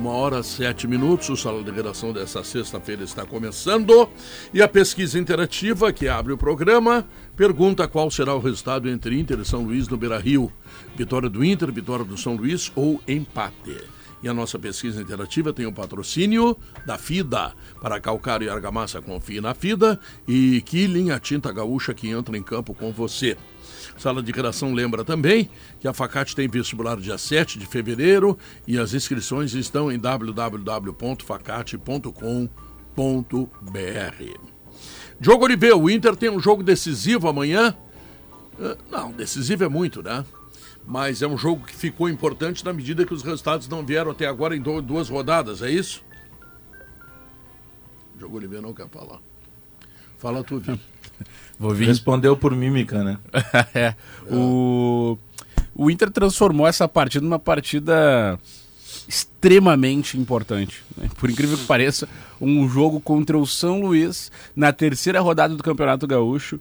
Uma hora sete minutos, o Sala de Redação dessa sexta-feira está começando. E a pesquisa interativa que abre o programa pergunta qual será o resultado entre Inter e São Luís no Beira Rio. Vitória do Inter, vitória do São Luís ou empate. E a nossa pesquisa interativa tem o patrocínio da FIDA. Para calcário e argamassa, confie na FIDA. E Killing, a tinta gaúcha que entra em campo com você. Sala de Redação lembra também que a Facate tem vestibular dia 7 de fevereiro e as inscrições estão em www.facate.com.br. Diogo Oliveira, o Inter tem um jogo decisivo amanhã? Eh, não, decisivo é muito, né? Mas é um jogo que ficou importante na medida que os resultados não vieram até agora em duas rodadas, é isso? Diogo Oliveira não quer falar. Fala tu, Vitor. Vou vir. Respondeu por mímica, né? é. O, o Inter transformou essa partida numa partida extremamente importante. Né? Por incrível que pareça, um jogo contra o São Luís na terceira rodada do Campeonato Gaúcho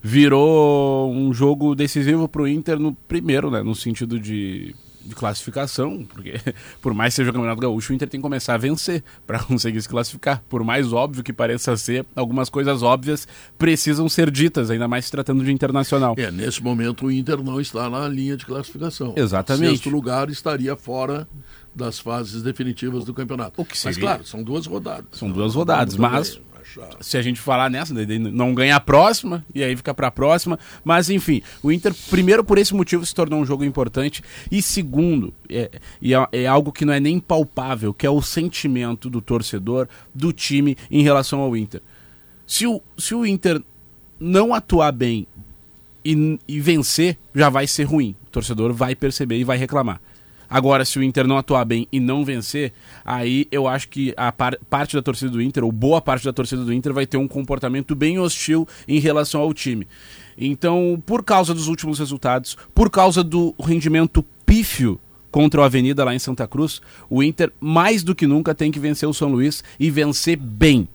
virou um jogo decisivo para o Inter no primeiro, né? No sentido de de classificação, porque por mais que seja o Campeonato Gaúcho, o Inter tem que começar a vencer para conseguir se classificar. Por mais óbvio que pareça ser, algumas coisas óbvias precisam ser ditas, ainda mais se tratando de internacional. É, nesse momento o Inter não está na linha de classificação. Exatamente. O sexto lugar estaria fora das fases definitivas do campeonato. O que seria... Mas claro, são duas rodadas. São duas rodadas, mas se a gente falar nessa, não ganhar a próxima, e aí fica para a próxima. Mas enfim, o Inter, primeiro por esse motivo, se tornou um jogo importante. E segundo, é, é, é algo que não é nem palpável, que é o sentimento do torcedor, do time em relação ao Inter. Se o, se o Inter não atuar bem e, e vencer, já vai ser ruim. O torcedor vai perceber e vai reclamar. Agora, se o Inter não atuar bem e não vencer, aí eu acho que a par parte da torcida do Inter, ou boa parte da torcida do Inter, vai ter um comportamento bem hostil em relação ao time. Então, por causa dos últimos resultados, por causa do rendimento pífio contra o Avenida lá em Santa Cruz, o Inter mais do que nunca tem que vencer o São Luís e vencer bem.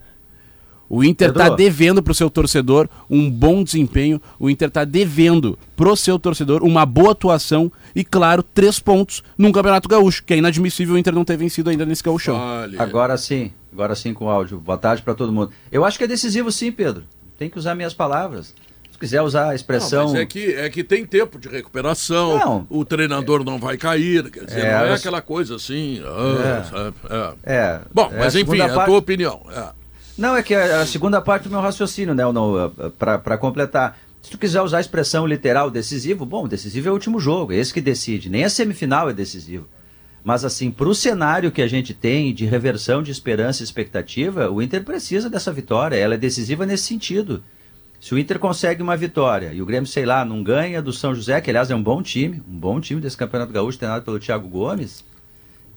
O Inter está devendo para o seu torcedor um bom desempenho, o Inter está devendo para o seu torcedor uma boa atuação e, claro, três pontos num Campeonato Gaúcho, que é inadmissível o Inter não ter vencido ainda nesse gauchão. Agora sim, agora sim com áudio. Boa tarde para todo mundo. Eu acho que é decisivo sim, Pedro. Tem que usar minhas palavras. Se quiser usar a expressão. Não, mas é que, é que tem tempo de recuperação, não, o treinador é... não vai cair, quer dizer, é, não é aquela coisa assim. Ah, é, é. Bom, é mas enfim, é a tua opinião. Não, é que a, a segunda parte do meu raciocínio, né, para completar. Se tu quiser usar a expressão literal decisivo, bom, decisivo é o último jogo, é esse que decide. Nem a semifinal é decisivo. Mas, assim, para o cenário que a gente tem de reversão de esperança e expectativa, o Inter precisa dessa vitória. Ela é decisiva nesse sentido. Se o Inter consegue uma vitória e o Grêmio, sei lá, não ganha do São José, que aliás é um bom time, um bom time desse Campeonato Gaúcho, treinado pelo Thiago Gomes,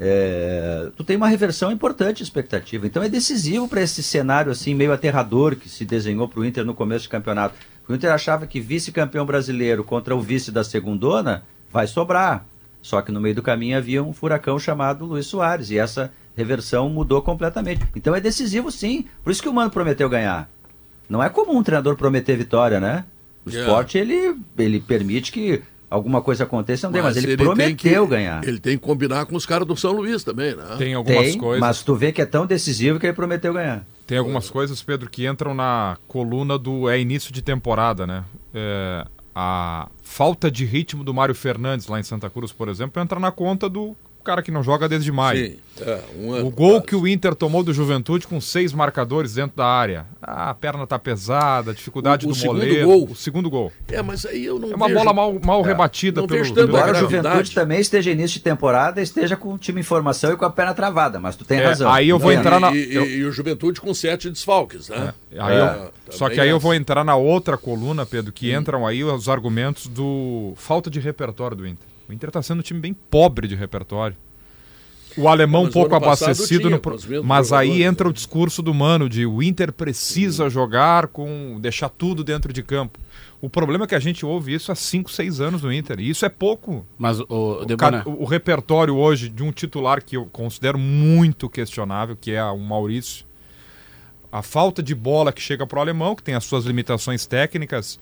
é, tu tem uma reversão importante de expectativa. Então é decisivo para esse cenário assim meio aterrador que se desenhou para o Inter no começo do campeonato. O Inter achava que vice-campeão brasileiro contra o vice da segundona vai sobrar. Só que no meio do caminho havia um furacão chamado Luiz Soares e essa reversão mudou completamente. Então é decisivo sim. Por isso que o Mano prometeu ganhar. Não é comum um treinador prometer vitória, né? O yeah. esporte ele, ele permite que alguma coisa aconteça, não tem, mas, mas ele, ele prometeu que, ganhar. Ele tem que combinar com os caras do São Luís também, né? Tem algumas tem, coisas. Mas tu vê que é tão decisivo que ele prometeu ganhar. Tem algumas coisas, Pedro, que entram na coluna do é início de temporada, né? É, a falta de ritmo do Mário Fernandes lá em Santa Cruz, por exemplo, entra na conta do cara que não joga desde maio. Sim, é, um o gol que o Inter tomou do Juventude com seis marcadores dentro da área. Ah, a perna tá pesada, dificuldade o, o do moleiro. Gol. O segundo gol. É, mas aí eu não É uma vejo... bola mal, mal é, rebatida pelo... Embora o Juventude também esteja início de temporada, esteja com o time em formação e com a perna travada, mas tu tem é, razão. Aí eu vou entrar na... E, eu... e, o Juventude com sete desfalques, né? É, aí eu... É, só que aí eu vou entrar na outra coluna, Pedro, que hum. entram aí os argumentos do falta de repertório do Inter. O Inter está sendo um time bem pobre de repertório. o alemão um Mas pouco abastecido, tinha, no mas aí entra né? o discurso do Mano de o Inter precisa jogar com deixar tudo dentro de campo. O problema é que a gente ouve isso há 5, 6 anos no Inter, e isso é pouco. Mas o, O, ca- o repertório hoje de um titular que eu considero muito questionável, que é o Maurício. A falta de bola que chega para o alemão, que tem as suas limitações técnicas.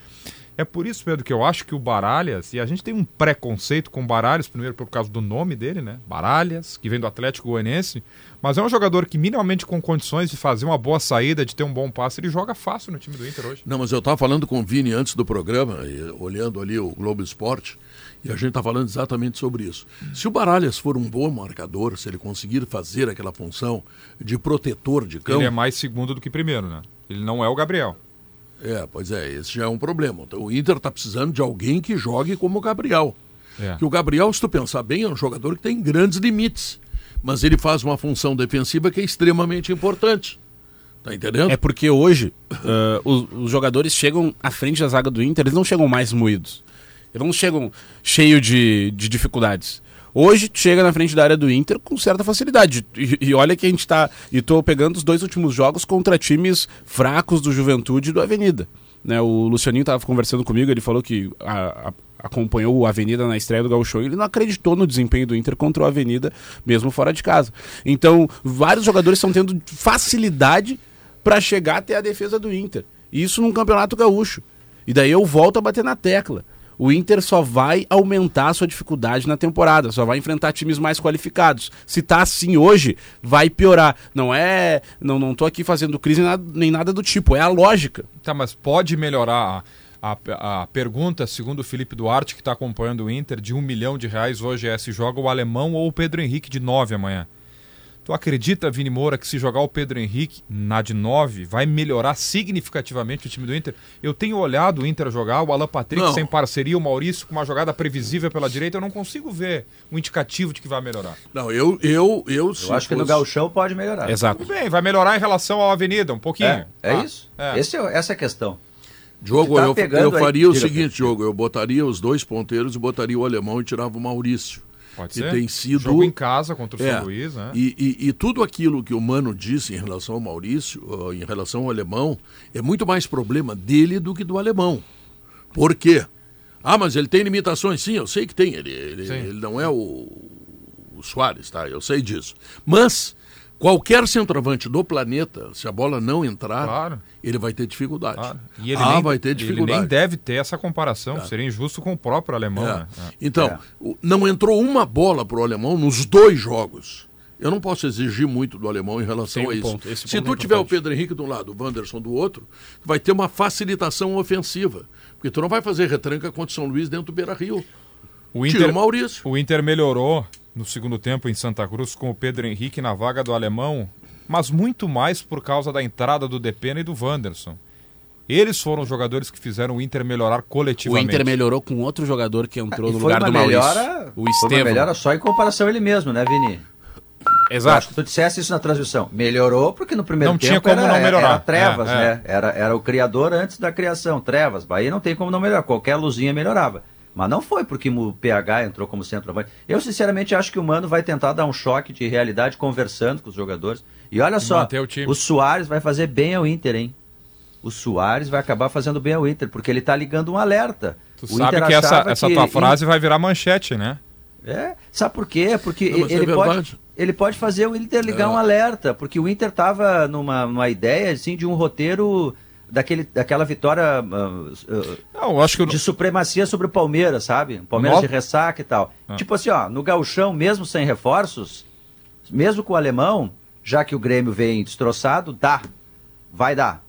É por isso, Pedro, que eu acho que o Baralhas, e a gente tem um preconceito com o Baralhas, primeiro por causa do nome dele, né? Baralhas, que vem do Atlético Goianiense, mas é um jogador que, minimamente com condições de fazer uma boa saída, de ter um bom passe, ele joga fácil no time do Inter hoje. Não, mas eu estava falando com o Vini antes do programa, e, olhando ali o Globo Esporte, e a gente está falando exatamente sobre isso. Se o Baralhas for um bom marcador, se ele conseguir fazer aquela função de protetor de campo. Ele é mais segundo do que primeiro, né? Ele não é o Gabriel. É, pois é, esse já é um problema. Então, o Inter está precisando de alguém que jogue como o Gabriel. É. Que o Gabriel, se tu pensar bem, é um jogador que tem grandes limites. Mas ele faz uma função defensiva que é extremamente importante. Tá entendendo? é porque hoje ah, os, os jogadores chegam à frente da zaga do Inter, eles não chegam mais moídos. Eles não chegam cheio de, de dificuldades. Hoje chega na frente da área do Inter com certa facilidade. E, e olha que a gente tá. E tô pegando os dois últimos jogos contra times fracos do Juventude e do Avenida. Né, o Lucianinho estava conversando comigo, ele falou que a- a- acompanhou o Avenida na estreia do Gauchão e ele não acreditou no desempenho do Inter contra o Avenida, mesmo fora de casa. Então, vários jogadores estão tendo facilidade para chegar até a defesa do Inter. E isso num campeonato gaúcho. E daí eu volto a bater na tecla. O Inter só vai aumentar a sua dificuldade na temporada, só vai enfrentar times mais qualificados. Se tá assim hoje, vai piorar. Não é. Não, não tô aqui fazendo crise nem nada, do tipo, é a lógica. Tá, mas pode melhorar a, a, a pergunta, segundo o Felipe Duarte, que está acompanhando o Inter, de um milhão de reais hoje é se joga o alemão ou o Pedro Henrique de nove amanhã. Tu acredita, Vini Moura, que se jogar o Pedro Henrique na de nove vai melhorar significativamente o time do Inter? Eu tenho olhado o Inter jogar, o Alan Patrick Não. sem parceria, o Maurício com uma jogada previsível pela direita, eu não consigo ver um indicativo de que vai melhorar. Não, eu. Eu, eu, Eu acho que no Gauchão pode melhorar. Exato. Tudo bem, vai melhorar em relação à Avenida, um pouquinho. É, é Ah, isso. é. Esse é- essa é a questão. Diogo, Tá eu, eu aí. faria o Diga, seguinte. Diogo, eu botaria os dois ponteiros e botaria o alemão e tirava o Maurício. Pode que ser. tem sido. Jogo em casa contra o É, São Luís, né? E, e- e tudo aquilo que o Mano disse em relação ao Maurício, em relação ao alemão, é muito mais problema dele do que do alemão. Por quê? Ah, mas ele tem limitações. Sim, eu sei que tem. Ele, ele, ele não é o, o Soares, tá? Eu sei disso. Mas qualquer centroavante do planeta, se a bola não entrar, Claro. ele vai ter dificuldade. Claro. E ele ah, nem, vai ter Ele dificuldade. nem deve ter essa comparação. Seria injusto com o próprio alemão. É. Né? É. Então, É. o- não entrou uma bola pro alemão nos dois jogos. Eu não posso exigir muito do alemão em relação Tem um a isso. ponto, esse Se ponto tu é tiver o. Pedro Henrique de um lado, o Wanderson do outro, vai ter uma facilitação ofensiva. Porque tu não vai fazer retranca contra o São Luís dentro do Beira Rio. O Tira Inter, o Maurício. o Inter melhorou no segundo tempo em Santa Cruz com o Pedro Henrique na vaga do alemão, mas muito mais por causa da entrada do Depena e do Wanderson. Eles foram os jogadores que fizeram o Inter melhorar O coletivamente. Inter melhorou com outro jogador que entrou no foi lugar do Maurício. melhora, o foi uma Estevão. melhora só em comparação a ele mesmo, né, Vini? Eu acho Exato. que tu dissesse isso na transmissão. Melhorou porque no primeiro Não tempo tinha como era, não melhorar. era trevas, É, é. né? Era, era o criador antes da criação, trevas. Aí não tem como não melhorar. Qualquer luzinha melhorava. Mas não foi porque o PH entrou como centroavante. Eu, sinceramente, acho que o Mano vai tentar dar um choque de realidade conversando com os jogadores. E olha só, o o Soares vai fazer bem ao Inter, hein? O Soares vai acabar fazendo bem ao Inter, porque ele tá ligando um alerta. Tu o sabe Inter que essa, essa que- tua frase vai virar manchete, né? é, sabe por quê? Porque Não, é ele, pode, verdade. ele pode fazer o Inter ligar É. um alerta, porque o Inter tava numa, numa ideia assim, de um roteiro daquele, daquela vitória ah, Não, acho que o- de supremacia sobre o Palmeiras, sabe? O Palmeiras No- de ressaca e tal. Ah. Tipo assim, ó, no gauchão, mesmo sem reforços, mesmo com o alemão, já que o Grêmio vem destroçado, dá, vai dar.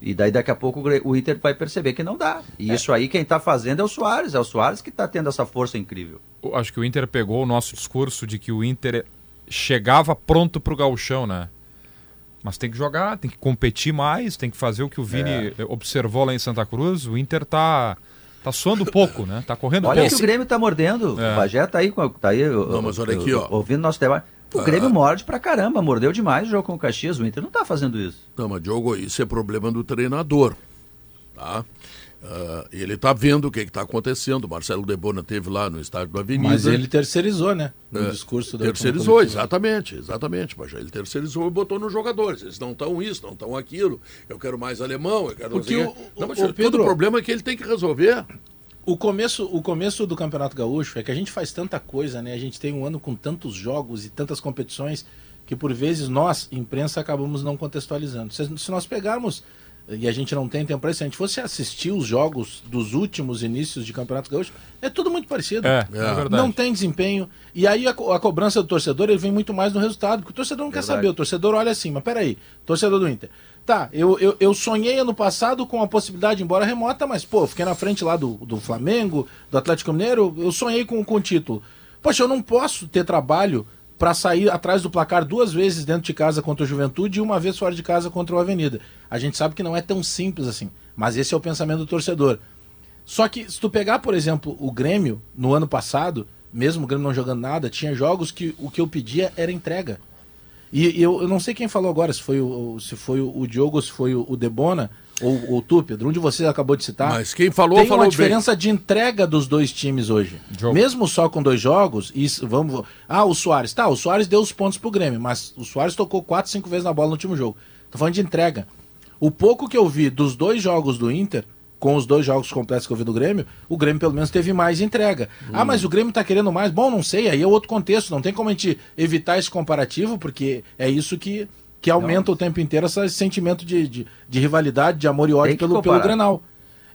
E daí daqui a pouco o o Inter vai perceber que não dá. E É. isso aí quem tá fazendo é o Soares, é o Soares que tá tendo essa força incrível. eu acho que o Inter pegou o nosso discurso de que o Inter chegava pronto pro gauchão, né? Mas tem que jogar, tem que competir mais, tem que fazer o que o Vini É. observou lá em Santa Cruz. O Inter tá, tá suando pouco, né? Tá correndo Olha pouco. que o Grêmio tá mordendo. É. O Bagé tá aí, tá aí Não, mas olha aqui, ó. ouvindo nosso debate. O Grêmio morde pra caramba, mordeu demais o jogo com o Caxias. O Inter não tá fazendo isso. Não, mas Diogo, isso é problema do treinador. tá? Uh, ele está vendo o que está acontecendo. O Marcelo Debona teve lá no estádio do Avenida. Mas ele terceirizou, né? No é, discurso da Terceirizou, exatamente, exatamente. Mas ele terceirizou e botou nos jogadores. Eles não estão isso, não estão aquilo. Eu quero mais alemão, eu quero Porque o, não, mas o, Pedro, o problema é que ele tem que resolver. O começo, o começo do Campeonato Gaúcho é que a gente faz tanta coisa, né? A gente tem um ano com tantos jogos e tantas competições que por vezes nós, imprensa, acabamos não contextualizando. Se, se nós pegarmos e a gente não tem tempo para isso. Se a gente fosse assistir os jogos dos últimos inícios de Campeonato Gaúcho, é tudo muito parecido. É, é, é verdade. Não tem desempenho. E aí a, a, cobrança do torcedor ele vem muito mais no resultado, porque o torcedor não verdade. quer saber. O torcedor olha assim, mas peraí, torcedor do Inter. Tá, eu, eu, eu sonhei ano passado com a possibilidade, embora remota, mas, pô, fiquei na frente lá do, do Flamengo, do Atlético Mineiro, eu sonhei com, com o título. Poxa, eu não posso ter trabalho para sair atrás do placar duas vezes dentro de casa contra o Juventude e uma vez fora de casa contra o Avenida. A gente sabe que não é tão simples assim, mas esse é o pensamento do torcedor. Só que se tu pegar, por exemplo, o Grêmio no ano passado, mesmo o Grêmio não jogando nada, tinha jogos que o que eu pedia era entrega. E eu, eu não sei quem falou agora, se foi o, se foi o Diogo ou se foi o, o Debona, ou, o tu, Pedro, um de vocês acabou de citar. Mas quem falou, tem falou uma diferença bem. de entrega dos dois times hoje. Jogo. Mesmo só com dois jogos, isso, vamos. Ah, o Soares. Tá, o Soares deu os pontos pro Grêmio, mas o Soares tocou quatro, cinco vezes na bola no último jogo. Tô falando de entrega. O pouco que eu vi dos dois jogos do Inter, com os dois jogos completos que eu vi do Grêmio, o Grêmio pelo menos teve mais entrega. Hum. Ah, mas o Grêmio tá querendo mais? Bom, não sei, aí é outro contexto. Não tem como a gente evitar esse comparativo, porque é isso que que aumenta o tempo inteiro esse sentimento de, de, de rivalidade, de amor e ódio pelo, pelo Grenal.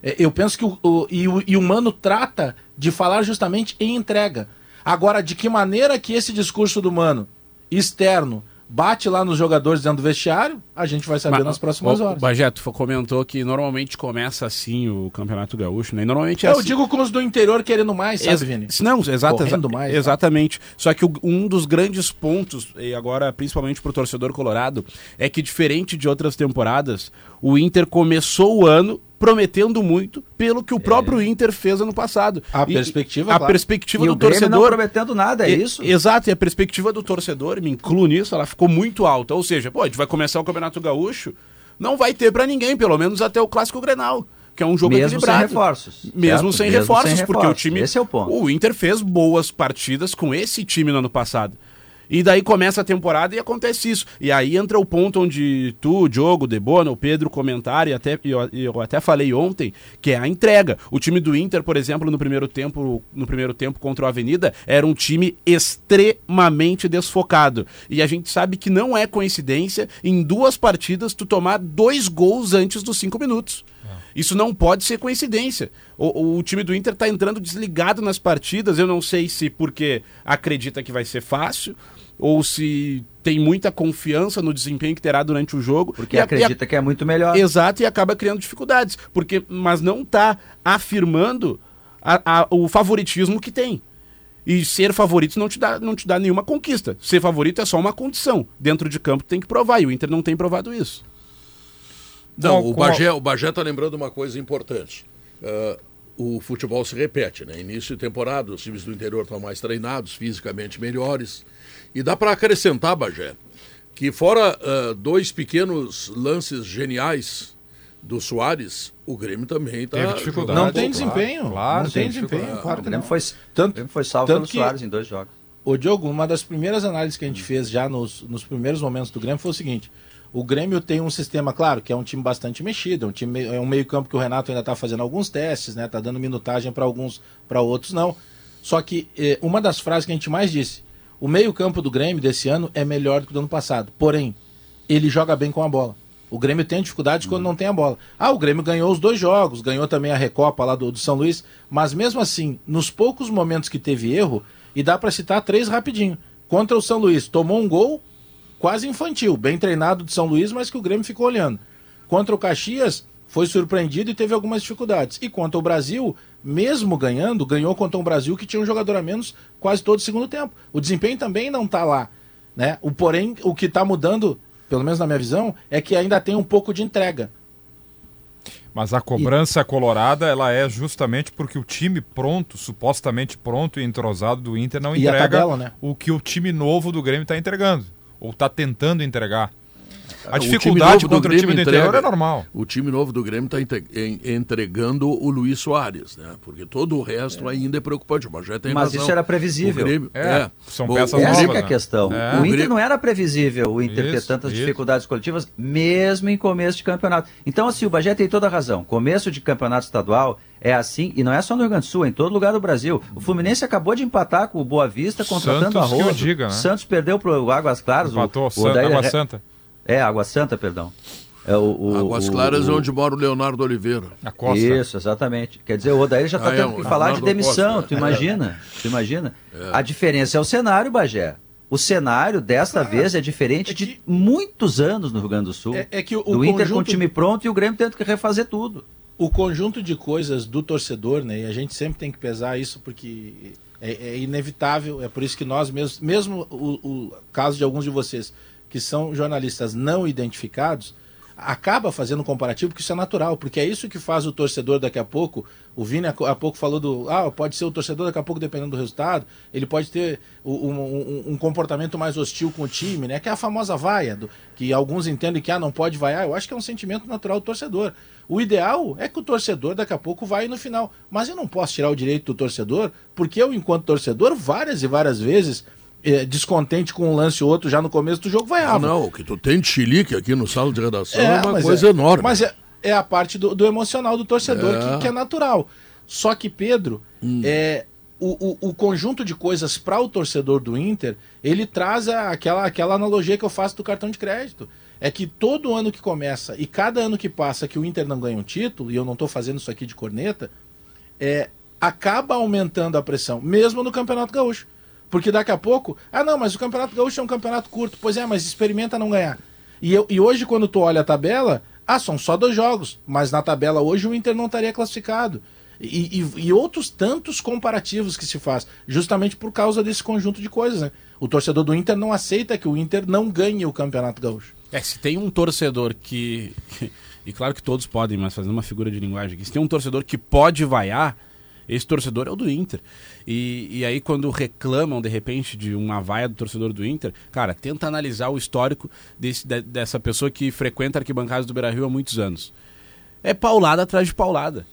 É, eu penso que o, o, e, o, e o Mano trata de falar justamente em entrega. Agora, de que maneira que esse discurso do Mano, externo, bate lá nos jogadores dentro do vestiário, a gente vai saber Mas, nas próximas o, horas. O Bajeto comentou que normalmente começa assim o Campeonato Gaúcho, né? E normalmente é Eu assim. digo com os do interior querendo mais, sabe, Ex Vini? Não, exato, exa mais, exatamente. Tá? Só que o, um dos grandes pontos, e agora principalmente pro torcedor colorado, é que diferente de outras temporadas, o Inter começou o ano prometendo muito pelo que o próprio é. Inter fez ano passado. A e, perspectiva, a claro. perspectiva e do torcedor não prometendo nada, é, isso? Exato, e a perspectiva do torcedor, me incluo nisso, ela ficou muito alta. Ou seja, pô, a gente vai começar o Campeonato Gaúcho, não vai ter para ninguém, pelo menos até o clássico Grenal que é um jogo Mesmo equilibrado. Sem reforços. Mesmo, sem, Mesmo reforços, sem porque reforços. o time. Esse é o ponto. O Inter fez boas partidas com esse time no ano passado. E daí começa a temporada e acontece isso. E aí entra o ponto onde tu, Diogo, Debona, o Pedro comentaram, e até, eu, eu até falei ontem, que é a entrega. O time do Inter, por exemplo, no primeiro tempo, no primeiro tempo contra o Avenida, era um time extremamente desfocado. E a gente sabe que não é coincidência em duas partidas tu tomar dois gols antes dos cinco minutos. Isso não pode ser coincidência. O, o time do Inter está entrando desligado nas partidas. Eu não sei se porque acredita que vai ser fácil ou se tem muita confiança no desempenho que terá durante o jogo. Porque e acredita a, que é muito melhor. Exato, e acaba criando dificuldades. porque Mas não está afirmando a, a, o favoritismo que tem. E ser favorito não te, dá, não te dá nenhuma conquista. Ser favorito é só uma condição. Dentro de campo tem que provar, e o Inter não tem provado isso. Não, o Bagé, o Bagé está lembrando uma coisa importante. Uh, o futebol se repete, né? Início de temporada, os times do interior estão mais treinados, fisicamente melhores. E dá para acrescentar, Bagé, que fora uh, dois pequenos lances geniais do Soares, o Grêmio também está. Teve dificuldade. Não tem desempenho. Claro, não tem desempenho. Claro, o Grêmio foi, tanto, Grêmio foi salvo pelo que, Soares em dois jogos. Ô Diogo, uma das primeiras análises que a gente fez já nos, nos primeiros momentos do Grêmio foi o seguinte: o Grêmio tem um sistema, claro, que é um time bastante mexido, é um, time, é um meio-campo que o Renato ainda está fazendo alguns testes, né? Tá dando minutagem para alguns, para outros não. Só que eh, uma das frases que a gente mais disse, o meio-campo do Grêmio desse ano é melhor do que do ano passado. Porém, ele joga bem com a bola. O Grêmio tem dificuldades quando não tem a bola. Ah, o Grêmio ganhou os dois jogos, ganhou também a Recopa lá do, do São Luís, mas mesmo assim, nos poucos momentos que teve erro, e dá para citar três rapidinho. Contra o São Luís, tomou um gol, quase infantil, bem treinado de São Luís, mas que o Grêmio ficou olhando. Contra o Caxias, foi surpreendido e teve algumas dificuldades. E quanto ao Brasil, mesmo ganhando, ganhou contra um Brasil que tinha um jogador a menos quase todo o segundo tempo. O desempenho também não está lá. Né? O, porém, o que está mudando, pelo menos na minha visão, é que ainda tem um pouco de entrega. Mas a cobrança e... colorada, ela é justamente porque o time pronto, supostamente pronto e entrosado do Inter não entrega tabela, né? o que o time novo do Grêmio está entregando ou está tentando entregar. A dificuldade o contra o time do interior é normal. O time novo do Grêmio está entregando o Luiz Soares, né? Porque todo o resto é. ainda é preocupante. Mas, já tem mas razão. isso era previsível. Grêmio, é, é. São peças Essa novas, é a né? questão. É. O Inter não era previsível o Inter isso, ter tantas isso. dificuldades coletivas, mesmo em começo de campeonato. Então, assim, o Bagé tem toda a razão. Começo de campeonato estadual é assim, e não é só no Rio Grande do Sul, é em todo lugar do Brasil. O Fluminense acabou de empatar com o Boa Vista, contratando Santos, a Rosa. Diga, né? Santos perdeu para o Águas Claras. Empatou, o, o Água Santa. É, Água Santa, perdão. É o, o, Águas Claras é onde mora o Leonardo Oliveira. A Costa. Isso, exatamente. Quer dizer, o Odair já está ah, tendo é, que falar de demissão, Costa. tu imagina? Tu imagina? É. A diferença é o cenário, Bagé. O cenário desta ah, vez é diferente é que... de muitos anos no Rio Grande do Sul. É, é que o, o Inter com o time pronto e o Grêmio tendo que refazer tudo. O conjunto de coisas do torcedor, né? E a gente sempre tem que pesar isso porque é, é inevitável. É por isso que nós mesmos, mesmo o, o caso de alguns de vocês que são jornalistas não identificados, acaba fazendo um comparativo, porque isso é natural, porque é isso que faz o torcedor daqui a pouco. O Vini há pouco falou do. Ah, pode ser o torcedor daqui a pouco, dependendo do resultado, ele pode ter um, um, um comportamento mais hostil com o time, né? Que é a famosa vaia, do, que alguns entendem que ah, não pode vaiar. Eu acho que é um sentimento natural do torcedor. O ideal é que o torcedor daqui a pouco vai no final. Mas eu não posso tirar o direito do torcedor, porque eu, enquanto torcedor, várias e várias vezes é, descontente com um lance ou outro já no começo do jogo, vai Não, não, o que tu tem de chilique aqui no sala de redação é, é uma coisa é, enorme. Mas é, é a parte do, do emocional do torcedor que, é. que, é natural. Só que, Pedro, hum. é, o, o, o, conjunto de coisas para o torcedor do Inter, ele traz a, aquela, aquela analogia que eu faço do cartão de crédito. É que todo ano que começa e cada ano que passa que o Inter não ganha um título, e eu não estou fazendo isso aqui de corneta, é, acaba aumentando a pressão, mesmo no Campeonato Gaúcho. Porque daqui a pouco, ah não, mas o Campeonato Gaúcho é um campeonato curto. Pois é, mas experimenta não ganhar. E, eu, e hoje, quando tu olha a tabela, ah, são só dois jogos. Mas na tabela hoje o Inter não estaria classificado. E, e, e, outros tantos comparativos que se faz, justamente por causa desse conjunto de coisas. Né? O torcedor do Inter não aceita que o Inter não ganhe o Campeonato Gaúcho. É, se tem um torcedor que. E claro que todos podem, mas fazendo uma figura de linguagem aqui. Se tem um torcedor que pode vaiar, esse torcedor é o do Inter. E, e aí, quando reclamam, de repente, de uma vaia do torcedor do Inter, cara, tenta analisar o histórico desse, de, dessa pessoa que frequenta arquibancadas do Beira Rio há muitos anos. É paulada atrás de paulada.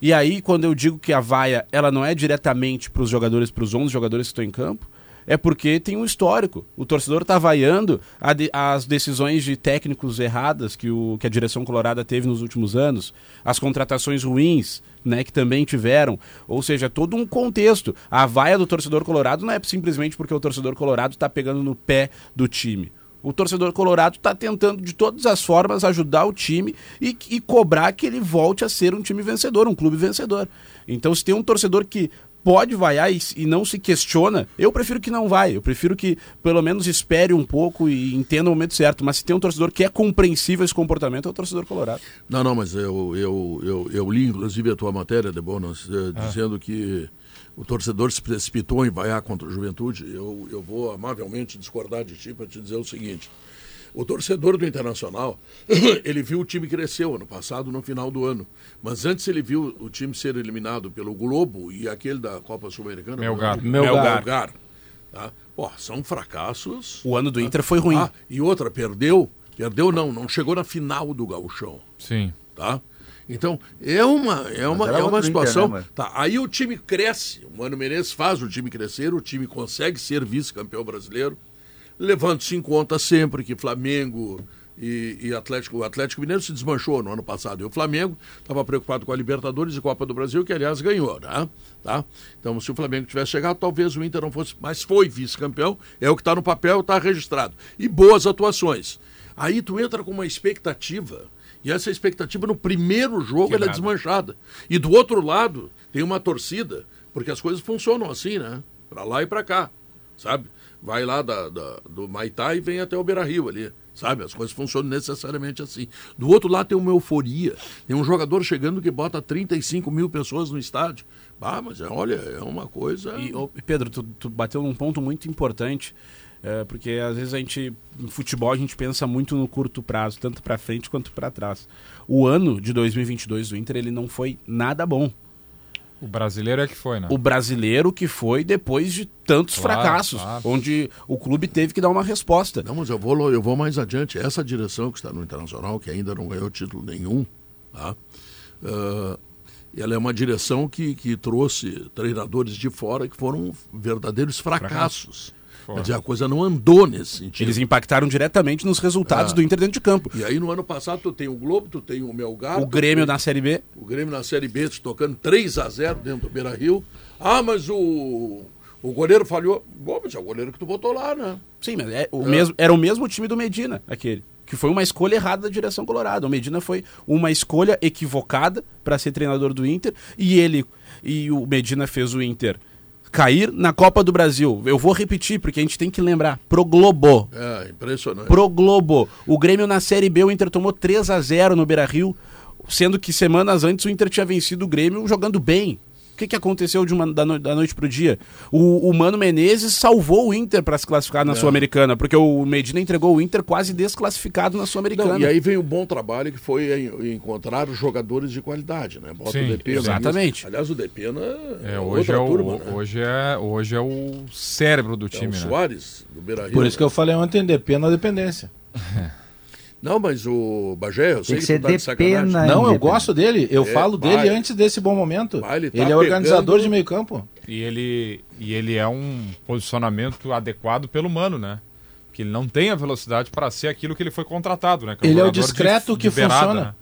E aí, quando eu digo que a vaia ela não é diretamente para os jogadores, para os 11 jogadores que estão em campo, é porque tem um histórico. O torcedor está vaiando de, as decisões de técnicos erradas que, o, que a direção colorada teve nos últimos anos, as contratações ruins né, que também tiveram. Ou seja, todo um contexto. A vaia do torcedor colorado não é simplesmente porque o torcedor colorado está pegando no pé do time. O torcedor colorado está tentando de todas as formas ajudar o time e, e, cobrar que ele volte a ser um time vencedor, um clube vencedor. Então, se tem um torcedor que pode vaiar e, e, não se questiona, eu prefiro que não vai. Eu prefiro que pelo menos espere um pouco e entenda o momento certo. Mas se tem um torcedor que é compreensível esse comportamento, é o torcedor colorado. Não, não, mas eu, eu, eu, eu li inclusive a tua matéria, de Bonas, eh, ah. dizendo que o torcedor se precipitou em vaiar contra a juventude. Eu, eu vou amavelmente discordar de ti para te dizer o seguinte. O torcedor do Internacional, ele viu o time crescer ano passado, no final do ano. Mas antes ele viu o time ser eliminado pelo Globo e aquele da Copa Sul-Americana. Melgar. Melgar. Melgar. Tá? Pô, são fracassos. O ano do Inter foi ruim. Ah, e outra, perdeu. Perdeu não, não chegou na final do gauchão. Sim. Tá? Então, é uma, é uma, é uma situação. Inter, né, tá, aí o time cresce. O Mano Menezes faz o time crescer, o time consegue ser vice-campeão brasileiro levando-se em conta sempre que Flamengo e, e, Atlético, o Atlético Mineiro se desmanchou no ano passado. E o Flamengo estava preocupado com a Libertadores e Copa do Brasil, que aliás ganhou, né? Tá? Então, se o Flamengo tivesse chegado, talvez o Inter não fosse, mas foi vice-campeão, é o que está no papel, está registrado. E boas atuações. Aí tu entra com uma expectativa, e essa expectativa no primeiro jogo ela é desmanchada. E do outro lado, tem uma torcida, porque as coisas funcionam assim, né? Para lá e para cá, sabe? Vai lá da, da, do Maitá e vem até o Beira Rio ali. Sabe? As coisas funcionam necessariamente assim. Do outro lado tem uma euforia. Tem um jogador chegando que bota 35 mil pessoas no estádio. Ah, mas é, olha, é uma coisa. E, oh, Pedro, tu, tu bateu num ponto muito importante. É, porque às vezes a gente, no futebol, a gente pensa muito no curto prazo, tanto para frente quanto para trás. O ano de 2022 do Inter ele não foi nada bom. O brasileiro é que foi, né? O brasileiro que foi depois de tantos claro, fracassos, claro. onde o clube teve que dar uma resposta. Não, mas eu vou, eu vou mais adiante. Essa direção que está no Internacional, que ainda não ganhou título nenhum, tá? Uh, ela é uma direção que, que trouxe treinadores de fora que foram verdadeiros fracassos. Quer dizer, a coisa não andou nesse sentido. Eles impactaram diretamente nos resultados é. do Inter dentro de campo. E aí no ano passado tu tem o Globo, tu tem o Melgar. O Grêmio na Série B. O Grêmio na Série B tocando 3 a 0 dentro do Beira Rio. Ah, mas o, o goleiro falhou. Bom, mas é o goleiro que tu botou lá, né? Sim, mas é, o é. Mesmo, era o mesmo time do Medina, aquele. Que foi uma escolha errada da direção colorada. O Medina foi uma escolha equivocada para ser treinador do Inter. E ele. E o Medina fez o Inter cair na Copa do Brasil. Eu vou repetir, porque a gente tem que lembrar. Pro Globo. É, impressionante. Pro Globo. O Grêmio na Série B, o Inter tomou 3 a 0 no Beira Rio, sendo que semanas antes o Inter tinha vencido o Grêmio jogando bem. O que, que aconteceu de uma, da, no, da noite pro dia? O, o Mano Menezes salvou o Inter para se classificar na é. Sul-Americana, porque o Medina entregou o Inter quase desclassificado na Sul-Americana. E aí vem o bom trabalho que foi encontrar os jogadores de qualidade, né? Bota Sim, o Depena. Exatamente. Aliás, o Depena é, hoje é o, turma, né? hoje, é, hoje é o cérebro do time, é o né? Soares, do Beira-Rio. Por isso que eu falei ontem, Depena dependência. Não, mas o Bagé, eu sei que, que tá de pena Não, eu gosto dele. Eu é, falo vai. dele antes desse bom momento. Vai, ele, tá ele, é organizador de meio campo. E ele, e ele é um posicionamento adequado pelo Mano, né? Que ele não tem a velocidade para ser aquilo que ele foi contratado, né? É ele é o discreto de, que de beirada, funciona. Né?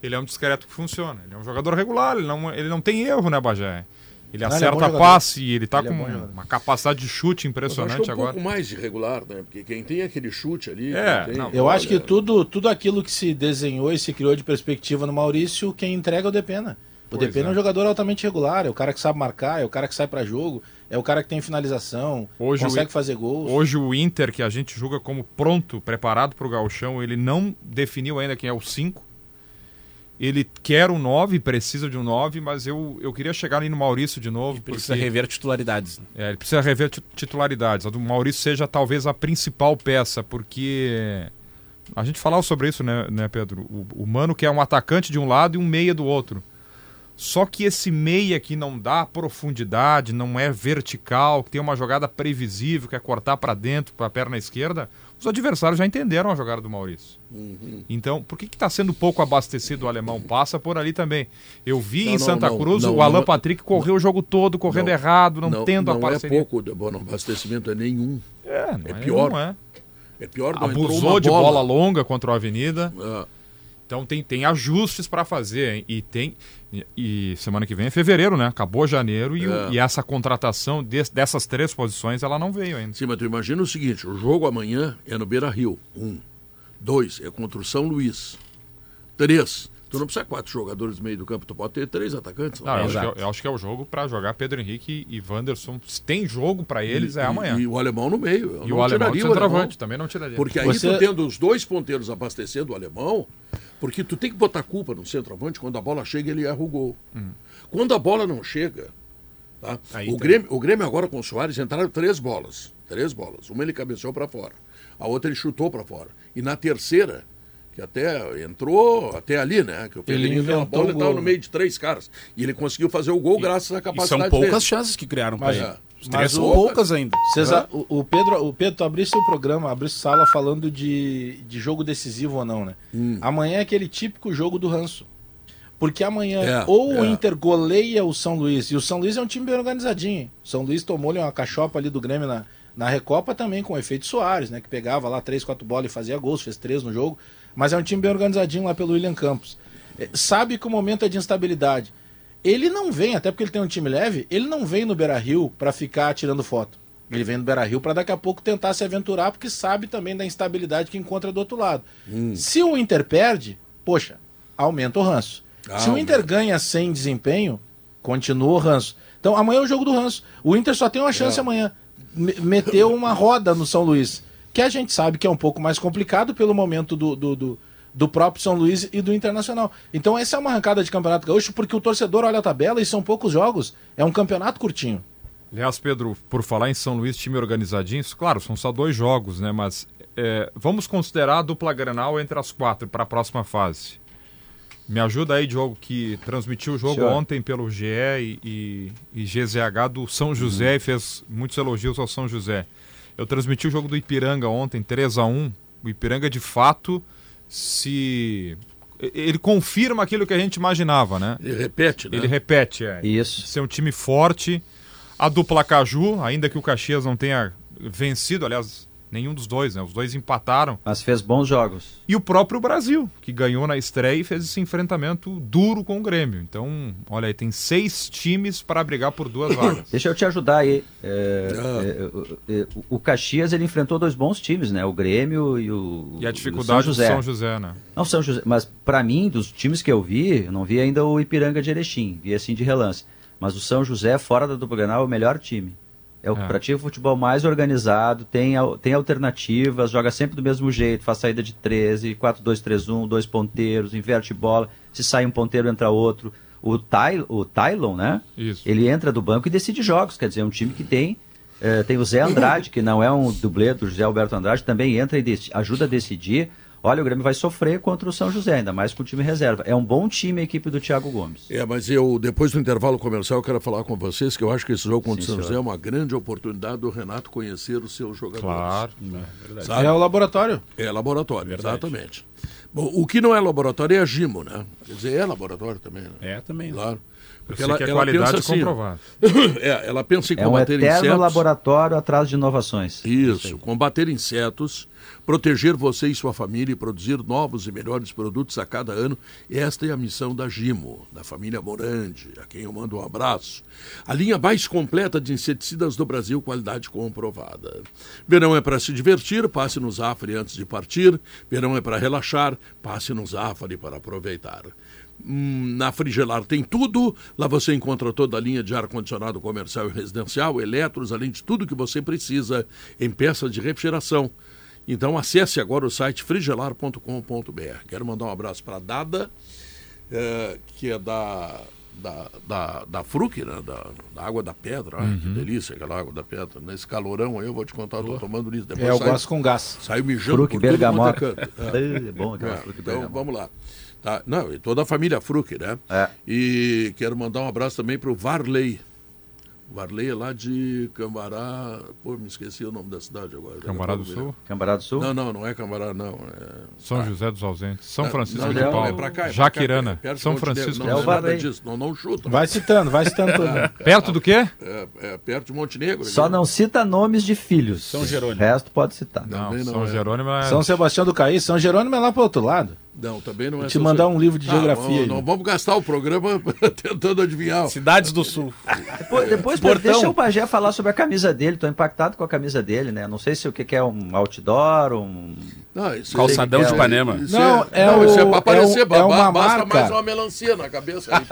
Ele é um discreto que funciona. Ele é um jogador regular, ele não, ele não tem erro, né, Bagé? Ele não, acerta ele é passe e ele tá ele é com é uma capacidade de chute impressionante acho um pouco mais irregular, né? Porque quem tem aquele chute ali. É, tem, não, eu acho que tudo, tudo aquilo que se desenhou e se criou de perspectiva no Maurício, quem entrega é o Depena. O pois Depena é. é. um jogador altamente regular, é o cara que sabe marcar, é o cara que sai para jogo, é o cara que tem finalização, hoje consegue o, fazer gols. Hoje o Inter, que a gente julga como pronto, preparado para o gauchão, ele não definiu ainda quem é o 5 ele quer um 9, precisa de um 9, mas eu, eu queria chegar ali no Maurício de novo. Ele precisa porque, rever titularidades. Né? É, ele precisa rever titularidades. A do Maurício seja talvez a principal peça, porque a gente falava sobre isso, né, né Pedro? O, o Mano que é um atacante de um lado e um meia do outro. Só que esse meia aqui não dá profundidade, não é vertical, que tem uma jogada previsível, que é cortar para dentro, para a perna esquerda os adversários já entenderam a jogada do Maurício. Uhum. Então, por que está sendo pouco abastecido o alemão? Passa por ali também. Eu vi não, em Santa não, Cruz não, o Alan Patrick correu o jogo todo, correndo errado, não, tendo a parceria. Não é pouco, bom, abastecimento é nenhum. É, é, é pior. Nenhum, é. é pior. Abusou de bola. bola longa contra o Avenida. É. Então tem, tem ajustes para fazer, hein? E tem. E, e, semana que vem é fevereiro, né? Acabou janeiro e, é. e essa contratação de, dessas três posições ela não veio ainda. Sim, mas tu imagina o seguinte: o jogo amanhã é no Beira Rio. Um. Dois, é contra o São Luís. Três, Tu não precisa quatro jogadores no meio do campo, tu pode ter três atacantes. Não, eu, acho é, eu, acho que é o jogo para jogar Pedro Henrique e Wanderson. Se tem jogo para eles, e, é amanhã. E, e, o alemão no meio. e o alemão de centroavante, também não tiraria. Porque aí Você... tu tendo os dois ponteiros abastecendo o alemão, porque tu tem que botar culpa no centroavante quando a bola chega ele erra o gol. Hum. Quando a bola não chega, tá? o, tá. Grêmio, o Grêmio agora com o Soares entraram três bolas. Três bolas. Uma ele cabeceou para fora. A outra ele chutou para fora. E na terceira que até entrou até ali, né? Que o Pedrinho deu a bola e estava no meio de três caras. E ele conseguiu fazer o gol e, graças à capacidade dele. são poucas dele. chances que criaram para ele. É. Mas são poucas ainda. César, o, o, Pedro, o Pedro, tu abriste o programa, abriste sala falando de, de jogo decisivo ou não, né? Hum. Amanhã é aquele típico jogo do ranço. Porque amanhã é, ou é. o Inter goleia o São Luís, e o São Luís é um time bem organizadinho. O São Luís tomou-lhe uma cachopa ali do Grêmio na, na Recopa também com o efeito Soares, né? Que pegava lá três, quatro bolas e fazia gols, fez três no jogo. Mas é um time bem organizadinho lá pelo William Campos. É, sabe que o momento é de instabilidade. Ele não vem, até porque ele tem um time leve, ele não vem no Beira Rio para ficar tirando foto. Ele vem no Beira Rio para daqui a pouco tentar se aventurar, porque sabe também da instabilidade que encontra do outro lado. Hum. Se o Inter perde, poxa, aumenta o ranço. Ah, se o Inter ganha sem desempenho, continua o ranço. Então amanhã é o jogo do ranço. O Inter só tem uma chance é. amanhã. Meteu uma roda no São Luís que a gente sabe que é um pouco mais complicado pelo momento do, do, do, do próprio São Luís e do Internacional. Então essa é uma arrancada de Campeonato Gaúcho porque o torcedor olha a tabela e são poucos jogos. É um campeonato curtinho. Aliás, Pedro, por falar em São Luís, time organizadinho, claro, são só dois jogos, né? Mas é, vamos considerar a dupla Granal entre as quatro para a próxima fase. Me ajuda aí, Diogo, que transmitiu o jogo Senhor. ontem pelo GE e, e, e, GZH do São José uhum. e fez muitos elogios ao São José. Eu transmiti o jogo do Ipiranga ontem, 3 a 1 O Ipiranga, de fato, se ele confirma aquilo que a gente imaginava, né? Ele repete, né? Ele repete, é. Isso. Ser um time forte. A dupla Caju, ainda que o Caxias não tenha vencido, aliás, Nenhum dos dois, né? Os dois empataram. Mas fez bons jogos. E o próprio Brasil, que ganhou na estreia e fez esse enfrentamento duro com o Grêmio. Então, olha aí, tem seis times para brigar por duas vagas. Deixa eu te ajudar aí. É, é, é, o Caxias ele enfrentou dois bons times, né? O Grêmio e o. E a dificuldade São José. do São José, né? Não, São José. Mas para mim, dos times que eu vi, eu não vi ainda o Ipiranga de Erechim, vi assim de relance. Mas o São José, fora da dupla Granal, é o melhor time. É o é. pratica futebol mais organizado, tem, tem alternativas, joga sempre do mesmo jeito, faz saída de 13, 4-2-3-1, dois ponteiros, inverte bola, se sai um ponteiro entra outro. O, Ty, o Tylon, né? Isso. Ele entra do banco e decide jogos, quer dizer, é um time que tem. É, tem o Zé Andrade, que não é um dublê do José Alberto Andrade, também entra e ajuda a decidir. Olha, o Grêmio vai sofrer contra o São José, ainda mais com o time reserva. É um bom time a equipe do Thiago Gomes. É, mas eu, depois do intervalo comercial, eu quero falar com vocês que eu acho que esse jogo contra o São senhor. José é uma grande oportunidade do Renato conhecer os seus jogadores. Claro, é, é o laboratório. É laboratório, verdade. exatamente. Bom, o que não é laboratório é a Gimo, né? Quer dizer, é laboratório também, né? É, também. Claro. Porque ela, que é ela qualidade pensa assim, comprovada. é, ela pensa em é combater um eterno insetos. laboratório atrás de inovações. Isso, combater insetos, proteger você e sua família e produzir novos e melhores produtos a cada ano. Esta é a missão da Gimo, da família Morandi, a quem eu mando um abraço. A linha mais completa de inseticidas do Brasil, qualidade comprovada. Verão é para se divertir, passe no Zafari antes de partir. Verão é para relaxar, passe no Zafari para aproveitar. Hum, na Frigelar tem tudo. Lá você encontra toda a linha de ar-condicionado comercial e residencial, eletros, além de tudo que você precisa em peças de refrigeração. Então acesse agora o site frigelar.com.br. Quero mandar um abraço para a Dada, é, que é da, da, da, da Fruc, né? da, da Água da Pedra. Uhum. que delícia aquela água da pedra. Nesse calorão aí eu vou te contar, eu tô tomando isso. Depois é, eu sai, gosto com gás. Saiu mijando Fruc, por bergamota. É. é bom aquela é, Fruc Então vamos lá. Tá? Não, e toda a família Fruc, né? É. E quero mandar um abraço também para o Varley. O Varley é lá de Cambará. Pô, me esqueci o nome da cidade agora. Cambará do Sul? Cambará do Sul? Não, não, não é Cambará, não. É... São ah. José dos Ausentes. São Francisco não, de Paulo. É pra cá, é Jaquirana. Cá, é São Francisco. Não, é o Varley. Disso. Não, não chuta. Vai citando, vai citando tudo. perto do quê? É, é, perto de Montenegro. Só aqui. não cita nomes de filhos. São Jerônimo. O resto pode citar. Não, não São é. Jerônimo é... São Sebastião do Caí. São Jerônimo é lá pro outro lado. Não, também não é. Vou te mandar um livro de ah, geografia. Não, não, vamos gastar o programa tentando adivinhar. Cidades do Sul. Depois, depois deixa o Bagé falar sobre a camisa dele. Estou impactado com a camisa dele, né? Não sei se o que, que é um outdoor, um. Não, Calçadão de é Ipanema. Não, é, não, isso é para aparecer. É, é uma basta marca. mais uma melancia na cabeça.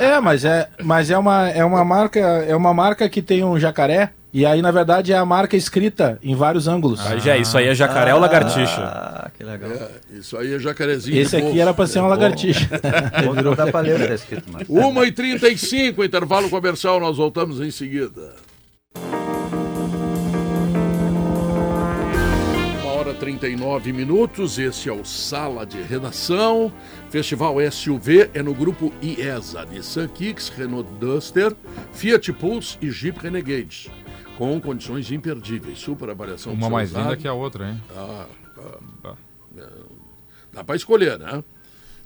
é, mas é, mas é uma, é uma marca, é uma marca que tem um jacaré e aí, na verdade, é a marca escrita em vários ângulos. Ah, já, isso aí é jacaré ah, ou lagartixa? Ah, que legal. É, isso aí é jacarezinho. Esse aqui era para ser uma é lagartixa. Não dá pra ler, tá escrito, mas... 1h35, intervalo comercial, nós voltamos em seguida. Uma hora 39 minutos, esse é o Sala de Redação. Festival SUV é no grupo IESA, Nissan Kicks, Renault Duster, Fiat Pulse e Jeep Renegade com condições imperdíveis. Super avaliação Uma mais linda que a outra, hein? Ah, ah, é, dá para escolher, né?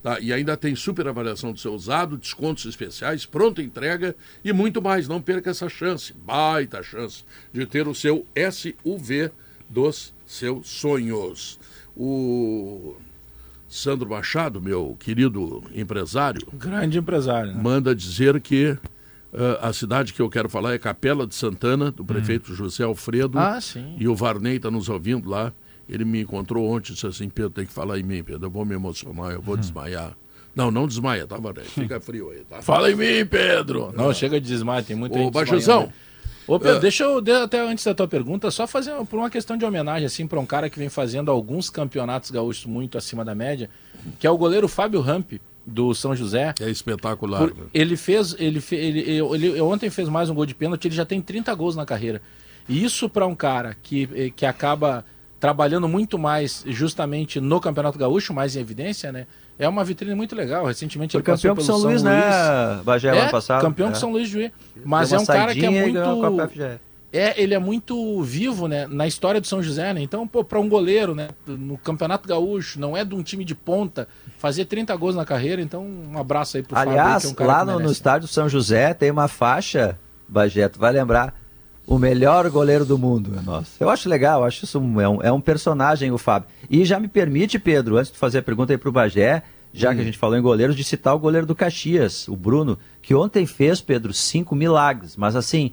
Tá, e ainda tem super avaliação do seu usado, descontos especiais, pronta entrega e muito mais. Não perca essa chance, baita chance, de ter o seu SUV dos seus sonhos. O Sandro Machado, meu querido empresário. Grande empresário. Né? Manda dizer que Uh, a cidade que eu quero falar é Capela de Santana, do prefeito hum. José Alfredo. Ah, sim. E o Varney está nos ouvindo lá. Ele me encontrou ontem e disse assim: Pedro, tem que falar em mim, Pedro. Eu vou me emocionar, eu vou hum. desmaiar. Não, não desmaia, tá, Varney? Fica frio aí, tá? Fala em mim, Pedro! Não, ah. chega de desmaio, tem muita Ô, gente. Baixezão. Ô, Pedro, uh, deixa eu, até antes da tua pergunta, só fazer por uma questão de homenagem, assim, para um cara que vem fazendo alguns campeonatos gaúchos muito acima da média, que é o goleiro Fábio Ramp do São José. É espetacular. Por, ele fez, ele, ele, ele, ele, ontem fez mais um gol de pênalti, ele já tem 30 gols na carreira. E isso para um cara que, que acaba trabalhando muito mais justamente no Campeonato Gaúcho, mais em evidência, né? É uma vitrine muito legal. Recentemente Foi ele campeão com São, São Luís, Luís, né, Bagé, é, ano passado? campeão com é. São Luís Juiz. Mas é um cara que é muito... É, ele é muito vivo, né, na história do São José, né? Então, pô, para um goleiro, né, no Campeonato Gaúcho, não é de um time de ponta, fazer 30 gols na carreira, então um abraço aí pro Aliás, Fábio, é um lá no, no estádio São José tem uma faixa, Bajeto, vai lembrar, o melhor goleiro do mundo é nosso. Eu acho legal, eu acho isso um, é, um, é um personagem, o Fábio. E já me permite, Pedro, antes de fazer a pergunta aí pro Bagé, já hum. que a gente falou em goleiros, de citar o goleiro do Caxias, o Bruno, que ontem fez, Pedro, cinco milagres. Mas assim,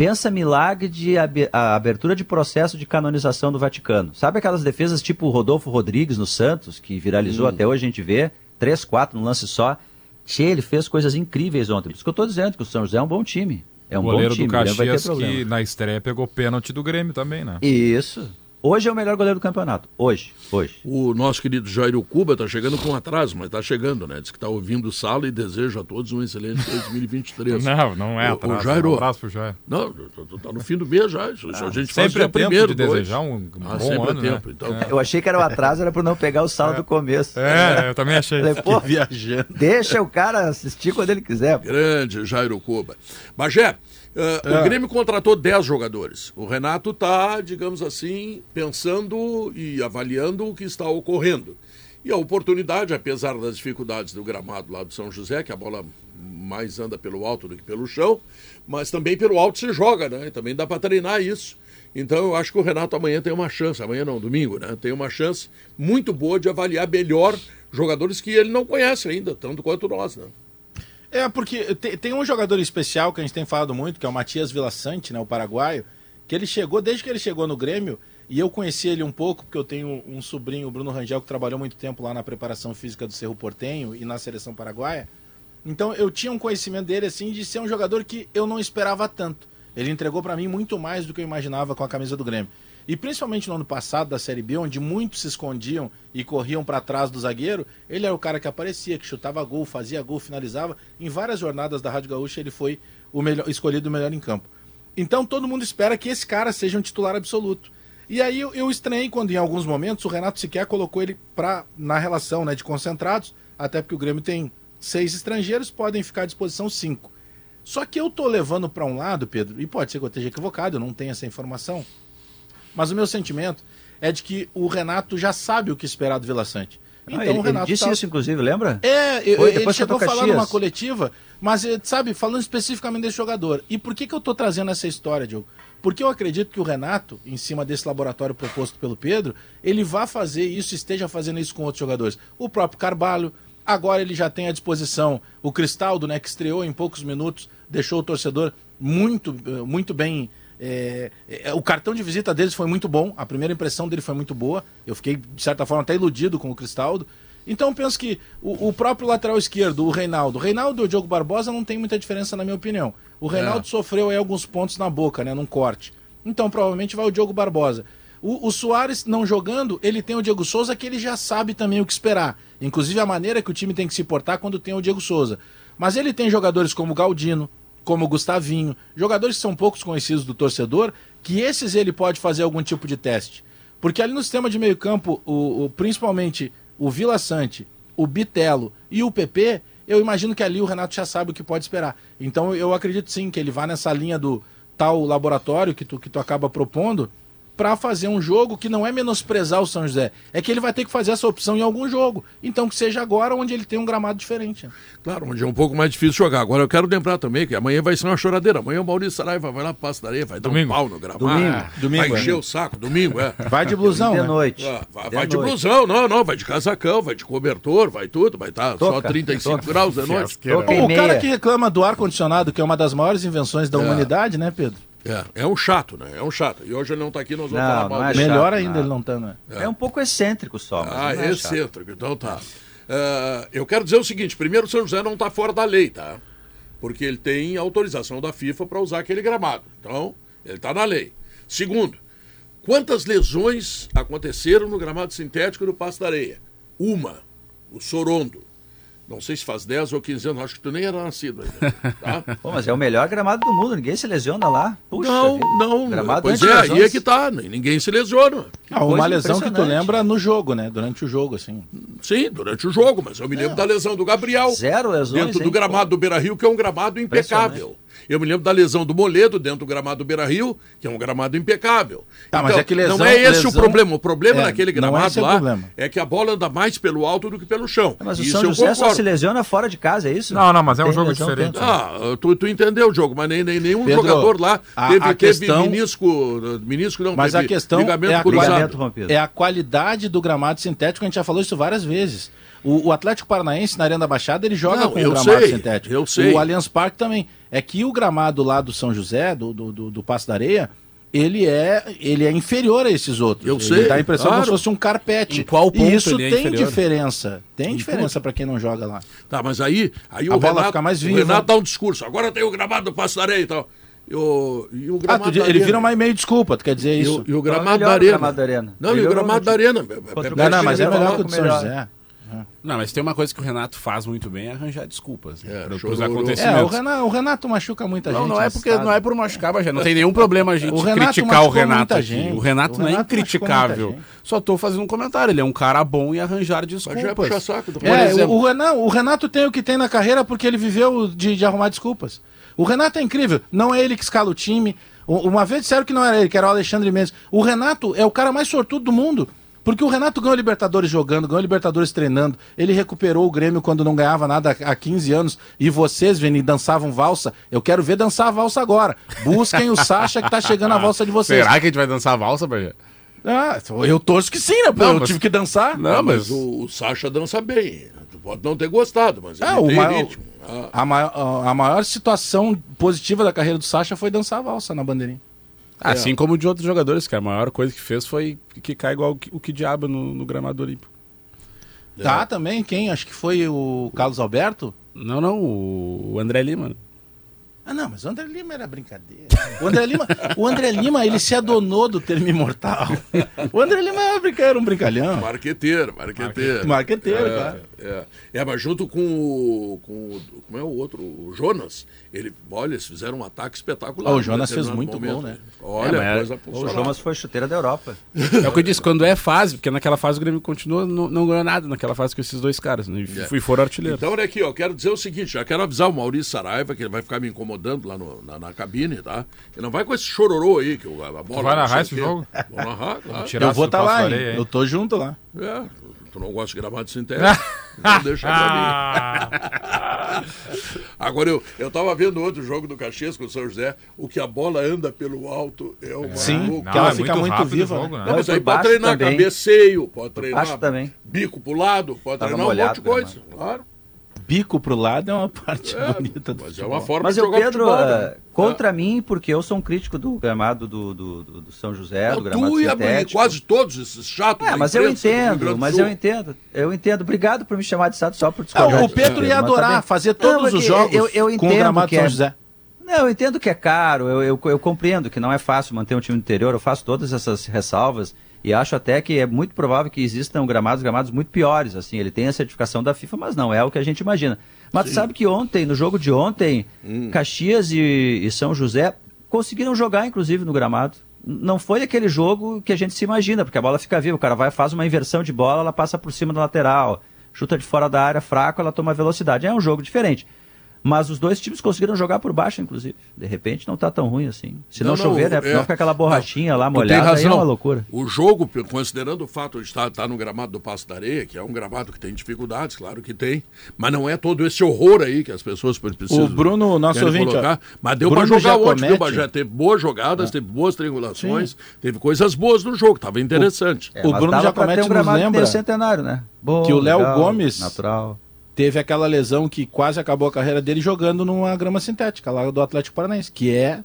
pensa milagre de abertura de processo de canonização do Vaticano. Sabe aquelas defesas tipo Rodolfo Rodrigues no Santos, que viralizou hum. até hoje a gente vê, três, quatro num lance só. Che, ele fez coisas incríveis ontem. Por isso que eu estou dizendo que o São José é um bom time. É um goleiro bom time, do Caxias que na estreia pegou pênalti do Grêmio também, né? Isso. Hoje é o melhor goleiro do campeonato. Hoje, hoje. O nosso querido Jair Cuba está chegando com atraso, mas está chegando, né? Diz que está ouvindo o sala e deseja a todos um excelente 2023. não, não é atraso. O, o Jairo, um abraço pro Jair. Não, está no fim do mês já. Isso, a gente sempre faz é primeiro de desejar um, ah, bom sempre ano, é tempo. Né? Então, é. Eu achei que era o atraso, era por não pegar o sala é. do começo. É, eu também achei. Falei, Pô, viajando. Deixa o cara assistir quando ele quiser. Grande Jairo Cuba. Bagé, Uh, é. O Grêmio contratou 10 jogadores. O Renato está, digamos assim, pensando e avaliando o que está ocorrendo. E a oportunidade, apesar das dificuldades do gramado lá do São José, que a bola mais anda pelo alto do que pelo chão, mas também pelo alto se joga, né? E também dá para treinar isso. Então eu acho que o Renato amanhã tem uma chance, amanhã não, domingo, né? Tem uma chance muito boa de avaliar melhor jogadores que ele não conhece ainda, tanto quanto nós, né? É, porque tem, um jogador especial que a gente tem falado muito, que é o Matias Vilaçante, né, o paraguaio, que ele chegou, desde que ele chegou no Grêmio, e eu conheci ele um pouco, porque eu tenho um sobrinho, o Bruno Rangel, que trabalhou muito tempo lá na preparação física do Cerro Portenho e na seleção paraguaia. Então eu tinha um conhecimento dele, assim, de ser um jogador que eu não esperava tanto. Ele entregou para mim muito mais do que eu imaginava com a camisa do Grêmio. E principalmente no ano passado da Série B, onde muitos se escondiam e corriam para trás do zagueiro, ele era o cara que aparecia, que chutava gol, fazia gol, finalizava. Em várias jornadas da Rádio Gaúcha ele foi o melhor, escolhido o melhor em campo. Então todo mundo espera que esse cara seja um titular absoluto. E aí eu, eu estranhei quando em alguns momentos o Renato sequer colocou ele pra, na relação né, de concentrados, até porque o Grêmio tem seis estrangeiros, podem ficar à disposição cinco. Só que eu tô levando para um lado, Pedro, e pode ser que eu esteja equivocado, eu não tenho essa informação, mas o meu sentimento é de que o Renato já sabe o que esperar do Vila Sante. Ah, então, ele, o Renato ele disse tá... isso, inclusive, lembra? É, Foi, ele chegou a falar numa coletiva, mas, eh, sabe, falando especificamente desse jogador. E por que, que eu estou trazendo essa história, Diogo? Porque eu acredito que o Renato, em cima desse laboratório proposto pelo Pedro, ele vai fazer isso, esteja fazendo isso com outros jogadores. O próprio Carvalho, agora ele já tem à disposição o Cristaldo, né, que estreou em poucos minutos, deixou o torcedor muito, eh, muito bem é, é, o cartão de visita deles foi muito bom, a primeira impressão dele foi muito boa. Eu fiquei, de certa forma, até iludido com o Cristaldo. Então penso que o, o, próprio lateral esquerdo, o Reinaldo. O Reinaldo e o Diogo Barbosa não tem muita diferença, na minha opinião. O Reinaldo é. sofreu aí alguns pontos na boca, né? Num corte. Então provavelmente vai o Diogo Barbosa. O, o Soares não jogando, ele tem o Diego Souza que ele já sabe também o que esperar. Inclusive a maneira que o time tem que se portar quando tem o Diego Souza. Mas ele tem jogadores como Galdino, como o Gustavinho, jogadores que são poucos conhecidos do torcedor, que esses ele pode fazer algum tipo de teste. Porque ali no sistema de meio campo, o, o principalmente o Vila Sante, o Bitelo e o PP, eu imagino que ali o Renato já sabe o que pode esperar. Então eu acredito sim que ele vá nessa linha do tal laboratório que tu, que tu acaba propondo, para fazer um jogo que não é menosprezar o São José, é que ele vai ter que fazer essa opção em algum jogo. Então que seja agora onde ele tem um gramado diferente. Claro, onde é um pouco mais difícil jogar. Agora eu quero lembrar também que amanhã vai ser uma choradeira. Amanhã o Maurício Saraiva vai lá para Passo da Areia, vai domingo. dar um pau no gramado. Domingo. domingo vai encher é. o saco, domingo, é. Vai de blusão, De né? noite. Ah, vai, de, vai de blusão, não, não, vai de casacão, vai de cobertor, vai tudo, vai estar tá só 35 toca. graus de noite. O cara que reclama do ar-condicionado, que é uma das maiores invenções da é. humanidade, né, Pedro? É, é um chato, né? É um chato. E hoje ele não está aqui, nós vamos não, falar mal é Melhor ainda ele não está, né? É. é. um pouco excêntrico só. ah, é excêntrico, então tá. Uh, eu quero dizer o seguinte: primeiro, o São José não está fora da lei, tá? Porque ele tem autorização da FIFA para usar aquele gramado. Então, ele está na lei. Segundo, quantas lesões aconteceram no gramado sintético do Passo da Areia? Uma, o Sorondo. Não sei se faz 10 ou 15 anos, acho que tu nem era nascido ainda. Tá? Pô, mas é o melhor gramado do mundo, ninguém se lesiona lá. Puxa, não, vida. não. Gramado pois é, aí é que tá, ninguém se lesiona. Ah, uma lesão que tu lembra no jogo, né? Durante o jogo, assim. Sim, durante o jogo, mas eu me lembro é. da lesão do Gabriel. Zero lesões. Dentro do gramado pô. do Beira Rio, que é um gramado impecável. Eu me lembro da lesão do Moledo dentro do gramado do Beira Rio, que é um gramado impecável. Tá, então, mas é que lesão, não é esse lesão... o problema. O problema é, naquele é gramado é lá é que a bola anda mais pelo alto do que pelo chão. Mas o São José só se lesiona fora de casa, é isso? Não, não, mas é um jogo diferente. Ah, tu, tu entendeu o jogo, mas nem, nem nenhum Pedro, jogador lá teve, a questão... teve menisco, menisco não, mas a questão é a, cruzado. é a qualidade do gramado sintético, a gente já falou isso várias vezes. O, o, Atlético Paranaense, na Arena da Baixada, ele joga não, com o gramado sei, sintético. Eu sei. O Allianz Parque também. É que o gramado lá do São José, do, do, do, do Passo da Areia, ele é, ele é inferior a esses outros. Eu ele sei. Dá a impressão claro. como se fosse um carpete. Em qual ponto e isso é tem diferença. Tem em diferença para quem não joga lá. Tá, mas aí, aí a o, bola Renato, fica mais viva. o Renato dá um discurso. Agora tem o gramado do Passo da Areia e tal. E o, e o ah, tu, ele vira uma e-mail desculpa, tu quer dizer isso? E o, e o gramado, da arena. gramado da Arena. Não, e o gramado da Arena. Não, não, mas é melhor que o do São José. Não, mas tem uma coisa que o Renato faz muito bem, é arranjar desculpas né, para os acontecimentos. É, o Renato, o Renato machuca muita não, gente. Não, é porque não é por machucar, mas já não tem nenhum problema a gente o criticar o Renato aqui. Gente. O Renato, o Renato não é incriticável. Só estou fazendo um comentário, ele é um cara bom em arranjar desculpas. Mas já é saco, é, exemplo, o, Renato, o Renato tem o que tem na carreira porque ele viveu de, de arrumar desculpas. O Renato é incrível, não é ele que escala o time. Uma vez disseram que não era ele, que era o Alexandre Mendes. O Renato é o cara mais sortudo do mundo. Porque o Renato ganhou Libertadores jogando, ganhou Libertadores treinando. Ele recuperou o Grêmio quando não ganhava nada há 15 anos. E vocês, Vini, dançavam valsa. Eu quero ver dançar a valsa agora. Busquem o Sacha que tá chegando a valsa de vocês. Será que a gente vai dançar a valsa, Bahia? Ah, eu torço que sim, né? Não, eu mas... tive que dançar. Não, não mas, mas o, o Sacha dança bem. Tu pode não ter gostado, mas ele é, tem maior, ritmo. A, maior, a maior situação positiva da carreira do Sacha foi dançar a valsa na bandeirinha. Assim é. como de outros jogadores, que a maior coisa que fez foi que cai igual o que diabo no, no gramado olímpico. Tá, é. também. Quem? Acho que foi o Carlos Alberto? Não, não, o André Lima. Ah, não, mas o André Lima era brincadeira. O André Lima, o André Lima ele se adonou do termo imortal. O André Lima era um brincalhão. Marqueteiro, marqueteiro. Marqueteiro, é, claro. É. é, mas junto com o, com o. Como é o outro? O Jonas. Ele, olha, eles fizeram um ataque espetacular. Oh, o Jonas fez muito momento. gol, né? Olha, é, coisa O Jonas foi chuteira da Europa. É o que eu disse, quando é fase, porque naquela fase o Grêmio continua, não, não ganhou nada naquela fase com esses dois caras, né? E, é. foram artilheiros. Então, olha aqui, ó, quero dizer o seguinte, já quero avisar o Maurício Saraiva, que ele vai ficar me incomodando lá no, na, na, cabine, tá? Ele não vai com esse chororô aí, que a bola... Tu vai narrar esse jogo? Vou narrar, claro. Eu vou estar tá lá, hein? Eu tô junto lá. É, tu não gosta de gramado sintético? Então deixa pra mim. Agora, eu, eu tava vendo outro jogo do Caxias com o São José, o que a bola anda pelo alto é uma... Sim, que ela é fica muito, muito viva. Jogo, né? Não, mas aí pode treinar também. cabeceio, pode treinar bico pro lado, pode Tava treinar um monte de coisa, claro bico pro lado é uma parte é, bonita do Mas futebol. é uma forma mas de jogar Pedro, futebol, né? uh, contra é. mim, porque eu sou um crítico do gramado do, do, do, do São José, Não, do gramado tu sintético. quase todos esses chatos É, mas eu entendo, mas eu entendo. Eu entendo. Obrigado por me chamar de chato só por discordar. o Pedro ia adorar fazer todos os jogos eu, eu com o gramado do São é José. Não, eu entendo que é caro, eu, eu, eu, compreendo que não é fácil manter um time do interior, eu faço todas essas ressalvas e acho até que é muito provável que existam gramados, gramados muito piores, assim, ele tem a certificação da FIFA, mas não é o que a gente imagina. Mas Sim. sabe que ontem, no jogo de ontem, hum. Caxias e, e São José conseguiram jogar, inclusive, no gramado não foi aquele jogo que a gente se imagina, porque a bola fica viva, o cara vai faz uma inversão de bola, ela passa por cima da lateral, chuta de fora da área fraco, ela toma velocidade. É um jogo diferente. Mas os dois times conseguiram jogar por baixo, inclusive. De repente não está tão ruim assim. Se não, não chover, não, né? É, não fica aquela borrachinha não, lá molhada, aí é uma loucura. O jogo, considerando o fato de estar, estar no gramado do Passo da Areia, que é um gramado que tem dificuldades, claro que tem, mas não é todo esse horror aí que as pessoas precisam. O Bruno, nosso ouvinte, colocar, mas deu para jogar ontem, comete... já teve boas jogadas, é. teve boas triangulações, Sim. teve coisas boas no jogo, estava interessante. O, é, o Bruno já comete um gramado lembra centenário, né? Bom, que o Léo Gomes natural teve aquela lesão que quase acabou a carreira dele jogando numa grama sintética lá do Atlético Paranaense, que é,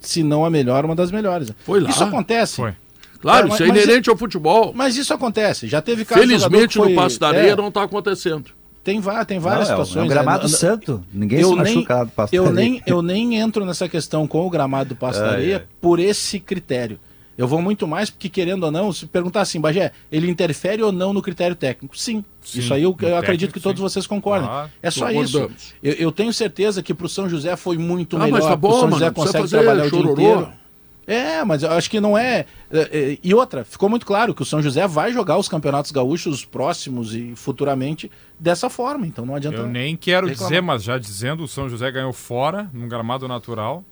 se não a melhor, uma das melhores. Foi lá. Isso acontece. Foi. Claro, é, isso é inerente ao futebol. Mas isso acontece. Já teve casos Felizmente foi, no Passo da Areia é, não está acontecendo. Tem, tem várias não, situações. É um gramado né? santo. Ninguém eu se machuca do Passo eu nem, eu nem entro nessa questão com o gramado do Passo da Areia por esse critério. Eu vou muito mais porque, querendo ou não, se perguntar assim, Bagé, ele interfere ou não no critério técnico? Sim. sim isso aí eu, eu acredito que todos sim. vocês concordem. Ah, é só isso. Eu, eu, tenho certeza que para o São José foi muito ah, melhor. Mas tá bom, o São José mano, consegue trabalhar chororô. o dia inteiro. É, mas eu acho que não é, é, é. E outra, ficou muito claro que o São José vai jogar os campeonatos gaúchos próximos e futuramente dessa forma. Então não adianta. Eu nem quero reclamar. dizer, mas já dizendo, o São José ganhou fora, num gramado natural.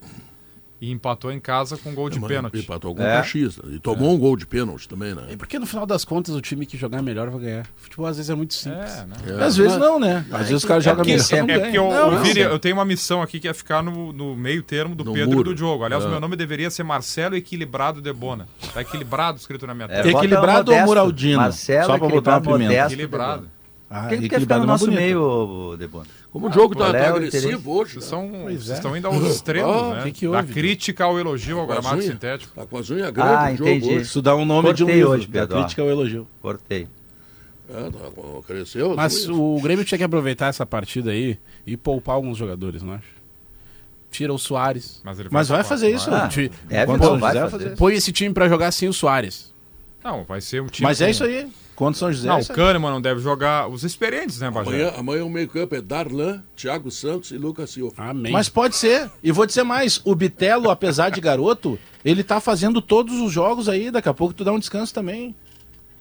E empatou em casa com um gol de é, pênalti. Empatou com o é. Caxias. E tomou é. um gol de pênalti também, né? É porque no final das contas o time que jogar melhor vai ganhar. Futebol às vezes é muito simples. É, né? é. Às vezes não, né? Às vezes o cara joga melhor. É, é porque eu, não, eu, eu, tenho uma missão aqui que é ficar no, no meio termo do no Pedro muro. e do Diogo. Aliás, o meu nome deveria ser Marcelo Equilibrado de Bona. Tá equilibrado escrito na minha tela. equilibrado ou Muraldino? Marcelo, Só pra botar uma pimenta. Equilibrado. Ah, Quem quer ficar no nosso meio, Debona? Como o jogo está tá agressivo hoje. Vocês, são, vocês é. estão indo aos extremos, oh, né? Que que da crítica ao elogio ao gramado sintético. Tá com as unhas grandes ah, entendi. jogo Isso dá um nome Cortei de um livro, hoje, da crítica ao elogio. Cortei. É, tá, cresceu. Mas o Grêmio tinha que aproveitar essa partida aí e poupar alguns jogadores, não acho? Tira o Soares. Mas, vai, Mas vai fazer isso. Ah, é, vai fazer. Põe esse time para jogar sem o Soares. Não, vai ser um time. Mas é isso aí. Contra São José. Não, o Kahneman não deve jogar os experientes, né, Bajé? Amanhã, amanhã o meio-campo é Darlan, Thiago Santos e Lucas Silva. Amém. Mas pode ser. E vou dizer mais: o Bitelo, apesar de garoto, ele tá fazendo todos os jogos aí. Daqui a pouco tu dá um descanso também.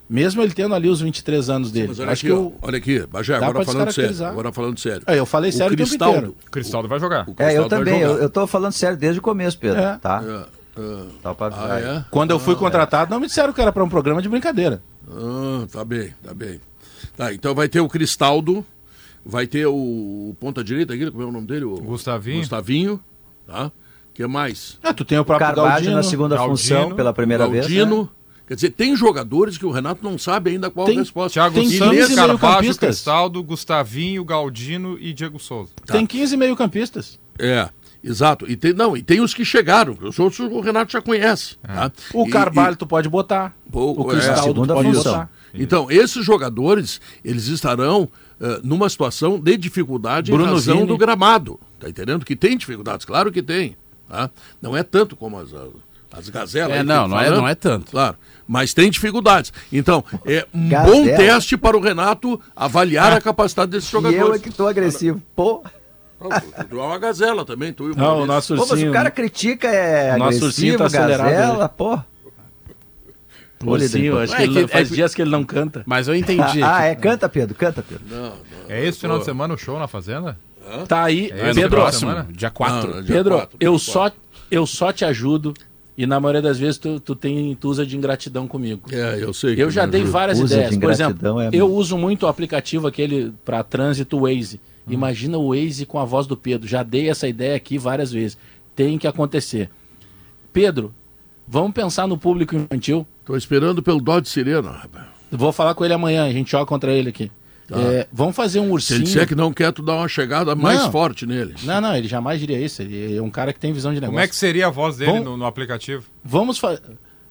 Mesmo ele tendo ali os 23 anos dele. Sim, olha, Acho aqui, que eu... olha aqui, Bajé, agora falando sério. Agora falando sério. É, eu falei sério o Cristaldo. O Cristaldo vai jogar. É, eu também. Eu, eu tô falando sério desde o começo, Pedro. É. Tá? É. É. Tá pra ah, é? Quando eu fui ah, contratado, não me disseram que era para um programa de brincadeira. Ah, tá bem, tá bem. Tá, então vai ter o Cristaldo, vai ter o ponta direita aqui, como é o nome dele? O Gustavinho. Gustavinho, tá? que mais? Ah, tu tem o próprio Carvalho Galdino, na segunda Galdino, função pela primeira Galdino, vez. Né? Quer dizer, tem jogadores que o Renato não sabe ainda qual tem, a resposta. Thiago tem Santos, Carvalho, Cristaldo, Gustavinho, Galdino e Diego Souza. Tá. Tem 15 meio-campistas. É. Exato. E tem, não, e tem os que chegaram. Os outros o Renato já conhece. É. Tá? O e, Carvalho e, tu pode botar. O, o Cristaldo é, tu pode função. botar. Então, esses jogadores, eles estarão uh, numa situação de dificuldade Bruno em razão Vini. do gramado. Tá entendendo? Que tem dificuldades, claro que tem. Tá? Não é tanto como as, as gazelas. É, não, não é, não é tanto. Claro. Mas tem dificuldades. Então, é um Gazela. bom teste para o Renato avaliar ah. a capacidade desses jogadores. E eu é que estou agressivo. Pô. Tu é uma gazela também, tu e o Não, o nosso ursinho... Pô, mas o cara critica é o nosso ursinho tá gazela, né? pô. O ursinho, acho que, ele, faz dias que ele não canta. Mas eu entendi. ah, é, canta, Pedro, canta, Pedro. Não, não, é esse final de semana o show na Fazenda? Hã? Tá aí, é Pedro, próximo, dia 4. Pedro, 4, eu, 4. Só, eu só te ajudo e na maioria das vezes tu, tu tem tu usa de ingratidão comigo. É, eu sei. Eu já dei várias usa ideias. Por exemplo, é eu uso muito o aplicativo aquele para trânsito Waze. Hum. Imagina o Waze com a voz do Pedro. Já dei essa ideia aqui várias vezes. Tem que acontecer. Pedro, vamos pensar no público infantil. Estou esperando pelo Dodge Sirena, rapaz. Vou falar com ele amanhã, a gente joga contra ele aqui. Tá. É, vamos fazer um ursinho. Se ele disser que não quer, tu dar uma chegada mais não, forte nele. Não, não, ele jamais diria isso. Ele é um cara que tem visão de negócio. Como é que seria a voz dele vamos, no, no, aplicativo? Vamos fazer.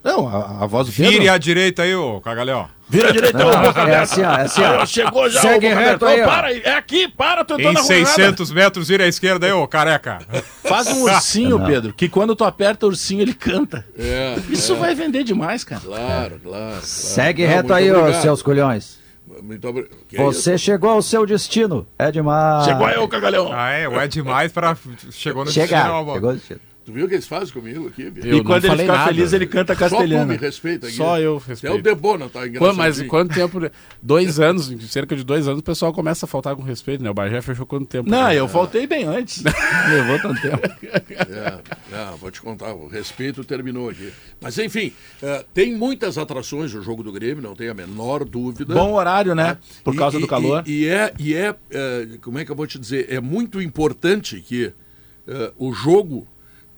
Não, a, a, voz do Pedro. Vire à direita aí, ô Cagalhão. Vira à direita, ô Boca É assim, ó, é assim, ó. Chegou já, Segue reto aí, ó. Para aí, é aqui, para, tô Em 600 metros, vira à esquerda aí, ô careca. Faz um ursinho, Pedro, que quando tu aperta o ursinho, ele canta. É, Isso é. vai vender demais, cara. Claro, claro. claro. Segue Não, reto aí, ô, seus colhões. Muito obrigado. Você é chegou ao seu destino. É demais. Chegou aí, ô cagalhão. Ah, é? O é demais para. Chegou no Chegar. destino. Chegou no destino. Tu viu o que eles fazem comigo aqui? Eu e quando ele fica nada. feliz, ele canta castelhano. Só tu me respeita aqui. Só eu respeito. É o Debona, tá engraçado. Mas quanto tempo? Dois anos, cerca de dois anos, o pessoal começa a faltar com respeito, né? O Bagé fechou quanto tempo? Não, eu faltei bem antes. Levou tanto tempo. É, é, vou te contar, o respeito terminou aqui. Mas enfim, uh, tem muitas atrações no jogo do Grêmio, não tem a menor dúvida. Bom horário, né? É. Por causa e, do calor. E, e é, e é uh, como é que eu vou te dizer? É muito importante que uh, o jogo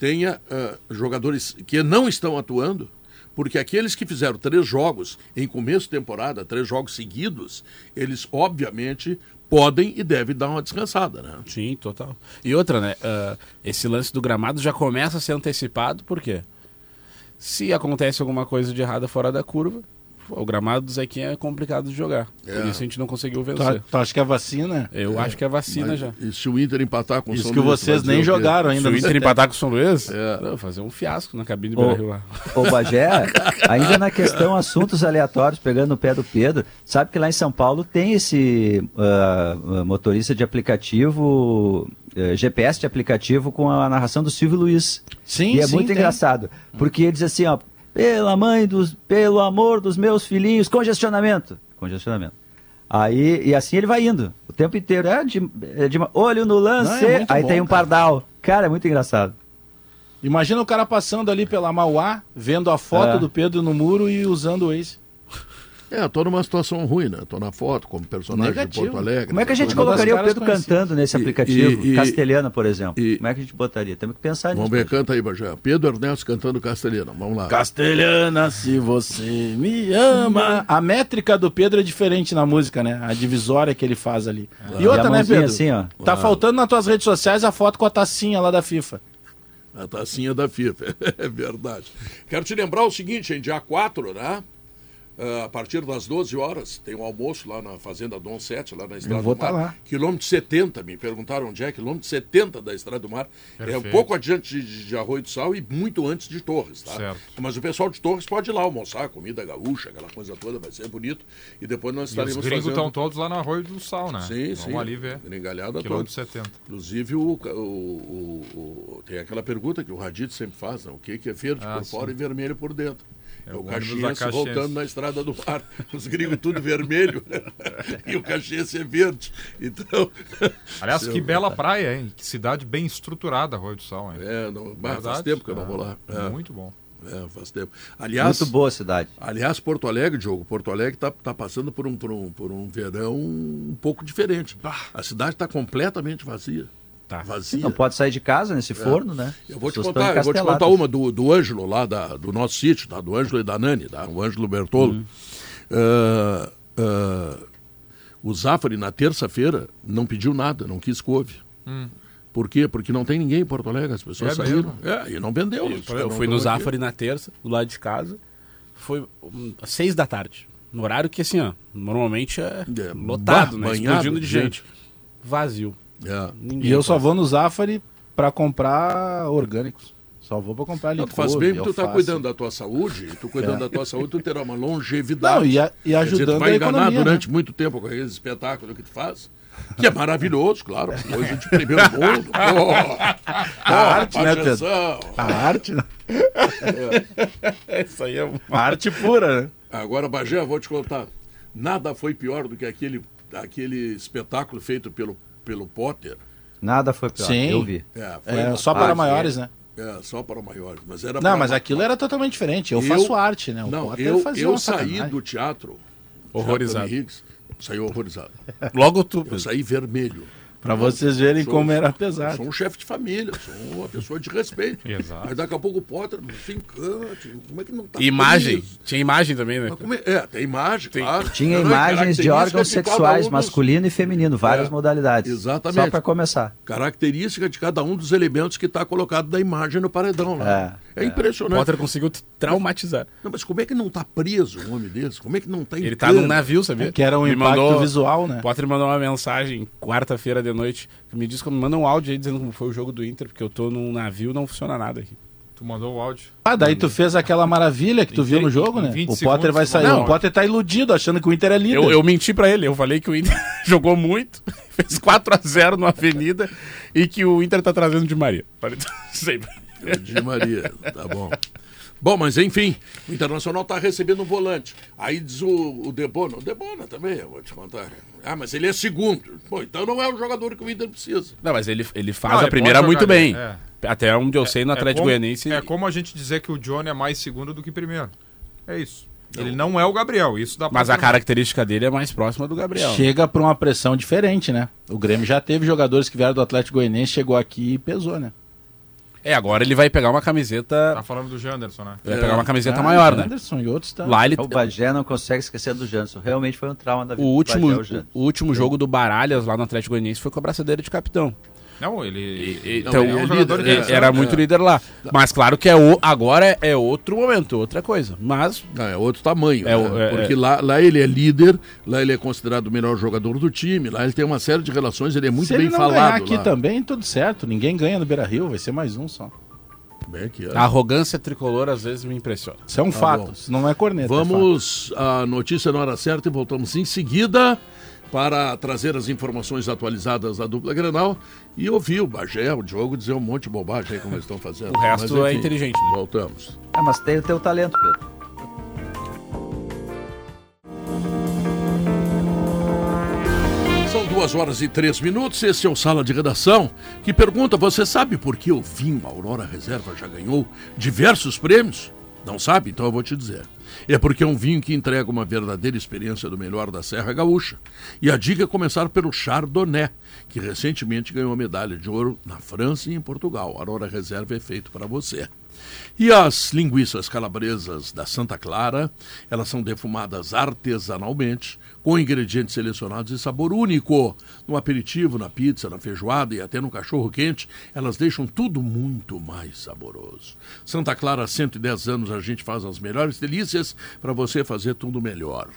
tenha uh, jogadores que não estão atuando, porque aqueles que fizeram três jogos em começo de temporada, três jogos seguidos, eles obviamente podem e devem dar uma descansada, né? Sim, total. E outra, né? Uh, esse lance do gramado já começa a ser antecipado, por quê? Se acontece alguma coisa de errada fora da curva, o gramado do Zequinha é complicado de jogar. É. Por isso a gente não conseguiu vencer. Tu, tu acha que é vacina? Eu é. acho que é vacina Mas, já. E se o Inter empatar com o São Luís? Isso que vocês nem jogaram ainda. Se o Inter empatar com o São Luís, é. não, fazer um fiasco na cabine do Brasil lá. Ô Bagé, ainda na questão assuntos aleatórios, pegando no pé do Pedro, sabe que lá em São Paulo tem esse uh, motorista de aplicativo uh, GPS de aplicativo com a narração do Silvio Luiz. Sim, E é sim, muito tem. engraçado, porque ele diz assim, ó, pela mãe dos, pelo amor dos meus filhinhos, congestionamento. Congestionamento. Aí, e assim ele vai indo, o tempo inteiro. É de, é de olho no lance, Não, é aí bom, tem um cara. pardal. Cara, é muito engraçado. Imagina o cara passando ali pela Mauá, vendo a foto É. do Pedro no muro e usando o Waze. É, tô numa situação ruim, né? Tô na foto como personagem Negativo. de Porto Alegre. Como é que a gente Tô- colocaria o Pedro conhecidas. cantando nesse E- aplicativo? e- e- Castelhana, por exemplo. e- Como é que a gente botaria? Temos que pensar nisso. Vamos ver, canta aí, Bajé. Pedro Ernesto cantando castelhano. Vamos lá. Castelhana, se você me ama. A métrica do Pedro é diferente na música, né? A divisória que ele faz ali. E E outra, né, mãozinha Pedro? assim, ó. Tá faltando nas tuas redes sociais a foto com a tacinha lá da FIFA. A tacinha da FIFA, é verdade. Quero te lembrar o seguinte, em dia 4, né? Ah, a partir das 12 horas, tem um almoço lá na Fazenda Dom 7, lá na Estrada vou do Mar. tá lá. Quilômetro 70, me perguntaram onde é, quilômetro 70 da Estrada do Mar. É um Perfeito. pouco adiante de, de Arroio do Sal e muito antes de Torres, tá? Certo. Mas o pessoal de Torres pode ir lá almoçar, comida gaúcha, aquela coisa toda, vai ser bonito. E depois nós E os estaremos gringos fazendo... estão todos lá na Arroio do Sal, né? Sim, Vamos sim. ali ver. Gringalhada toda. Quilômetro 70. Inclusive, o, o- o- o- tem aquela pergunta que o Radito sempre faz, né? o que, que é verde Ah, por sim. fora e vermelho por dentro? É, o Caxiense voltando na estrada do mar, os gringos tudo vermelho e o Caxiense é verde. Então, Aliás, Seu- que bela praia, hein? Que cidade bem estruturada, Arroio do Sal, hein? é, não, bah, faz Verdade. tempo que eu não vou lá. É, Muito bom. é, faz tempo. Aliás, Muito boa a cidade. aliás, Porto Alegre, Diogo, Porto Alegre está tá passando por um, por, um, por um verão um pouco diferente. A cidade está completamente vazia. Tá. Vazia. Não pode sair de casa nesse forno, né? Eu vou te contar, eu vou te contar uma do, do Ângelo lá da, do nosso sítio, tá? Do Ângelo e da Nani, tá? O Ângelo Bertolo. Uhum. Ah, ah, o Zafari, na terça-feira, não pediu nada, não quis couve. Por quê? Porque não tem ninguém em Porto Alegre, as pessoas É saíram. É, e não vendeu. Eu, eu não fui no estão aqui. Zafari na terça, do lado de casa. Foi hum, às seis da tarde. No horário que, assim, ó, normalmente é, É, lotado, bah, né? banhado Explodindo de de gente. Vazio. É. Ninguém E eu só vou no Zafari pra comprar orgânicos. Só vou pra comprar ali. Não, tu faz bem porque tu tá cuidando da tua saúde, tu cuidando da tua saúde, tu terá uma longevidade. Não, e, a- e Quer dizer, tu ajudando vai a enganar economia. durante né? muito tempo com aquele espetáculo que tu faz. Que é maravilhoso, claro. Coisa de primeiro mundo. Pô, A arte, né, Pedro? paixão. A arte, né? Isso aí é uma... A arte pura, né? Agora, Bagé, eu vou te contar. Nada foi pior do que aquele, aquele espetáculo feito pelo, pelo Potter. Nada foi pior. Sim. Eu vi. É, foi É, uma- só para Ah, maiores, né? é, só para maiores. Mas era Não, mas aquilo era totalmente diferente. Eu, Eu- faço arte, né? O Não, Potter eu, fazia eu saí sacanagem. do teatro. Horrorizado. Saí horrorizado. Logo tu. Eu saí vermelho. Pra vocês verem Sou- como era pesado. sou um chefe de família, sou uma pessoa de respeito. Exato. Mas daqui a pouco o Potter, fincante, como é que não tá Imagem. preso? Tinha imagem também, né? É? é, tem imagem, claro. Tinha é imagens de órgãos sexuais, um dos- masculino e feminino, várias É, modalidades. exatamente. Só para começar. Característica de cada um dos elementos que está colocado da imagem no paredão. Lá. É, O impressionante. Potter conseguiu te traumatizar. Não, mas como é que não está preso um homem desse? Como é que não está Ele tá num navio, sabia? Que era um Me impacto visual, né? O Potter mandou uma mensagem quarta-feira de noite. Me disse que me manda um áudio aí dizendo como foi o jogo do Inter, porque eu tô num navio não funciona nada aqui. Tu mandou o áudio. Ah, daí tu fez aquela maravilha que tu viu no jogo, né? 20 O Potter vai sair. mandou. O Potter tá iludido, achando que o Inter é líder. Eu, eu menti pra ele, eu falei que o Inter jogou muito, fez 4x0 no Avenida e que o Inter tá trazendo de Maria. Falei, sempre. De Maria, tá bom. Bom, mas enfim, o Internacional está recebendo um volante. Aí diz o, o Debona, o Debona também, eu vou te contar. Ah, mas ele é segundo. Bom, então não é o jogador que o Inter precisa. Não, mas ele, ele faz Não, a ele primeira muito bem. é. Até onde eu sei no Atlético como, Goianiense. é como a gente dizer que o Johnny é mais segundo do que primeiro. É isso. Ele não é o Gabriel, isso dá pra Mas a característica dele é mais próxima do Gabriel. Chega pra uma pressão diferente, né? O Grêmio já teve jogadores que vieram do Atlético Goianiense, chegou aqui e pesou, né? É, agora ele vai pegar uma camiseta. Tá falando do Janderson, né? Vai pegar uma camiseta Ah, maior, né? Anderson e outros tá. Lá ele. O Bagé não consegue esquecer do Janson. Realmente foi um trauma da vida O do último, Bagé, o o último jogo do Baralhas lá no Atlético Goianiense foi com a braçadeira de capitão. Não, ele. E, então, é um líder, é, era muito líder lá. Mas claro que é o, agora é outro momento, outra coisa. Mas. Não, é outro tamanho. É, né? É, Porque Lá, lá ele é líder, lá ele é considerado o melhor jogador do time, lá ele tem uma série de relações, ele é muito Se bem ele não falado. aqui lá. também, tudo certo. Ninguém ganha no Beira Rio, vai ser mais um só. Bem aqui, a arrogância tricolor às vezes me impressiona. Isso é um tá fato, não é corneta. É Vamos é à notícia na hora certa e voltamos em seguida para trazer as informações atualizadas da dupla Grenal e ouvir o Bagé, o Diogo dizer um monte de bobagem aí como eles estão fazendo. O resto mas, enfim, é inteligente. Né? Voltamos. É, mas tem o teu talento, Pedro. São duas horas e três minutos. Esse é o Sala de Redação que pergunta: Você sabe por que o vinho Aurora Reserva já ganhou diversos prêmios? Não sabe? Então eu vou te dizer. É porque é um vinho que entrega uma verdadeira experiência do melhor da Serra Gaúcha. E a dica é começar pelo Chardonnay, que recentemente ganhou a medalha de ouro na França e em Portugal. A Aurora Reserva é feito para você. E as linguiças calabresas da Santa Clara, elas são defumadas artesanalmente, com ingredientes selecionados e sabor único. No aperitivo, na pizza, na feijoada e até no cachorro quente, elas deixam tudo muito mais saboroso. Santa Clara, há 110 anos, a gente faz as melhores delícias para você fazer tudo melhor.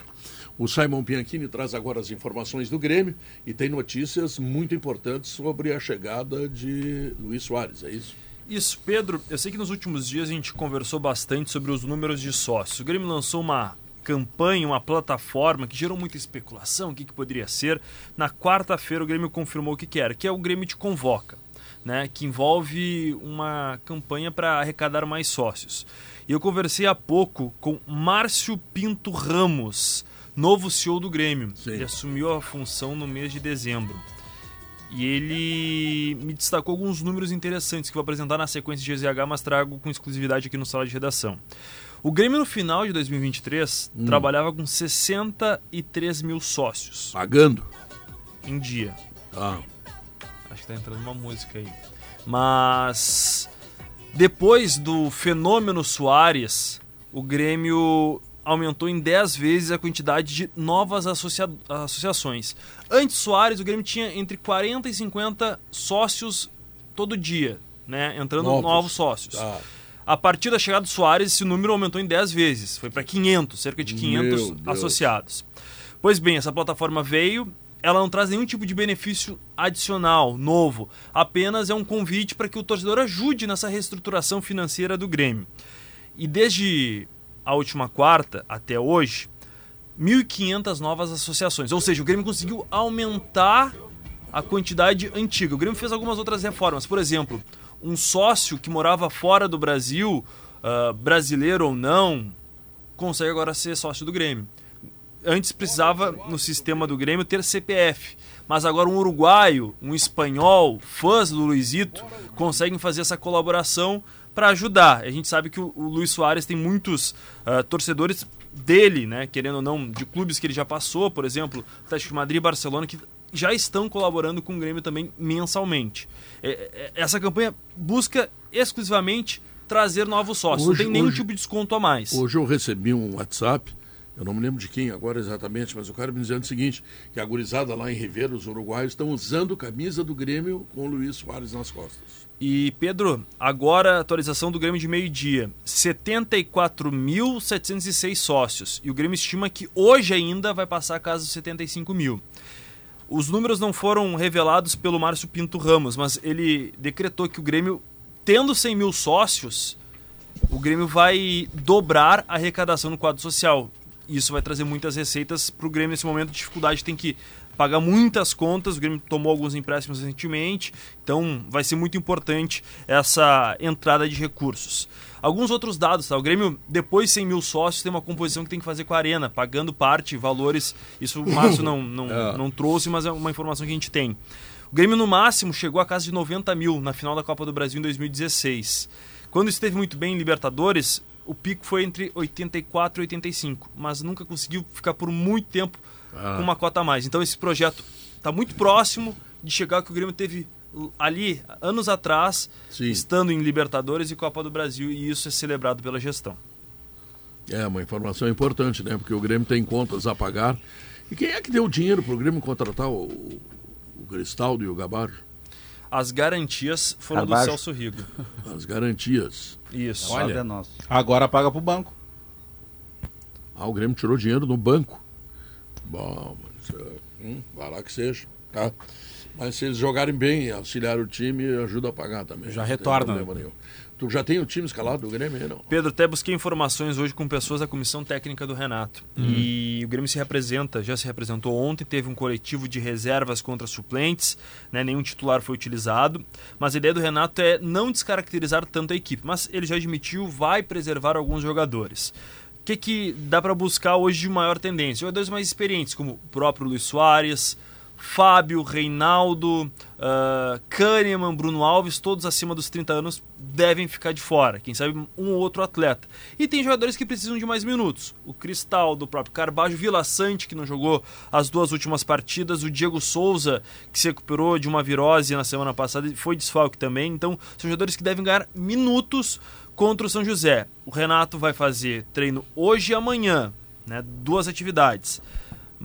O Simon Bianchini traz agora as informações do Grêmio e tem notícias muito importantes sobre a chegada de Luiz Soares, é isso? Isso, Pedro, eu sei que nos últimos dias a gente conversou bastante sobre os números de sócios. O Grêmio lançou uma campanha, uma plataforma que gerou muita especulação, o que, que poderia ser. Na quarta-feira o Grêmio confirmou o que, que era, que é o Grêmio te convoca, né? que envolve uma campanha para arrecadar mais sócios. E eu conversei há pouco com Márcio Pinto Ramos, novo CEO do Grêmio. Sim. Ele assumiu a função no mês de dezembro. E ele me destacou alguns números interessantes que vou apresentar na sequência de GZH, mas trago com exclusividade aqui no sala de redação. O Grêmio no final de 2023 hum. trabalhava com 63 mil sócios. Pagando? Em dia. Ah. Acho que tá entrando uma música aí. Mas depois do fenômeno Soares, o Grêmio aumentou em 10 vezes a quantidade de novas associa associações. Antes Soares, o Grêmio tinha entre 40 e 50 sócios todo dia, né? Entrando novos, novos sócios. Ah. A partir da chegada do Soares, esse número aumentou em 10 vezes. Foi para 500, cerca de 500 associados. Pois bem, essa plataforma veio, ela não traz nenhum tipo de benefício adicional, novo. Apenas é um convite para que o torcedor ajude nessa reestruturação financeira do Grêmio. E desde a última quarta até hoje, 1.500 novas associações. Ou seja, o Grêmio conseguiu aumentar a quantidade antiga. O Grêmio fez algumas outras reformas. Por exemplo, um sócio que morava fora do Brasil, uh, brasileiro ou não, consegue agora ser sócio do Grêmio. Antes precisava, no sistema do Grêmio, ter CPF. Mas agora um uruguaio, um espanhol, fãs do Luizito, conseguem fazer essa colaboração para ajudar. A gente sabe que o, o Luiz Soares tem muitos uh, torcedores dele, né, querendo ou não, de clubes que ele já passou, por exemplo, Atlético de Madrid e Barcelona, que já estão colaborando com o Grêmio também mensalmente. É, é, essa campanha busca exclusivamente trazer novos sócios, hoje, não tem nenhum hoje, tipo de desconto a mais. Hoje eu recebi um WhatsApp, eu não me lembro de quem agora exatamente, mas o cara me dizendo o seguinte, que a gurizada lá em Ribeiro, os uruguaios, estão usando camisa do Grêmio com o Luiz Soares nas costas. E Pedro, agora atualização do Grêmio de meio-dia: 74.706 sócios. E o Grêmio estima que hoje ainda vai passar a casa dos 75 mil. Os números não foram revelados pelo Márcio Pinto Ramos, mas ele decretou que o Grêmio, tendo 100 mil sócios, o Grêmio vai dobrar a arrecadação no quadro social. Isso vai trazer muitas receitas para o Grêmio nesse momento de dificuldade. Tem que pagar muitas contas. O Grêmio tomou alguns empréstimos recentemente, então vai ser muito importante essa entrada de recursos. Alguns outros dados, tá? O Grêmio, depois de 100 mil sócios, tem uma composição que tem que fazer com a Arena, pagando parte, valores. Isso o Márcio não, não, é. não trouxe, mas é uma informação que a gente tem. O Grêmio, no máximo, chegou a casa de 90 mil na final da Copa do Brasil em 2016. Quando esteve muito bem em Libertadores, o pico foi entre 84 e 85, mas nunca conseguiu ficar por muito tempo ah. com uma cota a mais. Então esse projeto está muito próximo de chegar ao que o Grêmio teve ali anos atrás, Sim. estando em Libertadores e Copa do Brasil, e isso é celebrado pela gestão. É uma informação importante, né? Porque o Grêmio tem contas a pagar. E quem é que deu dinheiro para o Grêmio contratar o, o Cristaldo e o Gabarro? as garantias foram do Celso Rigo. As garantias. Isso. Olha, é agora paga pro banco. Ah, o Grêmio tirou dinheiro no banco. Bom, mas, uh, hum, vai lá que seja. Tá? Mas se eles jogarem bem, auxiliar o time, ajuda a pagar também. Já retorna. Tu já tem o time escalado do Grêmio, não? Pedro, até busquei informações hoje com pessoas da comissão técnica do Renato. Uhum. E o Grêmio se representa, já se representou ontem, teve um coletivo de reservas contra suplentes, né? nenhum titular foi utilizado. Mas a ideia do Renato é não descaracterizar tanto a equipe. Mas ele já admitiu, vai preservar alguns jogadores. O que, que dá para buscar hoje de maior tendência? Jogadores mais experientes, como o próprio Luiz Soares, Fábio, Reinaldo, uh, Kahneman, Bruno Alves, todos acima dos 30 anos devem ficar de fora. Quem sabe um ou outro atleta. E tem jogadores que precisam de mais minutos. O Cristal, do próprio Carbajo, Vila Sante, que não jogou as duas últimas partidas, o Diego Souza, que se recuperou de uma virose na semana passada e foi desfalque também. Então, são jogadores que devem ganhar minutos contra o São José. O Renato vai fazer treino hoje e amanhã, né? duas atividades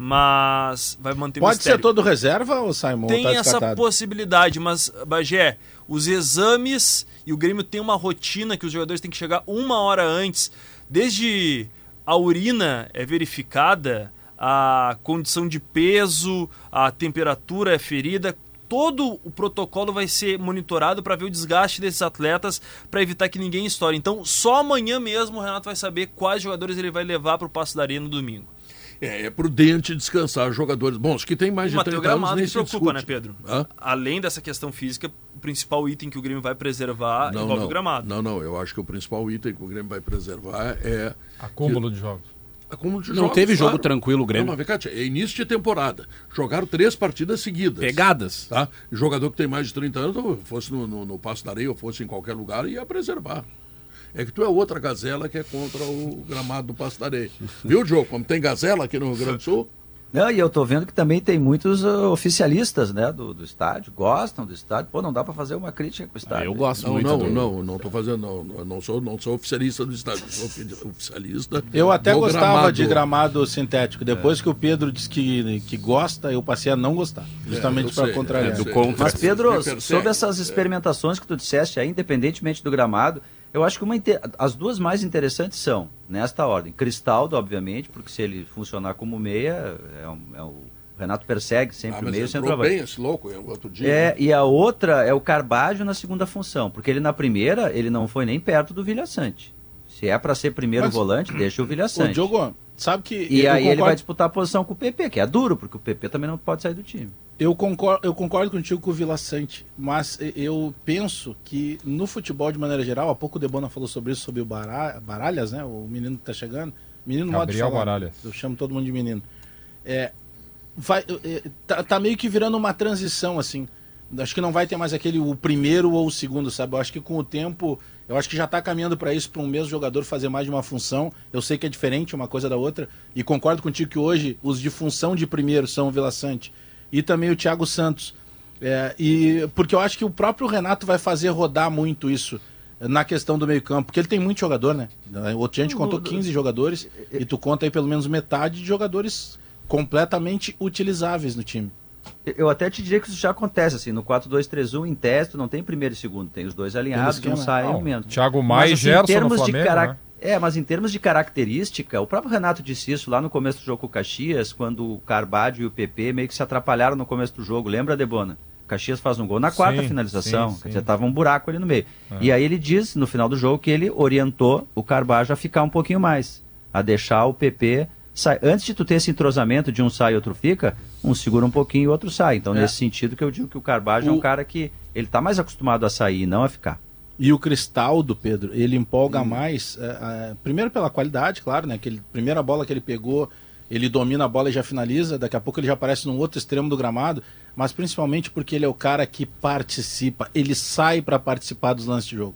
mas vai manter Pode ser todo reserva ou Simon? Tem tá essa possibilidade, mas Bagé, os exames e o Grêmio tem uma rotina que os jogadores têm que chegar uma hora antes. Desde a urina é verificada, a condição de peso, a temperatura é ferida, todo o protocolo vai ser monitorado para ver o desgaste desses atletas, para evitar que ninguém estoure. Então, só amanhã mesmo o Renato vai saber quais jogadores ele vai levar para o Passo da Arena no domingo. É, é prudente descansar jogadores bons que tem mais de 30 gramado anos. Isso preocupa, né, Pedro? Hã? Além dessa questão física, o principal item que o Grêmio vai preservar não, envolve não, o gramado. Não, não, eu acho que o principal item que o Grêmio vai preservar é. Acúmulo que... de jogos. Acúmulo de não jogos, teve jogo tranquilo o Grêmio. Não, mas, é início de temporada. Jogaram três partidas seguidas. Pegadas. Tá? Jogador que tem mais de 30 anos, fosse no, no, no Passo da Areia ou fosse em qualquer lugar, ia preservar. É que tu é outra gazela que é contra o gramado do Areia. Viu, Diogo? Como tem gazela aqui no Rio Grande do Sul? Não, e eu tô vendo que também tem muitos uh, oficialistas, né, do, do estádio, gostam do estádio. Pô, não dá para fazer uma crítica com o estádio. Ah, eu gosto não, muito. Não, do... não, não tô fazendo, não, não sou, não sou oficialista do estádio, sou oficialista. Eu até gostava gramado. de gramado sintético. Depois é. que o Pedro disse que, que gosta, eu passei a não gostar, é, justamente é, para contrariar. É, do contra. Mas Pedro, sobre essas experimentações que tu disseste, aí, independentemente do gramado, eu acho que uma as duas mais interessantes são, nesta ordem, Cristaldo, obviamente, porque se ele funcionar como meia, é, um, é o Renato persegue sempre ah, o meio centroavante. bem esse louco outro dia. É, né? e a outra é o Carbajo na segunda função, porque ele na primeira, ele não foi nem perto do Vilha Sante. Se é para ser primeiro mas, volante, deixa o Vilha Sante. O Diogo, sabe que... E aí concordo... ele vai disputar a posição com o PP, que é duro, porque o PP também não pode sair do time. Eu concordo, eu concordo contigo com o Vila Sante, mas eu penso que no futebol de maneira geral, há pouco o Debona falou sobre isso, sobre o Baralhas, né? O menino que está chegando. Menino Gabriel modo Baralhas. Eu chamo todo mundo de menino. É, vai, é, tá, tá, meio que virando uma transição, assim. Acho que não vai ter mais aquele o primeiro ou o segundo, sabe? Eu acho que com o tempo, eu acho que já está caminhando para isso, para um mesmo jogador fazer mais de uma função. Eu sei que é diferente uma coisa da outra, e concordo contigo que hoje os de função de primeiro são o Vila Sante e também o Thiago Santos. É, e porque eu acho que o próprio Renato vai fazer rodar muito isso na questão do meio-campo, porque ele tem muito jogador, né? Outro dia a gente contou 15 jogadores e tu conta aí pelo menos metade de jogadores completamente utilizáveis no time. Eu até te diria que isso já acontece, assim, no 4-2-3-1, em teste, não tem primeiro e segundo, tem os dois alinhados, um sai e aumenta. Thiago Maia e assim, Gerson no Flamengo, né? É, mas em termos de característica, o próprio Renato disse isso lá no começo do jogo com o Caxias, quando o Carbadio e o PP meio que se atrapalharam no começo do jogo. Lembra, Debona? O Caxias faz um gol na quarta sim, finalização, sim, quer dizer, tava um buraco ali no meio. É. E aí ele diz, no final do jogo, que ele orientou o Carbadio a ficar um pouquinho mais, a deixar o PP sair. Antes de tu ter esse entrosamento de um sai e outro fica, um segura um pouquinho e o outro sai. Então, é. nesse sentido que eu digo que o Carbajo o... é um cara que ele está mais acostumado a sair, não a ficar. E o Cristaldo, Pedro, ele empolga hum. mais, é, é, primeiro pela qualidade, claro, né? Que ele, primeira bola que ele pegou, ele domina a bola e já finaliza, daqui a pouco ele já aparece num outro extremo do gramado, mas principalmente porque ele é o cara que participa, ele sai para participar dos lances de jogo.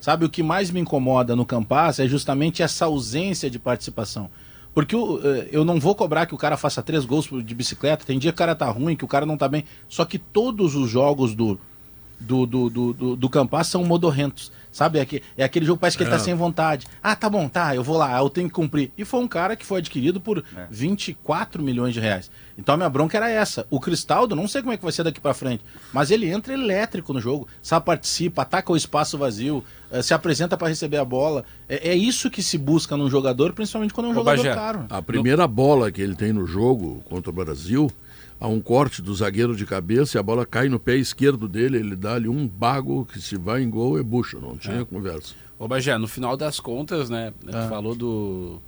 Sabe, o que mais me incomoda no Campas é justamente essa ausência de participação. Porque eu, é, eu não vou cobrar que o cara faça três gols de bicicleta, tem dia que o cara tá ruim, que o cara não tá bem. Só que todos os jogos do, do, do, do, do, do Campas são modorrentos. Sabe? É, que, é aquele jogo que parece que ele tá é. sem vontade. Ah, tá bom, tá, eu vou lá, eu tenho que cumprir. E foi um cara que foi adquirido por é. 24 milhões de reais. Então a minha bronca era essa. O Cristaldo, não sei como é que vai ser daqui para frente, mas ele entra elétrico no jogo, sabe, participa, ataca o espaço vazio, eh, se apresenta para receber a bola. É, é, isso que se busca num jogador, principalmente quando é um Ô, jogador Bagé, caro. A primeira bola que ele tem no jogo contra o Brasil há um corte do zagueiro de cabeça e a bola cai no pé esquerdo dele, ele dá ali um bago que se vai em gol é bucha, não tinha é. conversa. Ô Bagé, no final das contas, né, é. falou do,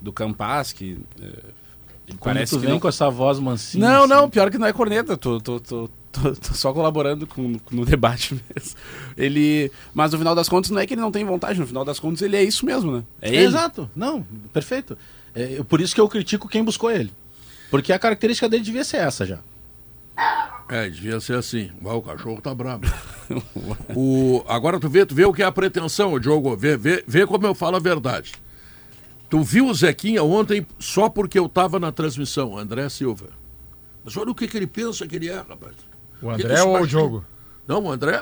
do Campas, que... É, parece tu que vem não... com essa voz mansinha. Não, assim. não, pior que não é corneta, tô, tô, tô, tô, tô só colaborando com, no debate mesmo. Ele, mas no final das contas não é que ele não tem vontade, no final das contas ele é isso mesmo, né? É, é Exato, não, perfeito. É, por isso que eu critico quem buscou ele. Porque a característica dele devia ser essa já. É, devia ser assim. o cachorro tá bravo. o, agora tu vê, tu vê o que é a pretensão, Diogo. Vê, vê, vê como eu falo a verdade. Tu viu o Zequinha ontem só porque eu tava na transmissão, André Silva. Mas olha o que, que ele pensa que ele é, rapaz. O André ou o Diogo? Não, o André.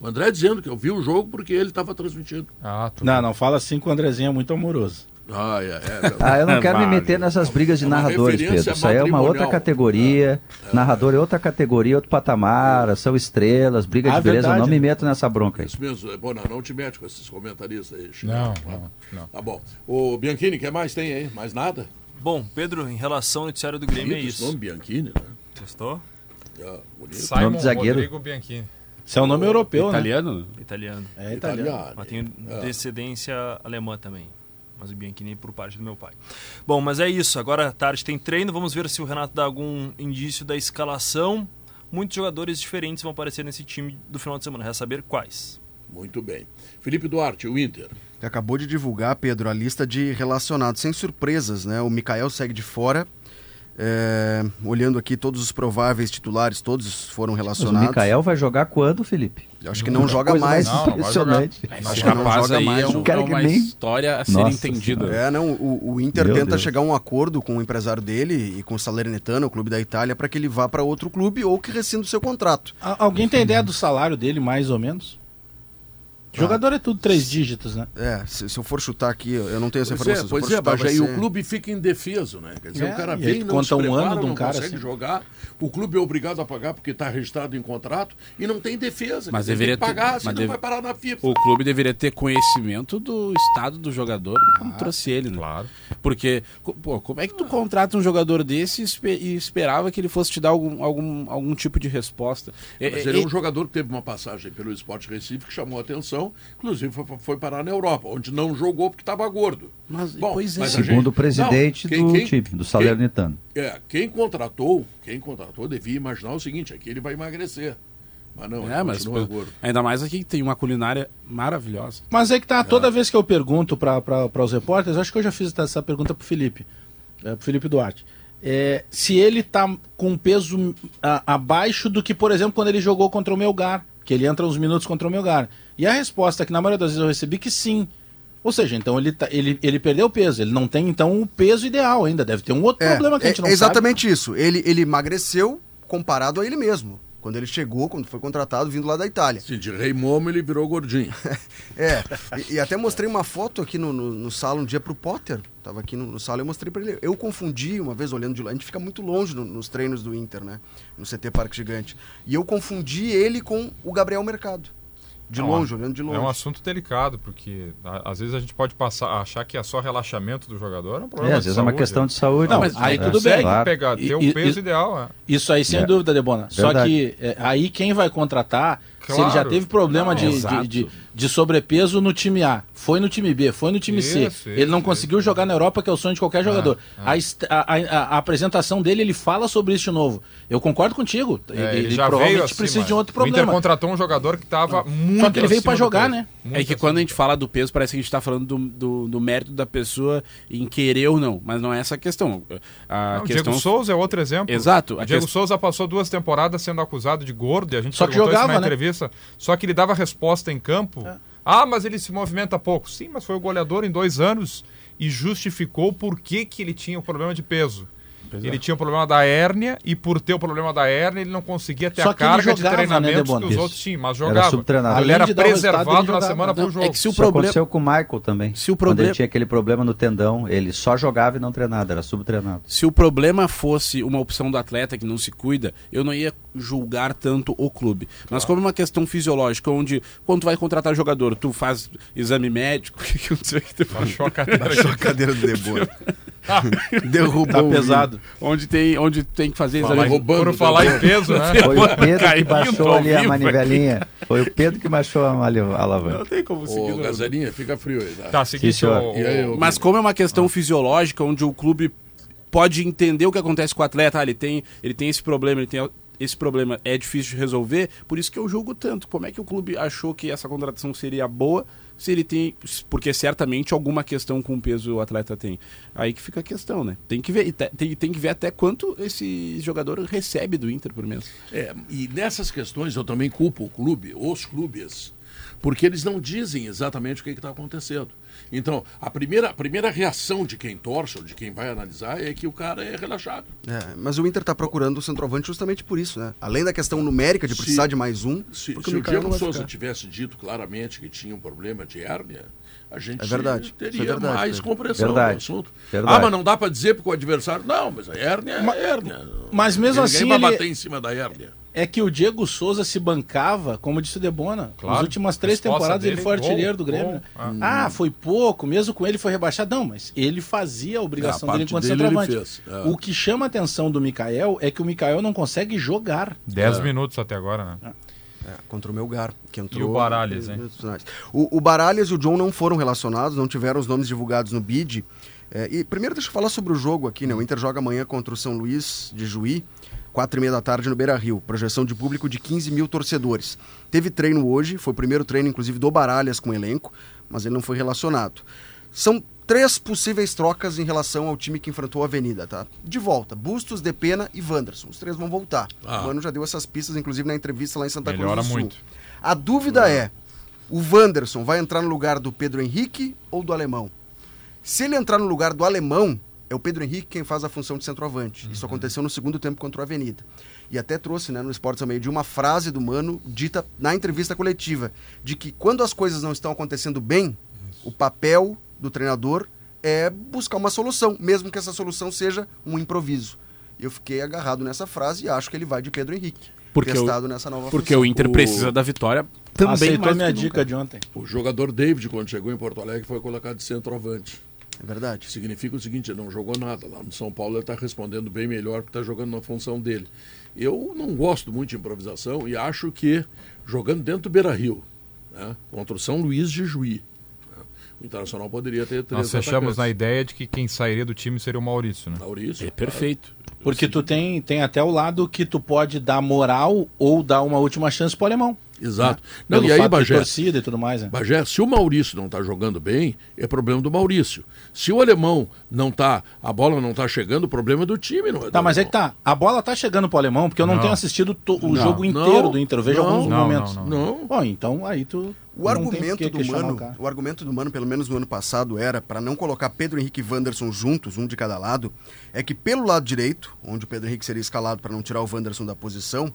O André dizendo que eu vi o jogo porque ele estava transmitindo. Ah, não, não fala assim que o Andrezinho é muito amoroso. Ah, é, é, ah, eu não quero me meter nessas brigas de é narradores, Pedro. Isso aí é uma outra categoria. É, é. Narrador é outra categoria, outro patamar, são estrelas, briga ah, de beleza. Verdade. Eu não me meto nessa bronca aí. Isso mesmo. Bom, não, não te mete com esses comentaristas aí. Chico. Não, não, não. Tá bom. O Bianchini, o que mais tem aí? Mais nada? Bom, Pedro, em relação ao noticiário do Grêmio, é isso. nome Bianchini, né? Testou? É, Simon nome de zagueiro. Rodrigo Bianchini. Isso é um nome europeu, italiano? né? Italiano. É italiano. italiano. Mas tem é. descendência alemã também mas o Bianchini por parte do meu pai. Bom, mas é isso. Agora à tarde tem treino. Vamos ver se o Renato dá algum indício da escalação. Muitos jogadores diferentes vão aparecer nesse time do final de semana. Resta saber quais. Muito bem. Felipe Duarte, o Inter. Acabou de divulgar, Pedro, a lista de relacionados. Sem surpresas, né? O Mikael segue de fora. É, olhando aqui todos os prováveis titulares, todos foram relacionados. Mas o Mikael vai jogar quando, Felipe? Eu acho que não, joga mais. Impressionante. Não, acho que não joga mais. É um, cara que uma nem... história a ser Nossa, entendida. É, não, o, o Inter Meu tenta Deus. chegar a um acordo com o empresário dele e com o Salernitano, o clube da Itália, para que ele vá para outro clube ou que rescinda o seu contrato. Alguém tem ideia do salário dele, mais ou menos? Jogador é tudo três dígitos, né? É, se, se eu for chutar aqui, eu não tenho essa pois informação. É, pois é, mas aí ser... o clube fica indefeso, né? Quer dizer, é, o cara vem, não conta se prepara, um ano de um cara consegue assim. jogar, o clube é obrigado a pagar porque está registrado em contrato e não tem defesa. Mas deveria ter, pagar, mas deve... vai parar na FIFA. O clube deveria ter conhecimento do estado do jogador quando ah, trouxe ele, né? Claro. Porque, pô, como é que tu contrata um jogador desse e esperava que ele fosse te dar algum, algum, algum tipo de resposta? Mas é, ele é um jogador que teve uma passagem pelo Esporte Recife que chamou a atenção, inclusive foi foi parar na Europa, onde não jogou porque estava gordo. Mas, Bom, pois é. Mas Segundo gente... o presidente não, quem, do quem, time, do Salernitano. Quem, é, quem contratou, quem contratou devia imaginar o seguinte, aqui ele vai emagrecer. Mas não, é, mas gordo. ainda mais aqui que tem uma culinária maravilhosa. Mas é que tá, toda é. vez que eu pergunto para os repórteres, acho que eu já fiz essa pergunta para o Felipe, é, pro Felipe Duarte. É, se ele tá com peso a, abaixo do que, por exemplo, quando ele jogou contra o Melgar, que ele entra uns minutos contra o Melgar. E a resposta que na maioria das vezes eu recebi que sim. Ou seja, então ele, tá, ele, ele perdeu peso. Ele não tem, então, o peso ideal ainda. Deve ter um outro é, problema que a gente não é exatamente sabe. isso. Ele, ele emagreceu comparado a ele mesmo. Quando ele chegou, quando foi contratado, vindo lá da Itália. Sim, de rei momo ele virou gordinho. é, e, e, até mostrei uma foto aqui no, no, no sala um dia pro Potter. Tava aqui no, no sala e eu mostrei para ele. Eu confundi uma vez olhando de lá. A gente fica muito longe no, nos treinos do Inter, né? No CT Parque Gigante. E eu confundi ele com o Gabriel Mercado. De é longe, olhando de longe. É um assunto delicado, porque a, às vezes a gente pode passar, achar que é só relaxamento do jogador é um problema. É, às vezes saúde, é uma questão de saúde. Não, mas aí tudo bem. Claro. pegar, ter o um peso ideal. É. Isso aí, sem é. dúvida, Debona. Só que é, aí quem vai contratar, claro. se ele já teve problema Não, de, de, de, de sobrepeso no time A, foi no time B, foi no time isso, C. Isso, ele não isso, conseguiu jogar na Europa, que é o sonho de qualquer jogador. É, é. A, a, a, a, apresentação dele, ele fala sobre isso de novo. Eu concordo contigo. É, ele, ele já provavelmente assim, precisa de um outro problema. O Inter contratou um jogador que estava muito Só que ele veio para jogar, né? é que quando a gente fala do peso, parece que a gente está falando do, do, do, mérito da pessoa em querer ou não. Mas não é essa a questão. A não, questão... Diego Souza é outro exemplo. Exato. O Diego quest... Souza passou duas temporadas sendo acusado de gordo e a gente Só que jogava, isso na né? entrevista. Só que ele dava resposta em campo. Ah, mas ele se movimenta pouco. Sim, mas foi o goleador em dois anos e justificou por que, que ele tinha o problema de peso. Ele tinha o problema da hérnia e por ter o problema da hérnia ele não conseguia ter Só a que carga jogava, de treinamentos né, que os Debona? outros tinham, mas Era jogava. subtreinado. ele era o preservado ele na semana Não, pro jogo. é que se o Isso problema aconteceu com o Michael também. Se o Quando problema- ele tinha aquele problema no tendão, ele só jogava e não treinava, era subtreinado. Se o problema fosse uma opção do atleta que não se cuida, eu não ia julgar tanto o clube. Mas como é uma questão fisiológica, onde quando tu vai contratar jogador, tu faz exame médico, o que que aconteceu aqui depois? Baixou a cadeira. Baixou a cadeira do Debora. Derrubou Tá pesado. Onde tem, onde tem que fazer exame roubando. Por falar em peso, né? Foi o Pedro que baixou ali a manivelinha. Foi o Pedro que baixou a mali- a Não alavanca. tem como seguir. Ô, não. Gazelinha, fica frio aí, tá? Tá, seguinte, Mas como é uma questão fisiológica, onde o clube pode entender o que acontece com o atleta, ah, ele tem, ele tem esse problema, ele tem esse problema, é difícil de resolver, por isso que eu julgo tanto. Como é que o clube achou que essa contratação seria boa se ele tem. Porque certamente alguma questão com o peso o atleta tem. Aí que fica a questão, né? Tem que ver, te- tem, tem que ver até quanto esse jogador recebe do Inter por mês. É, e nessas questões eu também culpo o clube, os clubes, porque eles não dizem exatamente o que está acontecendo. Então, a primeira, a primeira reação de quem torce ou de quem vai analisar é que o cara é relaxado. É, mas o Inter tá procurando o centroavante justamente por isso, né? Além da questão numérica de precisar Se- de mais um, Se, porque se o o Diego Souza tivesse dito claramente que tinha um problema de hérnia, a gente É verdade, teria isso é verdade, mais compreensão Verdade, do assunto. verdade. Ah, mas não dá para dizer porque o adversário. Não, mas a hérnia é hérnia. mas mesmo Ninguém assim vai ele- bater em cima da hérnia. É que o Diego Souza se bancava, como disse o Debona. Claro. Nas últimas três temporadas ele dele, foi gol, artilheiro do gol. Grêmio. Ah. Ah, foi pouco, mesmo com ele foi rebaixado. Não, mas ele fazia a obrigação É, a dele enquanto dele centroavante. ele fez, é. O que chama a atenção do Mikael é que o Mikael não consegue jogar. 10 minutos até agora, né? É, contra o Melgar, que entrou... E o Baralhas, hein? O, o Baralhas e o John não foram relacionados, não tiveram os nomes divulgados no bid. É, e primeiro deixa eu falar sobre o jogo aqui, né? O Inter joga amanhã contra o São Luís de Juí, quatro e meia da tarde no Beira-Rio. Projeção de público de 15 mil torcedores. Teve treino hoje, foi o primeiro treino, inclusive, do Baralhas com o elenco, mas ele não foi relacionado. São três possíveis trocas em relação ao time que enfrentou a Avenida, tá? De volta, Bustos, Depena e Wanderson. Os três vão voltar. Ah. O Mano já deu essas pistas, inclusive, na entrevista lá em Santa Melhora Cruz do Sul. muito. A dúvida é, o Wanderson vai entrar no lugar do Pedro Henrique ou do Alemão? Se ele entrar no lugar do Alemão, é o Pedro Henrique quem faz a função de centroavante. Isso aconteceu no segundo tempo contra o Avenida. E até trouxe né, no Esportes ao Meio de uma frase do Mano dita na entrevista coletiva, de que quando as coisas não estão acontecendo bem, o papel do treinador é buscar uma solução, mesmo que essa solução seja um improviso. E eu fiquei agarrado nessa frase e acho que ele vai de Pedro Henrique, Porque o- nessa nova Porque função. o Inter O- precisa da vitória também Aceitou mais minha que dica nunca. de ontem. O jogador David, quando chegou em Porto Alegre, foi colocado de centroavante. É verdade. Significa o seguinte, ele não jogou nada. Lá no São Paulo ele está respondendo bem melhor porque está jogando na função dele. Eu não gosto muito de improvisação e acho que jogando dentro do Beira Rio, né, contra o São Luís de Juí, né, o Internacional poderia ter três Nós fechamos atacantes. na ideia de que quem sairia do time seria o Maurício, né? Maurício. É perfeito. Porque tu tem, tem até o lado que tu pode dar moral ou dar uma última chance pro alemão. Exato. Né? Não, Pelo e aí, fato de Bagé, torcida e tudo mais, né? Bagé, se o Maurício não está jogando bem, é problema do Maurício. Se o alemão não tá, a bola não está chegando, o problema é do time, não é Tá, mas é que tá. A bola tá chegando pro alemão, porque eu não, Não. tenho assistido to- o Não, jogo não, inteiro do Inter. Eu vejo não, alguns não, momentos. não, Não. Bom, então aí tu. O não argumento do Mano, o o argumento do Mano, pelo menos no ano passado, era para não colocar Pedro Henrique e Wanderson juntos, um de cada lado, é que pelo lado direito, onde o Pedro Henrique seria escalado para não tirar o Wanderson da posição,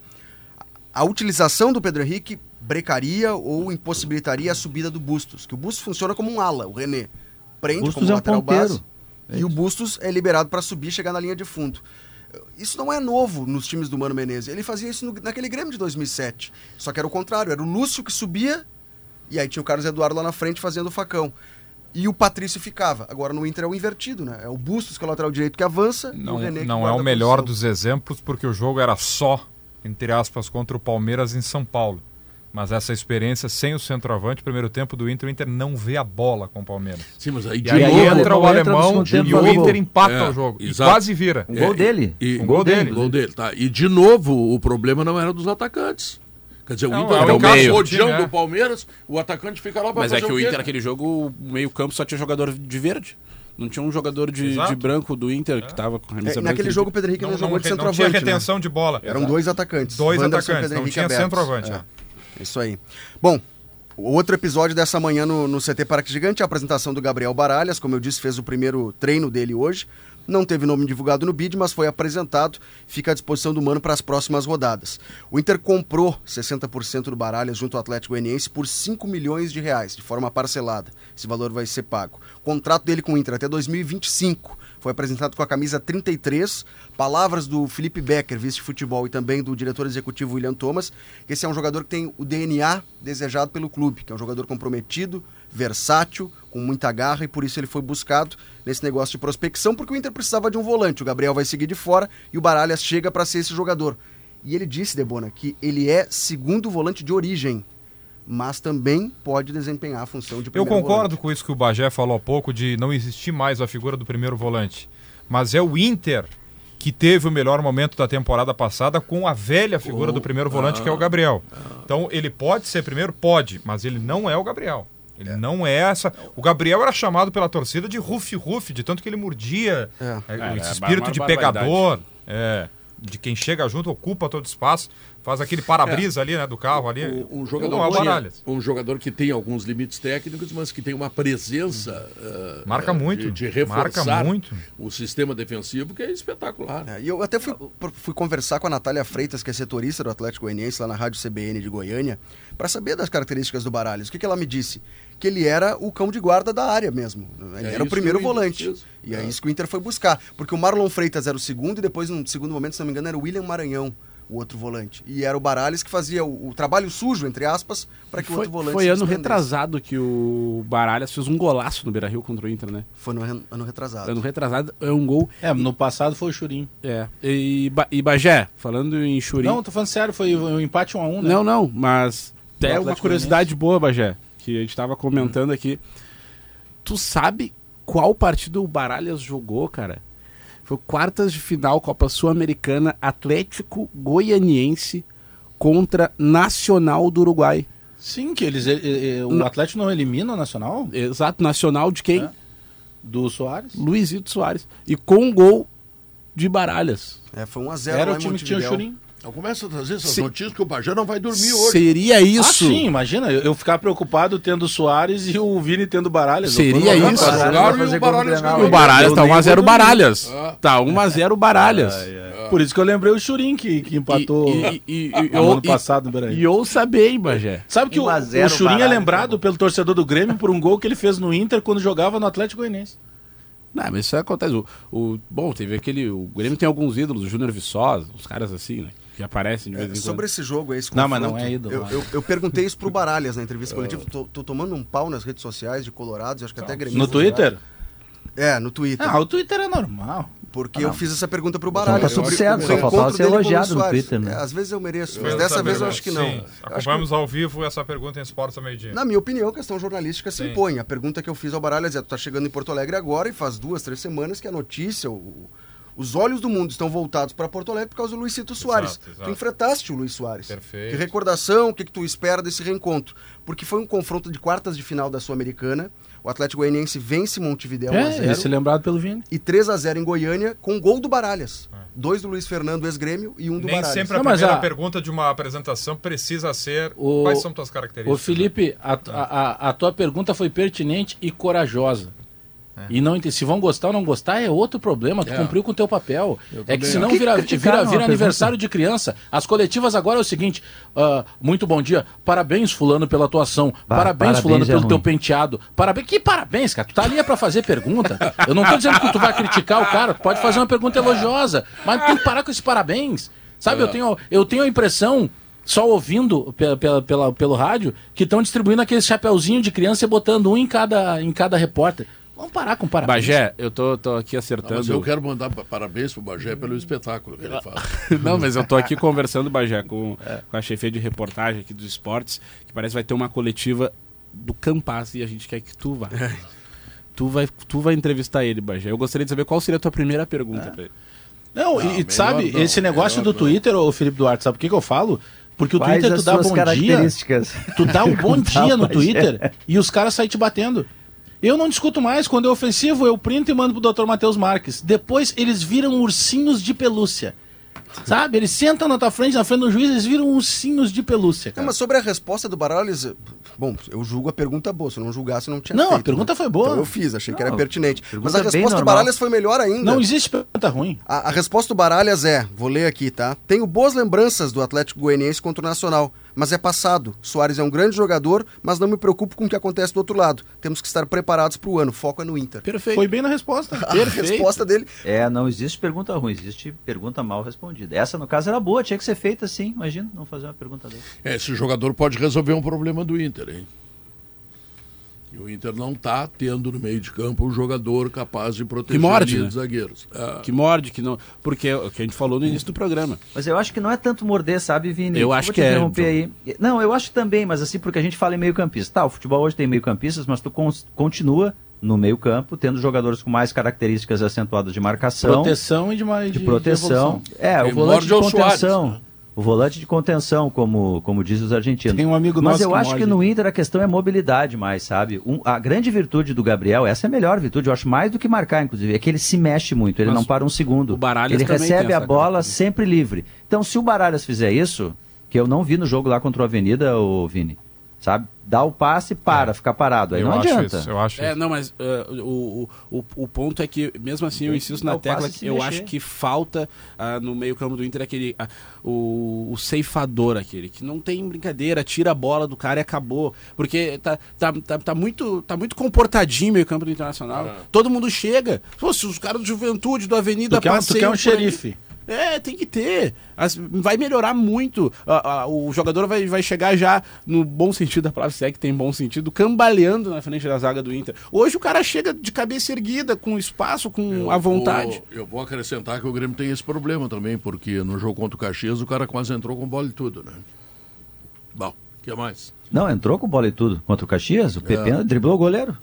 a utilização do Pedro Henrique brecaria ou impossibilitaria a subida do Bustos, que o Bustos funciona como um ala, o René prende Bustos como é um lateral ponteiro. base e o Bustos é liberado para subir e chegar na linha de fundo. Isso não é novo nos times do Mano Menezes. Ele fazia isso no- naquele Grêmio de 2007. Só que era o contrário, era o Lúcio que subia e aí tinha o Carlos Eduardo lá na frente fazendo o facão. E o Patrício ficava. Agora no Inter é o invertido, né? É o Bustos, que é o lateral direito, que avança. e Não, o René que não é o melhor dos exemplos, porque o jogo era só, entre aspas, contra o Palmeiras em São Paulo. Mas essa experiência sem o centroavante, primeiro tempo do Inter, o Inter não vê a bola com o Palmeiras. Sim, mas aí E aí novo... entra o alemão entra e o o Inter empata É, o jogo. E exato. quase vira. Um gol dele. E, um gol dele. Gol dele, tá. E de novo, o problema não era dos atacantes. Quer dizer, o Não, Inter é o é o meio. é. do Palmeiras, o atacante fica lá para Mas fazer é que o quê? Inter, aquele jogo, o meio-campo só tinha jogador de verde. Não tinha um jogador de, de branco do Inter que tava com a camisa É, branca. naquele jogo o Pedro Henrique não, Não, jogou não, de não centroavante. tinha né? retenção de bola. Eram dois atacantes. Dois Wanderson atacantes, Pedro não Henrique tinha abertos. centroavante, É. é. Isso aí. Bom, outro episódio dessa manhã no, no CT Parque Gigante, a apresentação do Gabriel Baralhas, como eu disse, fez o primeiro treino dele hoje. Não teve nome divulgado no bid, mas foi apresentado, fica à disposição do Mano para as próximas rodadas. O Inter comprou 60% do Baralhas junto ao Atlético Goianiense por 5 milhões de reais, de forma parcelada. Esse valor vai ser pago. O contrato dele com o Inter até 2025 foi apresentado com a camisa 33. Palavras do Felipe Becker, vice-futebol, e também do diretor executivo William Thomas, esse é um jogador que tem o DNA desejado pelo clube, que é um jogador comprometido, versátil, com muita garra, e por isso ele foi buscado nesse negócio de prospecção, porque o Inter precisava de um volante. O Gabriel vai seguir de fora e o Baralhas chega para ser esse jogador. E ele disse, Debona, que ele é segundo volante de origem mas também pode desempenhar a função de Eu concordo volante. com isso que o Bagé falou há pouco, de não existir mais a figura do primeiro volante. Mas é o Inter que teve o melhor momento da temporada passada com a velha figura do primeiro volante, ah, que é o Gabriel. Ah. Então, ele pode ser primeiro? Pode, mas ele não é o Gabriel. Ele é. não é essa. O Gabriel era chamado pela torcida de Rufi-Rufi, de tanto que ele mordia é. É, esse espírito de pegador. É de quem chega junto, ocupa todo o espaço, faz aquele para-brisa é. ali, né, do carro ali. Um, um jogador, é um jogador que tem alguns limites técnicos, mas que tem uma presença uh, marca muito, de, de reforçar marca muito. o sistema defensivo que é espetacular. É, e eu até fui, fui conversar com a Natália Freitas, que é setorista do Atlético Goianiense lá na Rádio CBN de Goiânia, para saber das características do Baralhos. O que, que ela me disse? Que ele era o cão de guarda da área mesmo. Ele é era o primeiro o volante. E é. é isso que o Inter foi buscar. Porque o Marlon Freitas era o segundo e depois, no segundo momento, se não me engano, era o William Maranhão o outro volante. E era o Baralhas que fazia o, o trabalho sujo, entre aspas, para que foi, o outro volante Foi ano retrasado que o Baralhas fez um golaço no Beira-Rio contra o Inter, né? Foi no ano retrasado. Ano retrasado, é um gol. É, no passado foi o Churim. É. E, e Bagé, falando em Churim... Não, tô falando sério, foi um empate 1 a 1 né? Não, não, mas até uma curiosidade boa, Bagé que a gente estava comentando aqui. Tu sabe qual partido o Baralhas jogou, cara? Foi quartas de final Copa Sul-Americana Atlético Goianiense contra Nacional do Uruguai. Sim, que eles o Atlético não elimina o Nacional? Exato, Nacional de quem? É. Do Soares. Luizito Soares. E com gol de Baralhas. É, foi 1 a 0 Era o time que tinha o Churim. Então começa a trazer essas Se... notícias que o Bajé não vai dormir hoje. Seria ah, isso? Ah, sim, imagina, eu, ficar preocupado tendo o Soares e o Vini tendo Baralhas. Seria isso? o Baralhas, o Baralhas tá 1x0 Baralhas. Ah. Tá 1x0 Baralhas. Ah, Por isso que eu lembrei o Churim que, que empatou e, e, e, ano passado no Brasil. E ouça bem, Bajé. Sabe que o, o Churim é lembrado pelo torcedor do Grêmio por um gol que ele fez no Inter quando jogava no Atlético Goianiense. Não, mas isso acontece. O, o, bom, teve aquele. O Grêmio tem alguns ídolos, o Júnior Viçosa, os caras assim, né? Que aparecem de vez em é, quando. Sobre esse jogo, esse Não, mas não é ídolo. Eu, eu, eu perguntei isso pro Baralhas na entrevista coletiva. Tô, tô, tomando um pau nas redes sociais de Colorados, acho que até Grêmio. No Twitter? É, no Twitter. Ah, o Twitter é normal. Porque ah, eu fiz essa pergunta pro Baralhas. Então tá tudo certo, só faltava ser elogiado no Twitter, né? É, às vezes eu mereço, mas dessa vez eu acho que não. Sim, acompanhamos que... ao vivo essa pergunta em Esportes ao meio-dia. Na minha opinião, a questão jornalística se impõe. A pergunta que eu fiz ao Baralhas é, tu tá chegando em Porto Alegre agora e faz duas, três semanas que a notícia, o os olhos do mundo estão voltados para Porto Alegre por causa do Luizito Soares. Exato, exato. Tu enfrentaste o Luiz Soares. Perfeito. Que recordação, o que, que tu espera desse reencontro? Porque foi um confronto de quartas de final da Sul-Americana. O Atlético Goianiense vence Montevideo é, 1x0. Esse lembrado pelo Vini. E 3x0 em Goiânia com gol do Baralhas. É. Dois do Luiz Fernando, ex-grêmio, e um do Nem Baralhas. sempre a Não, primeira a... pergunta de uma apresentação precisa ser o... quais são tuas características. Ô Felipe, a, a, a tua pergunta foi pertinente e corajosa. É. E não se vão gostar ou não gostar é outro problema. Tu é. cumpriu com o teu papel. É que senão vira, vira, vira aniversário de criança. As coletivas agora é o seguinte: uh, muito bom dia, parabéns, Fulano, pela tua ação. parabéns, parabéns, Fulano, é pelo ruim. teu penteado. Parabéns. Que parabéns, cara? Tu tá ali é pra fazer pergunta. Eu não tô dizendo que tu vai criticar o cara, tu pode fazer uma pergunta elogiosa, mas tem que parar com esses parabéns. Sabe, eu é. tenho, eu tenho a impressão só ouvindo pela, pela, pela pelo rádio, que estão distribuindo aquele chapeuzinho de criança e botando um em cada, em cada repórter. Vamos parar com parabéns. Bagé, eu tô, tô aqui acertando. Não, mas eu quero mandar parabéns pro Bagé pelo espetáculo que ele faz. Não, mas eu tô aqui conversando, Bagé, com, é. com a chefia de reportagem aqui dos esportes, que parece que vai ter uma coletiva do Campas e a gente quer que tu vá. É. Tu vai, tu vai entrevistar ele, Bagé. Eu gostaria de saber qual seria a tua primeira pergunta é. pra ele. Não, não e sabe, não, esse negócio do Twitter, o Felipe Duarte, sabe por que, que eu falo? Porque o Quais Twitter tu dá bom dia. Tu dá um bom dia no Twitter e os caras saem te batendo. Eu não discuto mais. Quando é ofensivo, eu printo e mando pro Dr. Matheus Marques. Depois eles viram ursinhos de pelúcia. Sabe? Eles sentam na tua frente, na frente do juiz, eles viram ursinhos de pelúcia. Cara. Não, mas sobre a resposta do Baralhas, Bom, eu julgo a pergunta boa. Se eu não julgasse, não tinha Não, feito, a pergunta né? foi boa. Então eu fiz, achei que era Não, pertinente. Mas a bem resposta do. Baralhas foi melhor ainda. Não existe pergunta ruim. A, a resposta do Baralhas é, vou ler aqui, tá? Tenho boas lembranças do Atlético Goianiense contra o Nacional, mas é passado. Soares é um grande jogador, mas não me preocupo com o que acontece do outro lado. Temos que estar preparados para o ano. Foco é no Inter. Perfeito. Foi bem na resposta. A resposta dele É, não existe pergunta ruim, existe pergunta mal respondida. Essa, no caso, era boa, tinha que ser feita assim. Imagina, não fazer uma pergunta dessa. É, esse jogador pode resolver um problema do Inter, hein? E o Inter não está tendo no meio de campo um jogador capaz de proteger Que morde, a linha né? de zagueiros. É. Que morde, que não. Porque é o que a gente falou no início do programa. Mas eu acho que não é tanto morder, sabe, Vini? Eu acho vou que te é, aí. Não, eu acho também, mas assim, porque a gente fala em meio campista. Tá, o futebol hoje tem meio campistas, mas tu continua no meio campo, tendo jogadores com mais características acentuadas de marcação, Proteção e de, mais- de, de proteção. evolução. é, o volante de é Suárez, contenção. O volante de contenção, como, como diz os argentinos. Tem um amigo Mas eu acho que no Inter a questão é mobilidade mais, sabe? Um- a grande virtude do Gabriel, essa é a melhor virtude, eu acho mais do que marcar, inclusive, é que ele se mexe muito, ele Mas não para um segundo. o Baralhas ele recebe a bola sempre livre. Então, se o Baralhas fizer isso, que eu não vi no jogo lá contra o Avenida, o Vini, sabe? Dá o passe e para, fica parado. Aí eu não acho adianta. isso, eu acho É, isso. não, mas eh, o, o, o, ponto é que, mesmo assim, eu insisto na tecla que eu mexer. acho que falta ah, no meio-campo do Inter aquele. ah, o, o ceifador, aquele, que não tem brincadeira, tira a bola do cara e acabou. Porque tá, tá, tá, tá muito, tá muito comportadinho o meio-campo do Internacional. Todo mundo chega. Pô, se os caras do Juventude, do Avenida Tu quer, um- tu passeiam quer um por aí- xerife. É, tem que ter. As- vai melhorar muito. A- a- o jogador vai, vai chegar já, no bom sentido da palavra, se é que tem bom sentido, cambaleando na frente da zaga do Inter. Hoje o cara chega de cabeça erguida, com espaço, com a vontade. Vou- eu vou acrescentar que o Grêmio tem esse problema também, porque no jogo contra o Caxias o cara quase entrou com bola e tudo, né? Bom, o que mais? Não, entrou com bola e tudo. Contra o Caxias, o Pepena driblou o goleiro.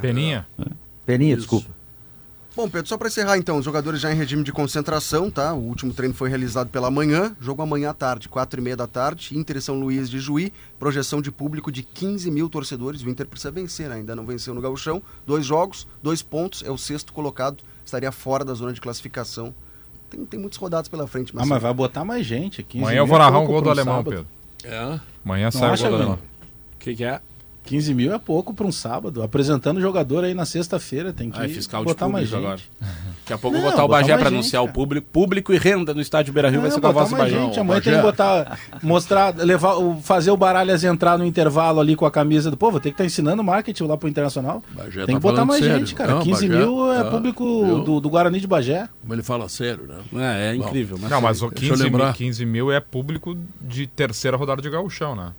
Peninha. Peninha, Isso. desculpa. Bom, Pedro, só para encerrar então, os jogadores já em regime de concentração, tá? O último treino foi realizado pela manhã, jogo amanhã à tarde, quatro e meia da tarde, Inter e São Luís de Juí, projeção de público de 15 mil torcedores, o Inter precisa vencer, né? ainda não venceu no gauchão, dois jogos, dois pontos, é o sexto colocado, estaria fora da zona de classificação. Tem, tem muitas rodadas pela frente, Ah, mas vai botar mais gente aqui. Amanhã eu vou narrar um gol do alemão, Pedro. É. Amanhã sai o gol do alemão. O que, que é? 15 mil é pouco para um sábado. Apresentando jogador aí na sexta-feira, tem que Ah, é fiscal de botar mais público gente. agora. Daqui a pouco eu Não, vou botar o Bagé mais pra gente, anunciar o cara. público. Público e renda no estádio Beira Rio vai ser com a voz do mais Bagé. gente. Não, Amanhã tem Bagé. que botar, mostrar, levar, o- fazer o Baralhas entrar no intervalo ali com a camisa do povo. Tem que estar ensinando marketing lá pro Internacional. Bagé tem tá que botar mais sério. gente, cara. Não, 15 Bagé, mil é é, público do, do Guarani de Bagé. Como ele fala sério, né? É, é Bom. incrível. Mas Não, mas o Deixa eu 15 mil, lembrar. 15 mil é público de terceira rodada de gauchão, né?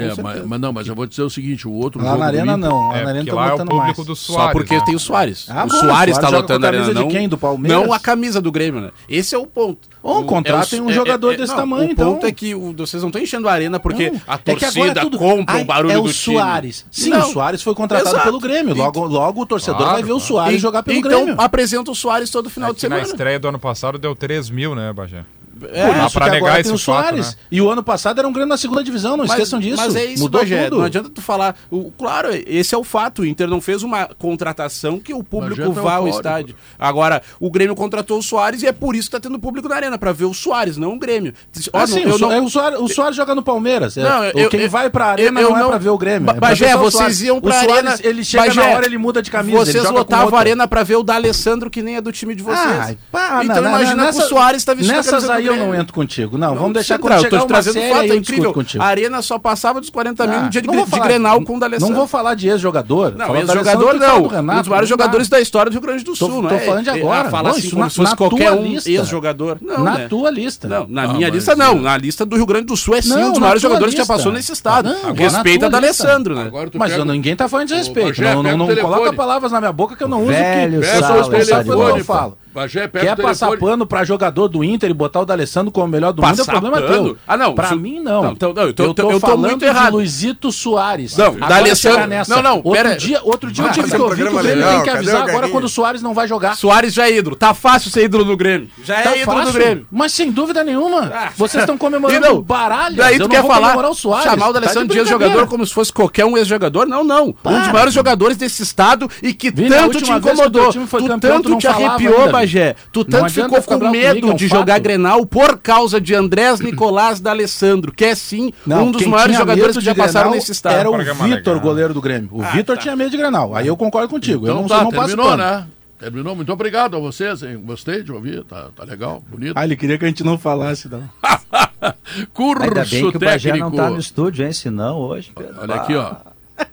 É, mas, mas não, mas eu vou dizer o seguinte, o outro Lá jogo na Arena Inter- não. Lá É, na Arena estão lá é o público mais. do Soares. Só porque né? tem o Soares. Ah, o bom, Soares o tá Soares joga lotando a arena, camisa de não, quem? Do Palmeiras? não a camisa do Grêmio, né? Esse é o ponto. Bom, O- contratem é o- um jogador desse não, tamanho, O então. ponto é que o- vocês não estão enchendo a arena porque Não, a é que agora torcida tudo- compra Ai, o barulho é do o time. Soares. Sim, Não. o Soares foi contratado Exato. pelo Grêmio. Logo, logo o torcedor Claro, vai ver o. Soares jogar pelo então Grêmio. apresenta o Soares todo final de É que na semana. estreia do ano passado deu 3 mil, né, Bagé? É, Por isso pra negar esse tem o fato, Soares. né? E o ano passado era um Grêmio na segunda divisão, não esqueçam disso. Mas é isso, Mudou Bagé, tudo. Não adianta tu falar. O, claro, esse é o fato. O Inter não fez uma contratação que o público tá vá ao estádio. Agora, o Grêmio contratou o Soares e é por isso que tá tendo público na arena, pra ver o Soares, não o Grêmio. Ó, Ah, não- sim, o, So- não- é, o, Soares, o Soares joga no Palmeiras. É, Não, eu- quem eu- vai pra arena eu não, é não- pra ver o Grêmio. Ba- é Bagé, vocês iam pra o Soares, arena. ele chega Bagé, na hora, ele muda de camisa. Vocês lotavam a arena pra ver o D'Alessandro, que nem é do time de vocês. Então na- na- imagina que o Soares tá vestindo a Nessas camisa aí eu não entro contigo. Não, vamos deixar Central, quando eu chegar tô te uma trazendo série fato, aí é eu incrível. contigo. A arena só passava dos 40 mil Ah, no dia de, não de falar- Grenal com o D'Alessandro. Não vou falar de ex-jogador. Não, ex-jogador não. Renato, um dos maiores não dá. jogadores da história do Rio Grande do Tô- Sul, tô não é? falando de É, agora. Não, assim isso como se fosse qualquer um ex-jogador. Não, Na né? tua lista. Não, na Ah, minha lista eu- não. Na lista do Rio Grande do Sul é sim Não, um dos maiores jogadores que já passou nesse estado. Ah, não, Respeita da. Alessandro, né? Agora tu Mas eu- ninguém tá falando de desrespeito. Bagé, não não, o não coloca palavras na minha boca que eu não uso. O sou responsável pelo que telefone. eu falo. Bagé, pega Quer telefone. passar pano pra jogador do Inter e botar o D'Alessandro como o melhor do mundo é Passar problema pano? teu. Ah, não, Pra mim, não. Não, então, não, eu tô- eu tô, eu tô falando muito de errado. Luizito Soares. Não, D'Alessandro- não, não, outro pera- dia, outro dia eu Vai tive fazer que ouvir que o Grêmio tem que avisar agora quando o Soares não vai jogar. Soares já é ídolo. Tá fácil ser ídolo no Grêmio. Já Tá é ídolo fácil, do Grêmio. Mas sem dúvida nenhuma. Ah. Vocês estão comemorando não, baralho. Daí eu tu quer falar, chamar o Tá de D'Alessandro de brincadeira. ex-jogador como se fosse qualquer um ex-jogador? Não, não. Um dos maiores jogadores desse estado e que tanto te incomodou. tu tanto te arrepiou, Bagé, tu tanto ficou com medo comigo, é um de fato. jogar Grenal por causa de Andrés Nicolás D'Alessandro, que é sim não, um dos maiores jogadores que já passaram nesse estado. Era o Vitor, goleiro do Grêmio. O ah, Vitor tá. tinha medo de Grenal. Aí eu concordo contigo. Então, eu não, tá, não terminou, né? Terminou. Muito obrigado a vocês, hein? Gostei de ouvir. Tá, tá legal, bonito. Ah, ele queria que a gente não falasse, não. Curso Ainda bem que o Bagé não tá no estúdio, hein? Senão hoje... Olha aqui, ó.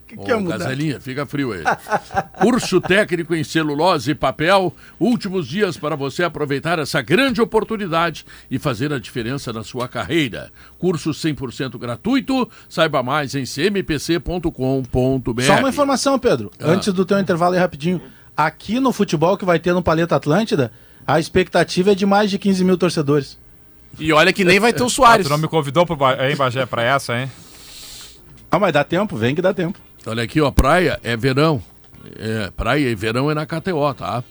Que que Ô, Gazelinha, fica frio aí. Curso técnico em celulose e papel. Últimos dias para você aproveitar essa grande oportunidade e fazer a diferença na sua carreira. Curso 100% gratuito. Saiba mais em cmpc.com.br. Só uma informação, Pedro. Ah. Antes do teu intervalo aí rapidinho. Aqui no futebol que vai ter no Paleta Atlântida, a expectativa é de mais de 15 mil torcedores. E olha que nem vai ter o Soares. Ah, tu não me convidou pro ba... hein, Bagé, pra essa, hein? Ah, mas dá tempo, vem que dá tempo. Olha aqui, ó, praia é verão. É, praia e verão é na KTO, tá?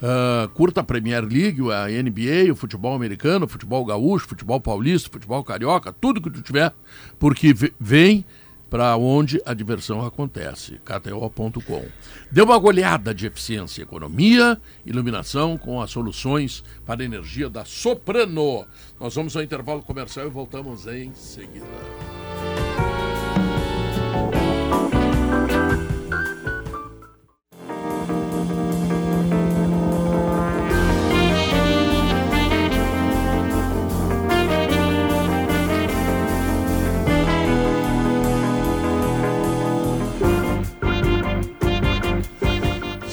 Uh, curta a Premier League, a NBA, o futebol americano, o futebol gaúcho, futebol paulista, futebol carioca, tudo que tu tiver, porque vem para onde a diversão acontece. KTO.com. Dê uma olhada de eficiência, economia, iluminação com as soluções para energia da Soprano. Nós vamos ao intervalo comercial e voltamos em seguida.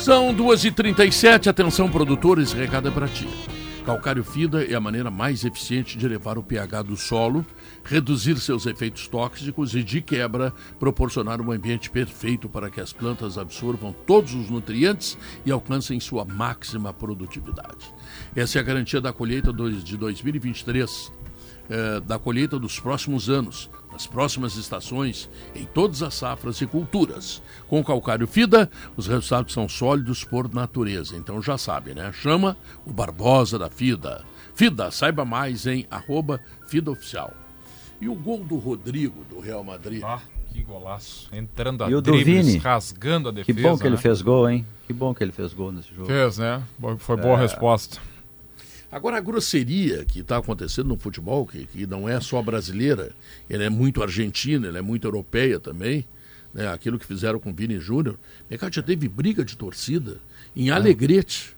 São 2h37, atenção produtores, recado é para ti. Calcário fida é a maneira mais eficiente de elevar o pH do solo, reduzir seus efeitos tóxicos e, de quebra, proporcionar um ambiente perfeito para que as plantas absorvam todos os nutrientes e alcancem sua máxima produtividade. Essa é a garantia da colheita de 2023, eh, da colheita dos próximos anos, nas próximas estações, em todas as safras e culturas. Com calcário FIDA, os resultados são sólidos por natureza. Então já sabe, né? Chama o Barbosa da FIDA. FIDA, saiba mais em arroba FIDA Oficial. E o gol do Rodrigo, do Real Madrid. Ah, que golaço. Entrando a dribles, rasgando a defesa. Que bom que né? ele fez gol, hein? Que bom que ele fez gol nesse jogo. Fez, né? Foi boa é... resposta. Agora, a grosseria que está acontecendo no futebol, que, que, não é só brasileira, ela é muito argentina, ela é muito europeia também, né? aquilo que fizeram com o Vini Júnior. Mercado já teve briga de torcida em é. Alegrete.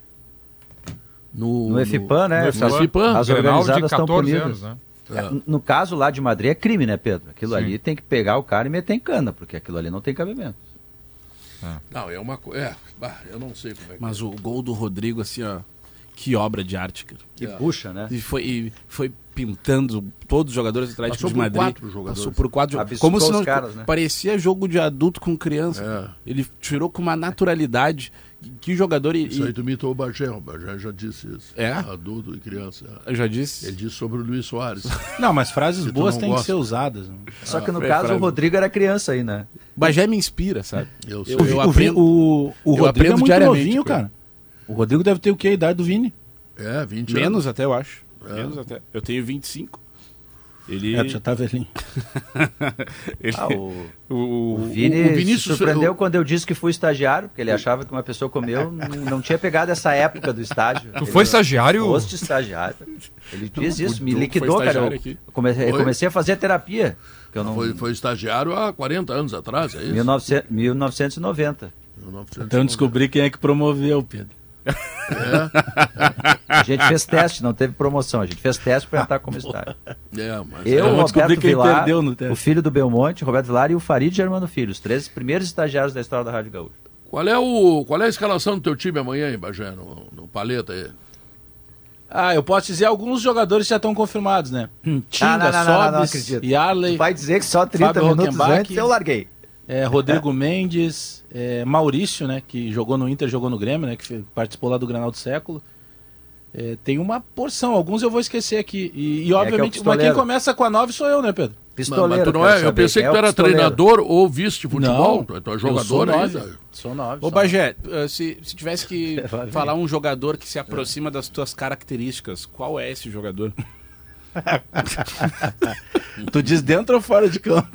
No, no FIPAN, né? No FIPAN. As organizadas estão punidas. Anos, né? É. No caso lá de Madrid é crime, né, Pedro? Aquilo Sim. ali tem que pegar o cara e meter em cana, porque aquilo ali não tem cabimento. É. Não, é uma coisa. É, eu não sei como é que Mas é. o gol do Rodrigo, assim, ó que obra de arte, cara. Que é. puxa, né? E foi, e foi pintando todos os jogadores atléticos Passou de Madrid. Quatro jogadores. Passou por quatro jogadores. Como se não caras, né? parecia jogo de adulto com criança. É. Ele tirou com uma naturalidade. Que jogador. E, isso aí tu imitou o Bagé, o Bagé já disse isso. É? Adulto e criança. Eu já disse? Ele disse sobre o Luiz Soares. não, mas frases boas têm que ser usadas. Né? Só que no ah, caso frase... o Rodrigo era criança aí, né? Bagé me inspira, sabe? Eu, eu, eu, aprendo. O, o, o eu Rodrigo aprendo é muito novinho, cara. O Rodrigo deve ter o que? A idade do Vini. É, 20 Menos anos. até, eu acho. É. Menos até. Eu tenho 25. Ele é, já tá velhinho. ele... Ah, o... O, o, Vini o Vinícius surpreendeu quando eu disse que fui estagiário, porque ele achava que uma pessoa como eu não tinha pegado essa época do estágio. Tu ele foi estagiário? Foste estagiário. Ele diz isso, me liquidou, cara. Eu comecei, comecei, a fazer terapia. Que eu não... foi, foi estagiário há 40 anos atrás, é isso? 1900, 1990. 1990. Então descobri quem é que promoveu, Pedro. É. A gente fez teste, não teve promoção. A gente fez teste para entrar como estágio. É, mas eu, é. Roberto Vilar, o filho do Belmonte, Roberto Vilar e o Farid Germano Filho, os três primeiros estagiários da história da Rádio Gaúcha. Qual é, o, qual é a escalação do teu time amanhã, Bagé, no, no Paleta aí? Ah, eu posso dizer alguns jogadores já estão confirmados, né? Tinga, ah, não, não, não, não, Sobis, Yarley. Vai dizer que só 30 Fábio minutos antes eu larguei. É, Rodrigo Mendes, é, Maurício, né, que jogou no Inter, jogou no Grêmio, né, que participou lá do Granal do Século. É, tem uma porção, alguns eu vou esquecer aqui. E, e é, é obviamente, é mas quem começa com a 9 sou eu, né, Pedro? Pistoleiro, mas, não é, eu pensei que tu era treinador ou vice de futebol, não, tu é jogador sou ainda. Sou nove. Ô Bagé, eh, se, se tivesse que falar um jogador que se aproxima das tuas características, qual é esse jogador? tu diz dentro ou fora de campo?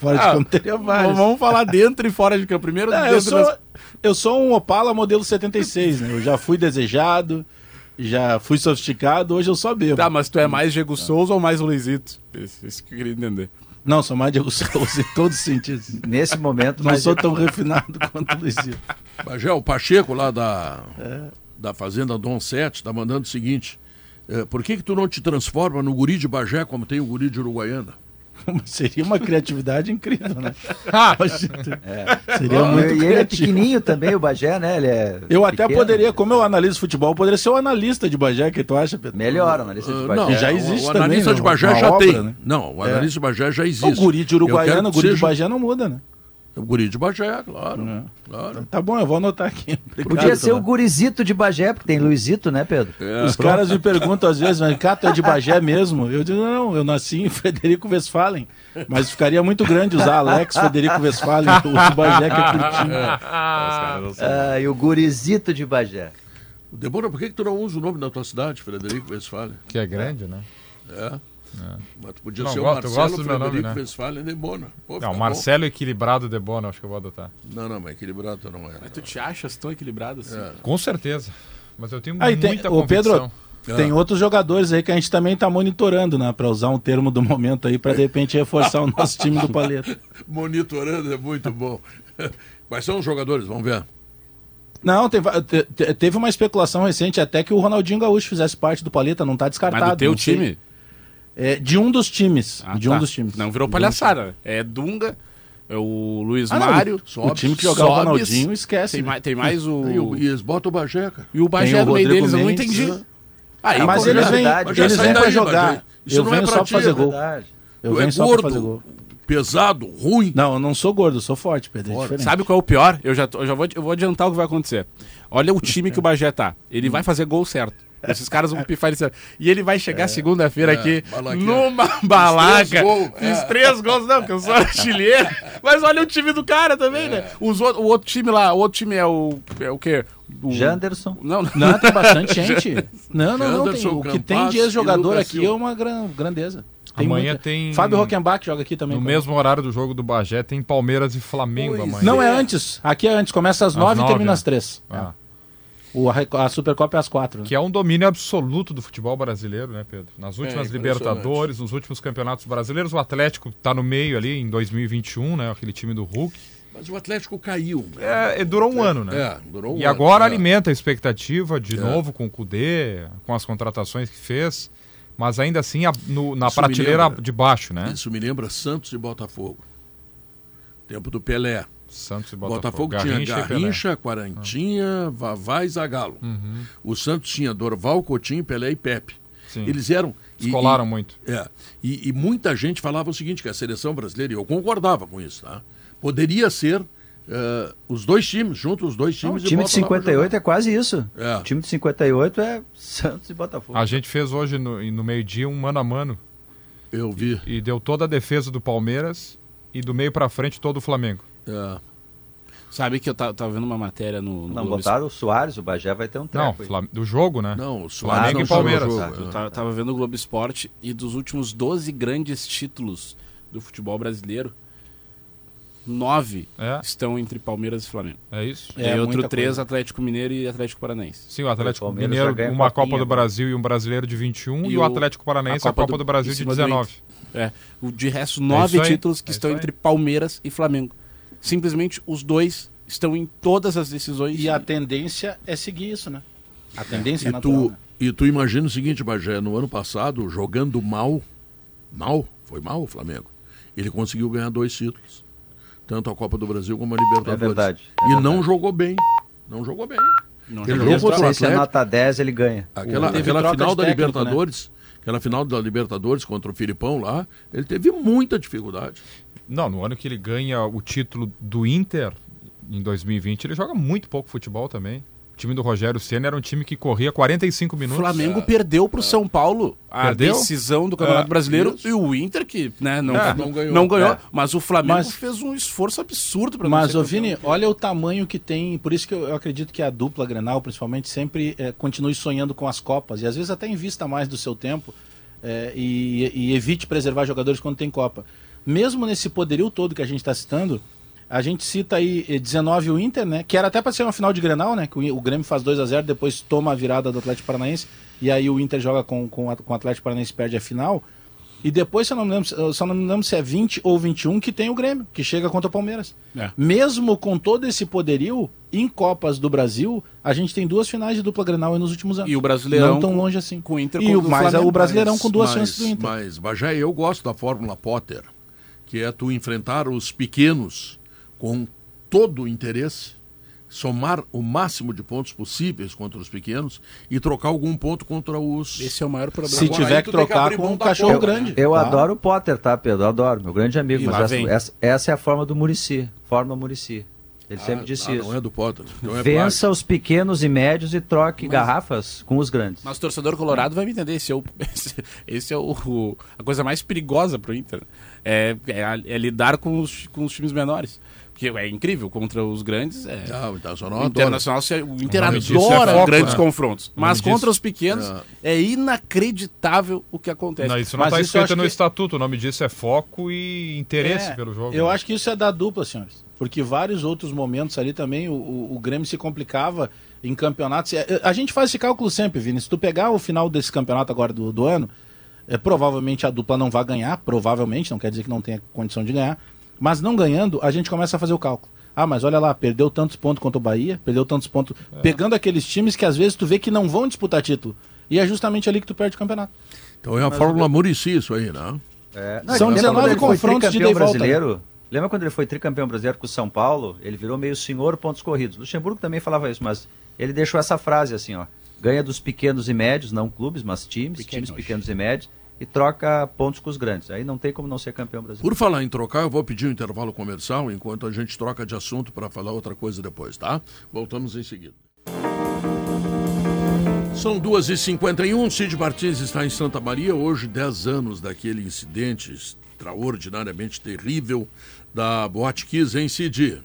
Fora ah, de campo teria vários. Vamos falar dentro e fora de campo. Primeiro, Não, eu, sou, das... eu sou um Opala modelo 76, né? Eu já fui desejado, já fui sofisticado, hoje eu só bebo. Tá, mas tu é mais Diego Souza ou mais Luizito? Isso, isso que eu queria entender. Não, sou mais Diego Souza em todos os sentidos. Nesse momento, Não mas sou tão refinado quanto o Luizito. Bagé, o Pacheco lá da, da Fazenda Dom Sete tá mandando o seguinte. Eh, por que que tu não te transforma no guri de Bagé como tem o guri de Uruguaiana? Seria uma criatividade incrível, né? É. Seria e muito ele é pequenininho também, o Bagé, né? Ele é Eu até pequeno. poderia, como eu analiso futebol, eu poderia ser o analista de Bagé, que tu acha, Pedro? Melhor, analista de Ah, Bagé. não, já o- existe o, também, analista né? de Bagé já obra, tem. né? Não, o analista de Bagé já existe. O guri de Uruguaiana, o guri de seja- Bagé não muda, né? O guri de Bagé, claro. É. claro. Tá bom, eu vou anotar aqui. Obrigado, Podia ser o gurizito de Bagé, porque tem Luizito, né, Pedro? É. Os caras me perguntam às vezes, mas cá, tu é de Bagé mesmo? Eu digo, não, eu nasci em Frederico Westphalen. Mas ficaria muito grande usar Alex Frederico Westphalen, o de Bagé que é curtinho. Ah, e o gurizito de Bagé. Debora, por que, que tu não usa o nome da tua cidade, Frederico Westphalen? Que é grande, né? É. Mas tu podia Não, ser o gosto- eu Marcelo gosto do meu nome, Frederico né? Westphalen de Bona. Pô, Não, bom. Marcelo Equilibrado de Bona, acho que eu vou adotar. Não, não, mas equilibrado tu não é. Tu te achas tão equilibrado assim? É. Com certeza. Mas eu tenho Aí tem, muita o Pedro, convicção. tem outros jogadores aí que a gente também tá monitorando, né? Pra usar um termo do momento aí, pra de repente reforçar o nosso time do Paleta. Monitorando é muito bom. Quais são os jogadores? Vamos ver. Não, teve, te- te- teve uma especulação recente até que o Ronaldinho Gaúcho fizesse parte do Paleta, não tá descartado. Mas do teu não sei. É, de um dos times. Ah, de tá. um dos times. Não virou palhaçada. É Dunga, é o Luiz Ah, não, Mário. o- o time que jogava o Ronaldinho, esquece, Tem, né? mais, tem mais o. E, o- e eles botam o Bagé, cara. E o Bagé Tem o no meio deles, eu não entendi. né? Aí, Ah, mas pô, eles é vêm. Mas eles vêm pra jogar. Bagé. Isso Eu não é venho pra só ti, pra fazer é gol. Verdade. Eu Tu é venho só pra fazer gol. gordo, pesado, ruim. Não, eu não sou gordo, eu sou forte, Pedro. É. Sabe qual é o pior? Eu já, tô- eu já vou, eu vou adiantar o que vai acontecer. Olha o time que o Bagé tá. Ele vai fazer gol certo. Esses caras vão pifar ele certo. E ele vai chegar segunda-feira aqui balaqueira. numa três balaca. gols, Fiz é. três gols, não, porque eu sou artilheiro. Mas olha o time do cara também, né? Os, o, o outro time lá, o outro time é o. É o quê? O, Janderson. Não, não. Não, tem bastante gente. Não, não, não. Tem, o que tem de ex-jogador aqui é uma gran, grandeza. Tem Amanhã muita- tem- Fábio Rockenbach joga aqui também. No cara. mesmo horário do jogo do Bagé tem Palmeiras e Flamengo Pois amanhã. Não, é É. antes. Aqui é antes. Começa às Às nove e termina né? às três. Ah, O, a, Supercopa é às quatro. né? Que é um domínio absoluto do futebol brasileiro, né, Pedro? Nas últimas É, Libertadores, nos últimos campeonatos brasileiros, o Atlético está no meio ali em 2021, né? Aquele time do Hulk. Mas o Atlético caiu. né? É, é, durou um ano, né? É, durou um E ano, agora é. alimenta a expectativa de É. novo com o Cudê, com as contratações que fez, mas ainda assim a- no- na Isso prateleira lembra. de baixo, né? Isso me lembra Santos e Botafogo. Tempo do Pelé. Santos e Botafogo, Botafogo. tinha e Pelé. Garrincha, Quarantinha, Vavá e Zagallo. Uhum. O Santos tinha Dorval, Coutinho, Pelé e Pepe. Sim. Eles eram. e- Descolaram e- muito. É. E, e muita gente falava o seguinte: que a seleção brasileira, e eu concordava com isso, tá? Poderia ser eh, os dois times, junto os dois Não, o times. e time de bota lá pra 58 jogar. é quase isso. É. O time de 58 é Santos e Botafogo. A gente fez hoje no, no meio-dia um mano a mano Eu vi. e deu toda a defesa do Palmeiras e do meio pra frente todo o Flamengo. É. Sabe que eu tava, tava vendo uma matéria no. no Não, Globo botaram o Soares, o Bagé vai ter um Não, treco. aí. Flam- do jogo, né? Não, o Flamengo Flamengo e Palmeiras. Jogo, Eu é. tava, tava vendo o Globo Esporte e dos últimos 12 grandes títulos do futebol brasileiro, nove É, estão entre Palmeiras e Flamengo. é isso. É, e outro três, coisa. Atlético Mineiro e Atlético Paranaense. Sim, o Atlético Palmeiras Mineiro, uma copinha Copa do agora. Brasil e um brasileiro de 21 e, E o o- Atlético Paranaense a Copa, do, Brasil em de cima do 19. É, o de resto, nove isso aí, títulos que é estão entre Palmeiras e Flamengo. Simplesmente os dois estão em todas as decisões. E a tendência é seguir isso, né? A tendência é E natural. tu, né? e tu imagina o seguinte, Bagé, no ano passado, jogando mal, mal, foi mal o Flamengo, ele conseguiu ganhar dois títulos. Tanto a Copa do Brasil como a Libertadores. É verdade, é e verdade. não jogou bem. Não jogou bem. Não Ele jogou. contra o sem ser Atlético. nota 10, ele ganha. Aquela, aquela final da técnico, né? Libertadores, aquela final da Libertadores contra o Filipão lá, ele teve muita dificuldade. Não, no ano que ele ganha o título do Inter, em 2020, ele joga muito pouco futebol também. O time do Rogério Senna era um time que corria 45 O minutos. Flamengo perdeu pro São Paulo a Perdeu? decisão do Campeonato É, Brasileiro isso. e o Inter que né, não, É, não, não ganhou. não ganhou. É. Mas o Flamengo Mas- fez um esforço absurdo para Mas, ô Vini, olha o tamanho que tem. Por isso que eu, eu acredito que a dupla Grenal, principalmente, sempre eh, continue sonhando com as Copas. E às vezes até invista mais do seu tempo eh, e, e evite preservar jogadores quando tem Copa. Mesmo nesse poderio todo que a gente está citando, A gente cita aí 19 eh, o Inter, né? Que era até para ser uma final de Grenal, né? Que o Grêmio faz 2 a 0 depois toma a virada do Atlético Paranaense. E aí o Inter joga com, com, com o Atlético Paranaense e perde a final. E depois, se eu não me lembro, só não me lembro se é 20 ou 21, que tem o Grêmio, que chega contra o Palmeiras. É. Mesmo com todo esse poderio, em Copas do Brasil, a gente tem duas finais de dupla Grenal nos últimos anos. E o Brasileirão. Não tão longe assim. Com o Inter e o, mas é o Brasileirão mas, com duas mas, chances do Inter. Mas, Bajé, eu gosto da Fórmula Potter, que é tu enfrentar os pequenos com todo o interesse, somar o máximo de pontos possíveis contra os pequenos e trocar algum ponto contra os. Esse é o maior problema. Se Agora, tiver que trocar que com um cachorro eu, grande. Eu tá? adoro o Potter, tá, Pedro? Eu adoro, meu grande amigo. E mas essa, essa, essa, é a forma do Murici. Forma Murici. Ele ah, sempre disse ah, isso. Não é do Potter. Não é Vença os pequenos e médios e troque mas, garrafas com os grandes. Mas o torcedor colorado vai me entender. Esse é, o, esse, esse é o, o, a coisa mais perigosa pro Inter. É, é, é lidar com os, com os times menores que é incrível contra os grandes. É... Não, o Internacional, o Internacional o Inter adora é foco, grandes né? confrontos. Mas contra os pequenos é. é. inacreditável o que acontece. Não, isso não está escrito no que... estatuto. O nome disso é foco e interesse é, pelo jogo. Eu né? acho que isso é da dupla, senhores. Porque vários outros momentos ali também o, o, o Grêmio se complicava em campeonatos. É, a gente faz esse cálculo sempre, Vini. Se tu pegar o final desse campeonato agora do, do ano, é, provavelmente a dupla não vai ganhar, provavelmente, não quer dizer que não tenha condição de ganhar mas não ganhando, a gente começa a fazer o cálculo. Ah, mas olha lá, perdeu tantos pontos contra o Bahia, perdeu tantos pontos. É. Pegando aqueles times que às vezes tu vê que não vão disputar título. E é justamente ali que tu perde o campeonato. Então é a mas fórmula eu... Murici isso aí, né? É. Não, São 19 confrontos de volta. brasileiro. Lembra quando ele foi tricampeão brasileiro com o São Paulo? Ele virou meio senhor pontos corridos. Luxemburgo também falava isso, mas ele deixou essa frase assim, ó. Ganha dos pequenos e médios, não clubes, mas times, Pequenos. times pequenos e médios e troca pontos com os grandes. Aí não tem como não ser campeão brasileiro. Por falar em trocar, eu vou pedir um intervalo comercial enquanto a gente troca de assunto para falar outra coisa depois, tá? Voltamos em seguida. São 2h51, Cid Martins está em Santa Maria, hoje 10 anos daquele incidente extraordinariamente terrível da Boate Kiss em Cid.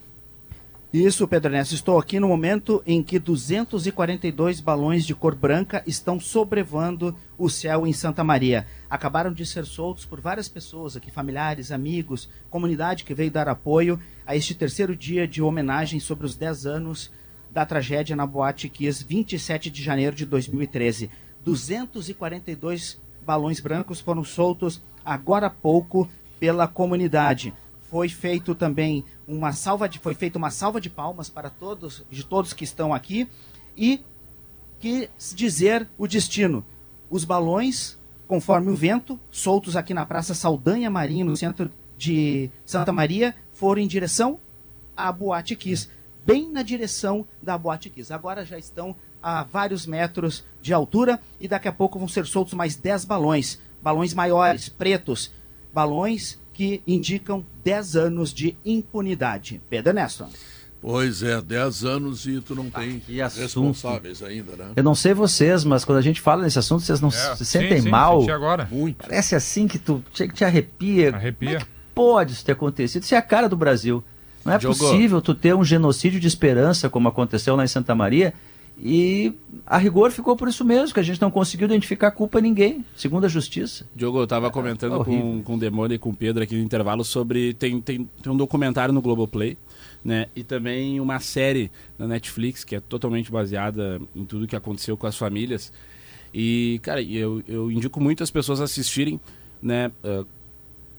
Isso, Pedro Ernesto. Estou aqui no momento em que 242 balões de cor branca estão sobrevoando o céu em Santa Maria. Acabaram de ser soltos por várias pessoas aqui, familiares, amigos, comunidade que veio dar apoio a este terceiro dia de homenagem sobre os 10 anos da tragédia na Boate Kiss, 27 de janeiro de 2013. 242 balões brancos foram soltos agora há pouco pela comunidade foi feito também uma salva de, foi feita uma salva de palmas para todos, de todos que estão aqui e que dizer o destino. Os balões, conforme o vento, soltos aqui na Praça Saldanha Marinho, no centro de Santa Maria, foram em direção à Boate Kiss, bem na direção da Boate Kiss. Agora já estão a vários metros de altura e daqui a pouco vão ser soltos mais 10 balões, balões maiores, pretos, balões que indicam 10 anos de impunidade. Pedro Ernesto. Pois é, 10 anos e tu não ah, tem responsáveis ainda, né? Eu não sei vocês, mas quando a gente fala nesse assunto, vocês não é, se sentem sim, mal? Sim, agora. Muito. Parece assim que tu que te arrepia. Arrepia. Como é que pode isso ter acontecido? Isso é a cara do Brasil. Não é possível tu ter um genocídio de esperança, como aconteceu lá em Santa Maria, e a rigor ficou por isso mesmo, que a gente não conseguiu identificar culpa a ninguém, segundo a justiça. Diogo, eu estava comentando é com, com o Demônio e com o Pedro aqui no intervalo sobre. Tem, tem, tem um documentário no Globoplay, né? E também uma série na Netflix que é totalmente baseada em tudo que aconteceu com as famílias. E, cara, eu, eu indico muito as pessoas assistirem, né? Uh,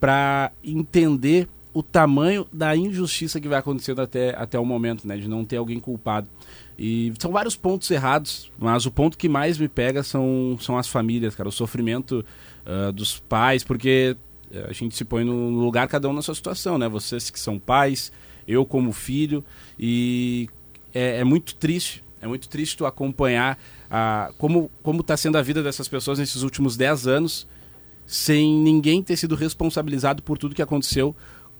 para entender o tamanho da injustiça que vai acontecendo até, até o momento, né? De não ter alguém culpado. E são vários pontos errados, mas o ponto que mais me pega são, são as famílias, cara. O sofrimento uh, dos pais, porque a gente se põe no lugar cada um na sua situação, né? Vocês que são pais, eu como filho, e é, é muito triste, é muito triste tu acompanhar a, como está sendo a vida dessas pessoas nesses últimos 10 anos, sem ninguém ter sido responsabilizado por tudo que aconteceu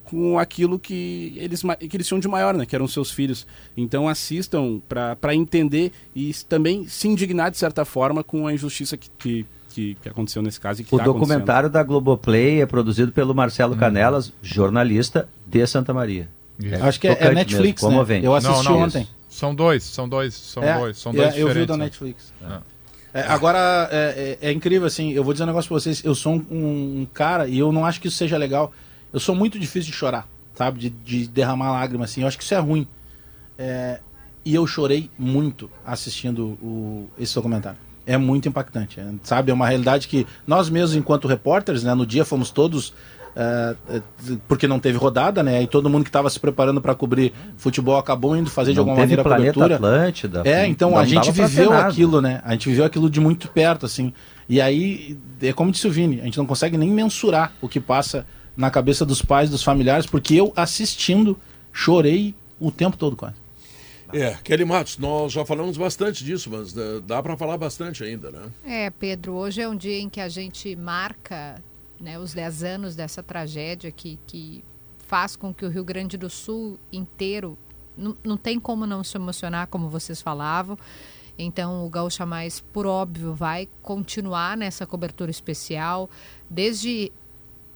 com aquilo que eles, que eles tinham de maior, né? Que eram seus filhos. Então assistam para entender e também se indignar, de certa forma, com a injustiça que, que, que, que aconteceu nesse caso. o tá documentário da Globoplay é produzido pelo Marcelo hum. Canelas, jornalista de Santa Maria. É Acho que é, é Netflix, mesmo, né? Eu assisti não, não, ontem. São dois, são dois, são é, dois, são dois é, Eu vi da né? Netflix. É. é agora, é, é, é, incrível, assim, eu vou dizer um negócio pra vocês. Eu sou um, um, cara, e eu não acho que isso seja legal, eu sou muito difícil de chorar. sabe? De, de derramar lágrima, assim. Eu acho que isso é ruim. É, e eu chorei muito assistindo o, esse documentário. É muito impactante, é, sabe? É uma realidade que nós mesmos, enquanto repórteres, né, no dia fomos todos Uh, porque não teve rodada, né? E todo mundo que estava se preparando para cobrir futebol acabou indo fazer não de alguma maneira a cobertura. Atlântida, é, então a gente viveu aquilo, né? A gente viveu aquilo de muito perto, assim. E aí, é como disse o Vini, a gente não consegue nem mensurar o que passa na cabeça dos pais, dos familiares, porque eu assistindo chorei o tempo todo quase. É, Kelly Matos, nós já falamos bastante disso, mas né, dá para falar bastante ainda, né? É, Pedro, hoje é um dia em que a gente marca né, os 10 anos dessa tragédia que, que faz com que o Rio Grande do Sul inteiro não, não tem como não se emocionar, como vocês falavam. Então, o Gaúcha Mais, por óbvio, vai continuar nessa cobertura especial, desde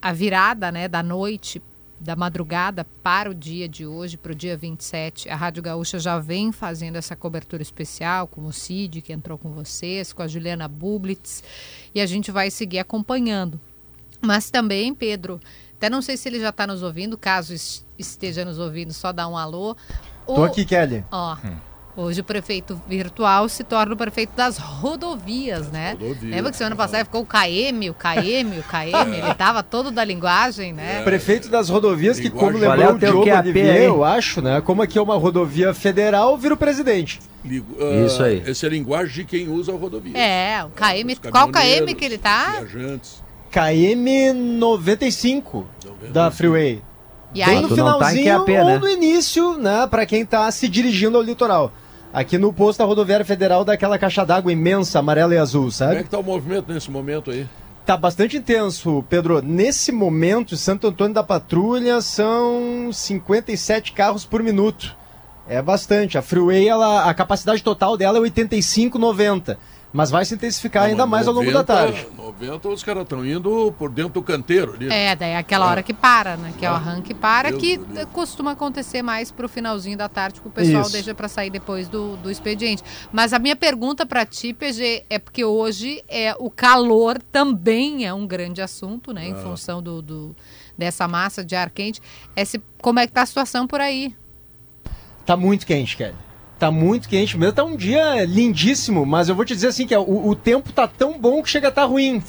a virada né, da noite, da madrugada para o dia de hoje, para o dia 27. A Rádio Gaúcha já vem fazendo essa cobertura especial com o Cid, que entrou com vocês, com a Juliana Bublitz, e a gente vai seguir acompanhando. Mas também, Pedro, até não sei se ele já está nos ouvindo, caso esteja nos ouvindo, só dá um alô. Estou aqui, Kelly. Ó, hum. Hoje o prefeito virtual se torna o prefeito das rodovias, né? Rodovias. Lembra que semana passada ficou o KM, o KM, o KM, ele tava todo da linguagem, né? É. Prefeito das rodovias, que como lembrou o Diogo Olivier, eu acho, né? Como aqui é uma rodovia federal, vira o presidente. Uh, Isso aí. Essa é a linguagem de quem usa a rodovia. É, o KM, qual KM que ele tá? Viajantes. KM 95 da Freeway. E aí, Bem no tá finalzinho tá ou no início, né, para quem tá se dirigindo ao litoral. Aqui no posto da rodoviária federal daquela caixa d'água imensa, amarela e azul, sabe? Como é que tá o movimento nesse momento aí? Tá bastante intenso, Pedro. Nesse momento, Santo Antônio da Patrulha são 57 carros por minuto. É bastante. A Freeway, ela, a capacidade total dela é 85, 90. Mas vai se intensificar não, ainda mais 90, ao longo da tarde. 90 os caras estão indo por dentro do canteiro. Ali. É, daí é aquela hora que para, né? Que é o arranque para, Deus que Deus. costuma acontecer mais pro finalzinho da tarde, que o pessoal Isso. deixa para sair depois do, do expediente. Mas a minha pergunta para ti, PG, é porque hoje é o calor também é um grande assunto, né? Em ah. função do, do, dessa massa de ar quente. É se, como é que tá a situação por aí? Tá muito quente, Kelly. Tá muito quente mesmo. Tá um dia lindíssimo, mas eu vou te dizer assim que o, o tempo tá tão bom que chega a estar tá ruim.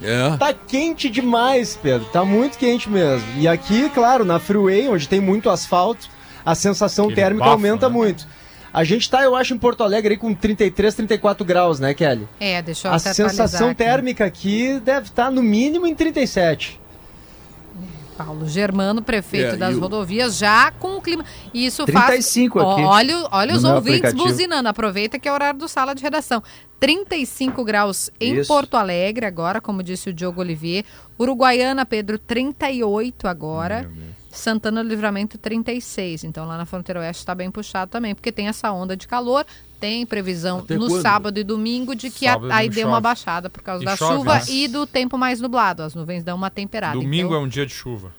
é. Tá quente demais, Pedro. Tá muito quente mesmo. E aqui, claro, na Freeway, onde tem muito asfalto, a sensação Aquele térmica bafo, aumenta né? muito. A gente tá, eu acho, em Porto Alegre aí com 33, 34 graus, né, Kelly? É, deixa eu A sensação aqui. térmica aqui deve estar tá no mínimo em 37. Paulo Germano, prefeito é, das rodovias, já com o clima. E isso 35 faz. Aqui, olha olha os ouvintes aplicativo. buzinando. Aproveita que é horário do sala de redação. 35 graus em isso. Porto Alegre, agora, como disse o Diogo Olivier. Uruguaiana, Pedro, 38 agora. Santana do Livramento 36. Então lá na fronteira oeste está bem puxado também, porque tem essa onda de calor. Tem previsão Até no quando? sábado e domingo de que a, aí deu uma baixada por causa e da chove, chuva né? e do tempo mais nublado. As nuvens dão uma temperada. Domingo então, é um dia de chuva.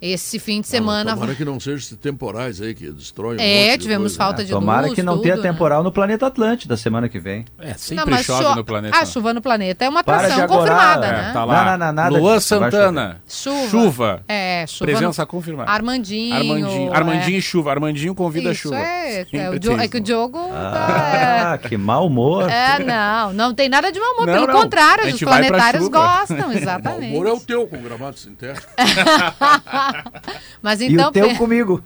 Esse fim de semana. tomara que não sejam temporais aí que destroem. É, um tivemos falta de tomara luz. Tomara que não tudo, tenha né? temporal no planeta Atlântida semana que vem. É, sempre não, chove cho no planeta. A chuva no planeta é uma atração confirmada, é, né? Tá lá. Não, não, não, nada Luan Santana. Chuva. Chuva. É, chuva. Presença no... confirmada. Armandinho. Armandinho. Armandinho é. e chuva. Armandinho convida Isso chuva. É, é, o é que o Diogo. Ah, tá, que mau humor. É, não. Não tem nada de mau humor. Não, Pelo não. contrário, os planetários gostam, exatamente. O humor é o teu com gramado sintético. Mas então. E o teu comigo.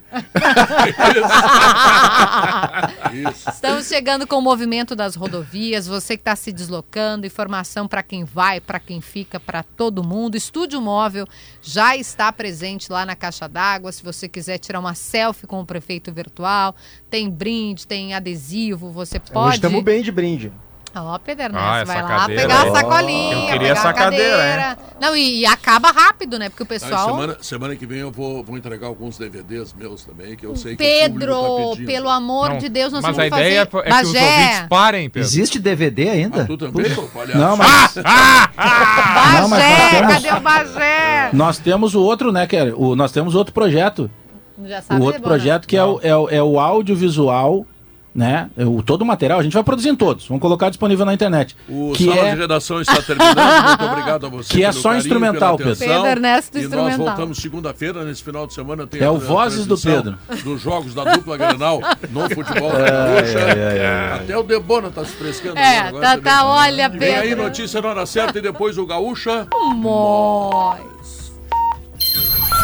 Estamos chegando com o movimento das rodovias. Você que está se deslocando, informação para quem vai, para quem fica, para todo mundo. Estúdio Móvel já está presente lá na caixa d'água. Se você quiser tirar uma selfie com o prefeito virtual, tem brinde, tem adesivo. Você pode. Hoje estamos bem de brinde. Ó, oh, Pederneiras, ah, vai lá cadeira. pegar a sacolinha, eu queria essa cadeira, cadeira. Não, e, e, acaba rápido, né? Porque o pessoal... semana, semana que vem eu vou, vou entregar alguns DVDs meus também, que eu sei Pedro, que Pedro, tá pelo amor não, de Deus, nós vamos fazer... Mas a ideia é, é que os ouvintes parem, Pedro. Existe DVD ainda? Ah, tu também? Não, mas... Ah, ah, não, mas Bagé, temos... cadê o Bagé? Nós temos o outro, né, que o, nós temos outro projeto. Já sabe, o outro projeto que é o, é, o, é o audiovisual né? O, todo o material, a gente vai produzindo todos, vamos colocar disponível na internet. O que Sala é... de Redação está terminando, muito obrigado a você. Que é só carinho, instrumental, Pedro. Pedro Ernesto, e instrumental. nós voltamos segunda-feira, nesse final de semana. Tem é o Vozes do Pedro. Dos jogos da dupla Granal no futebol é, é, é, Até o Debona está se frescando. É, tá, tá, olha, Pedro. Vem aí notícia na hora certa e depois o Gaúcha. Mói.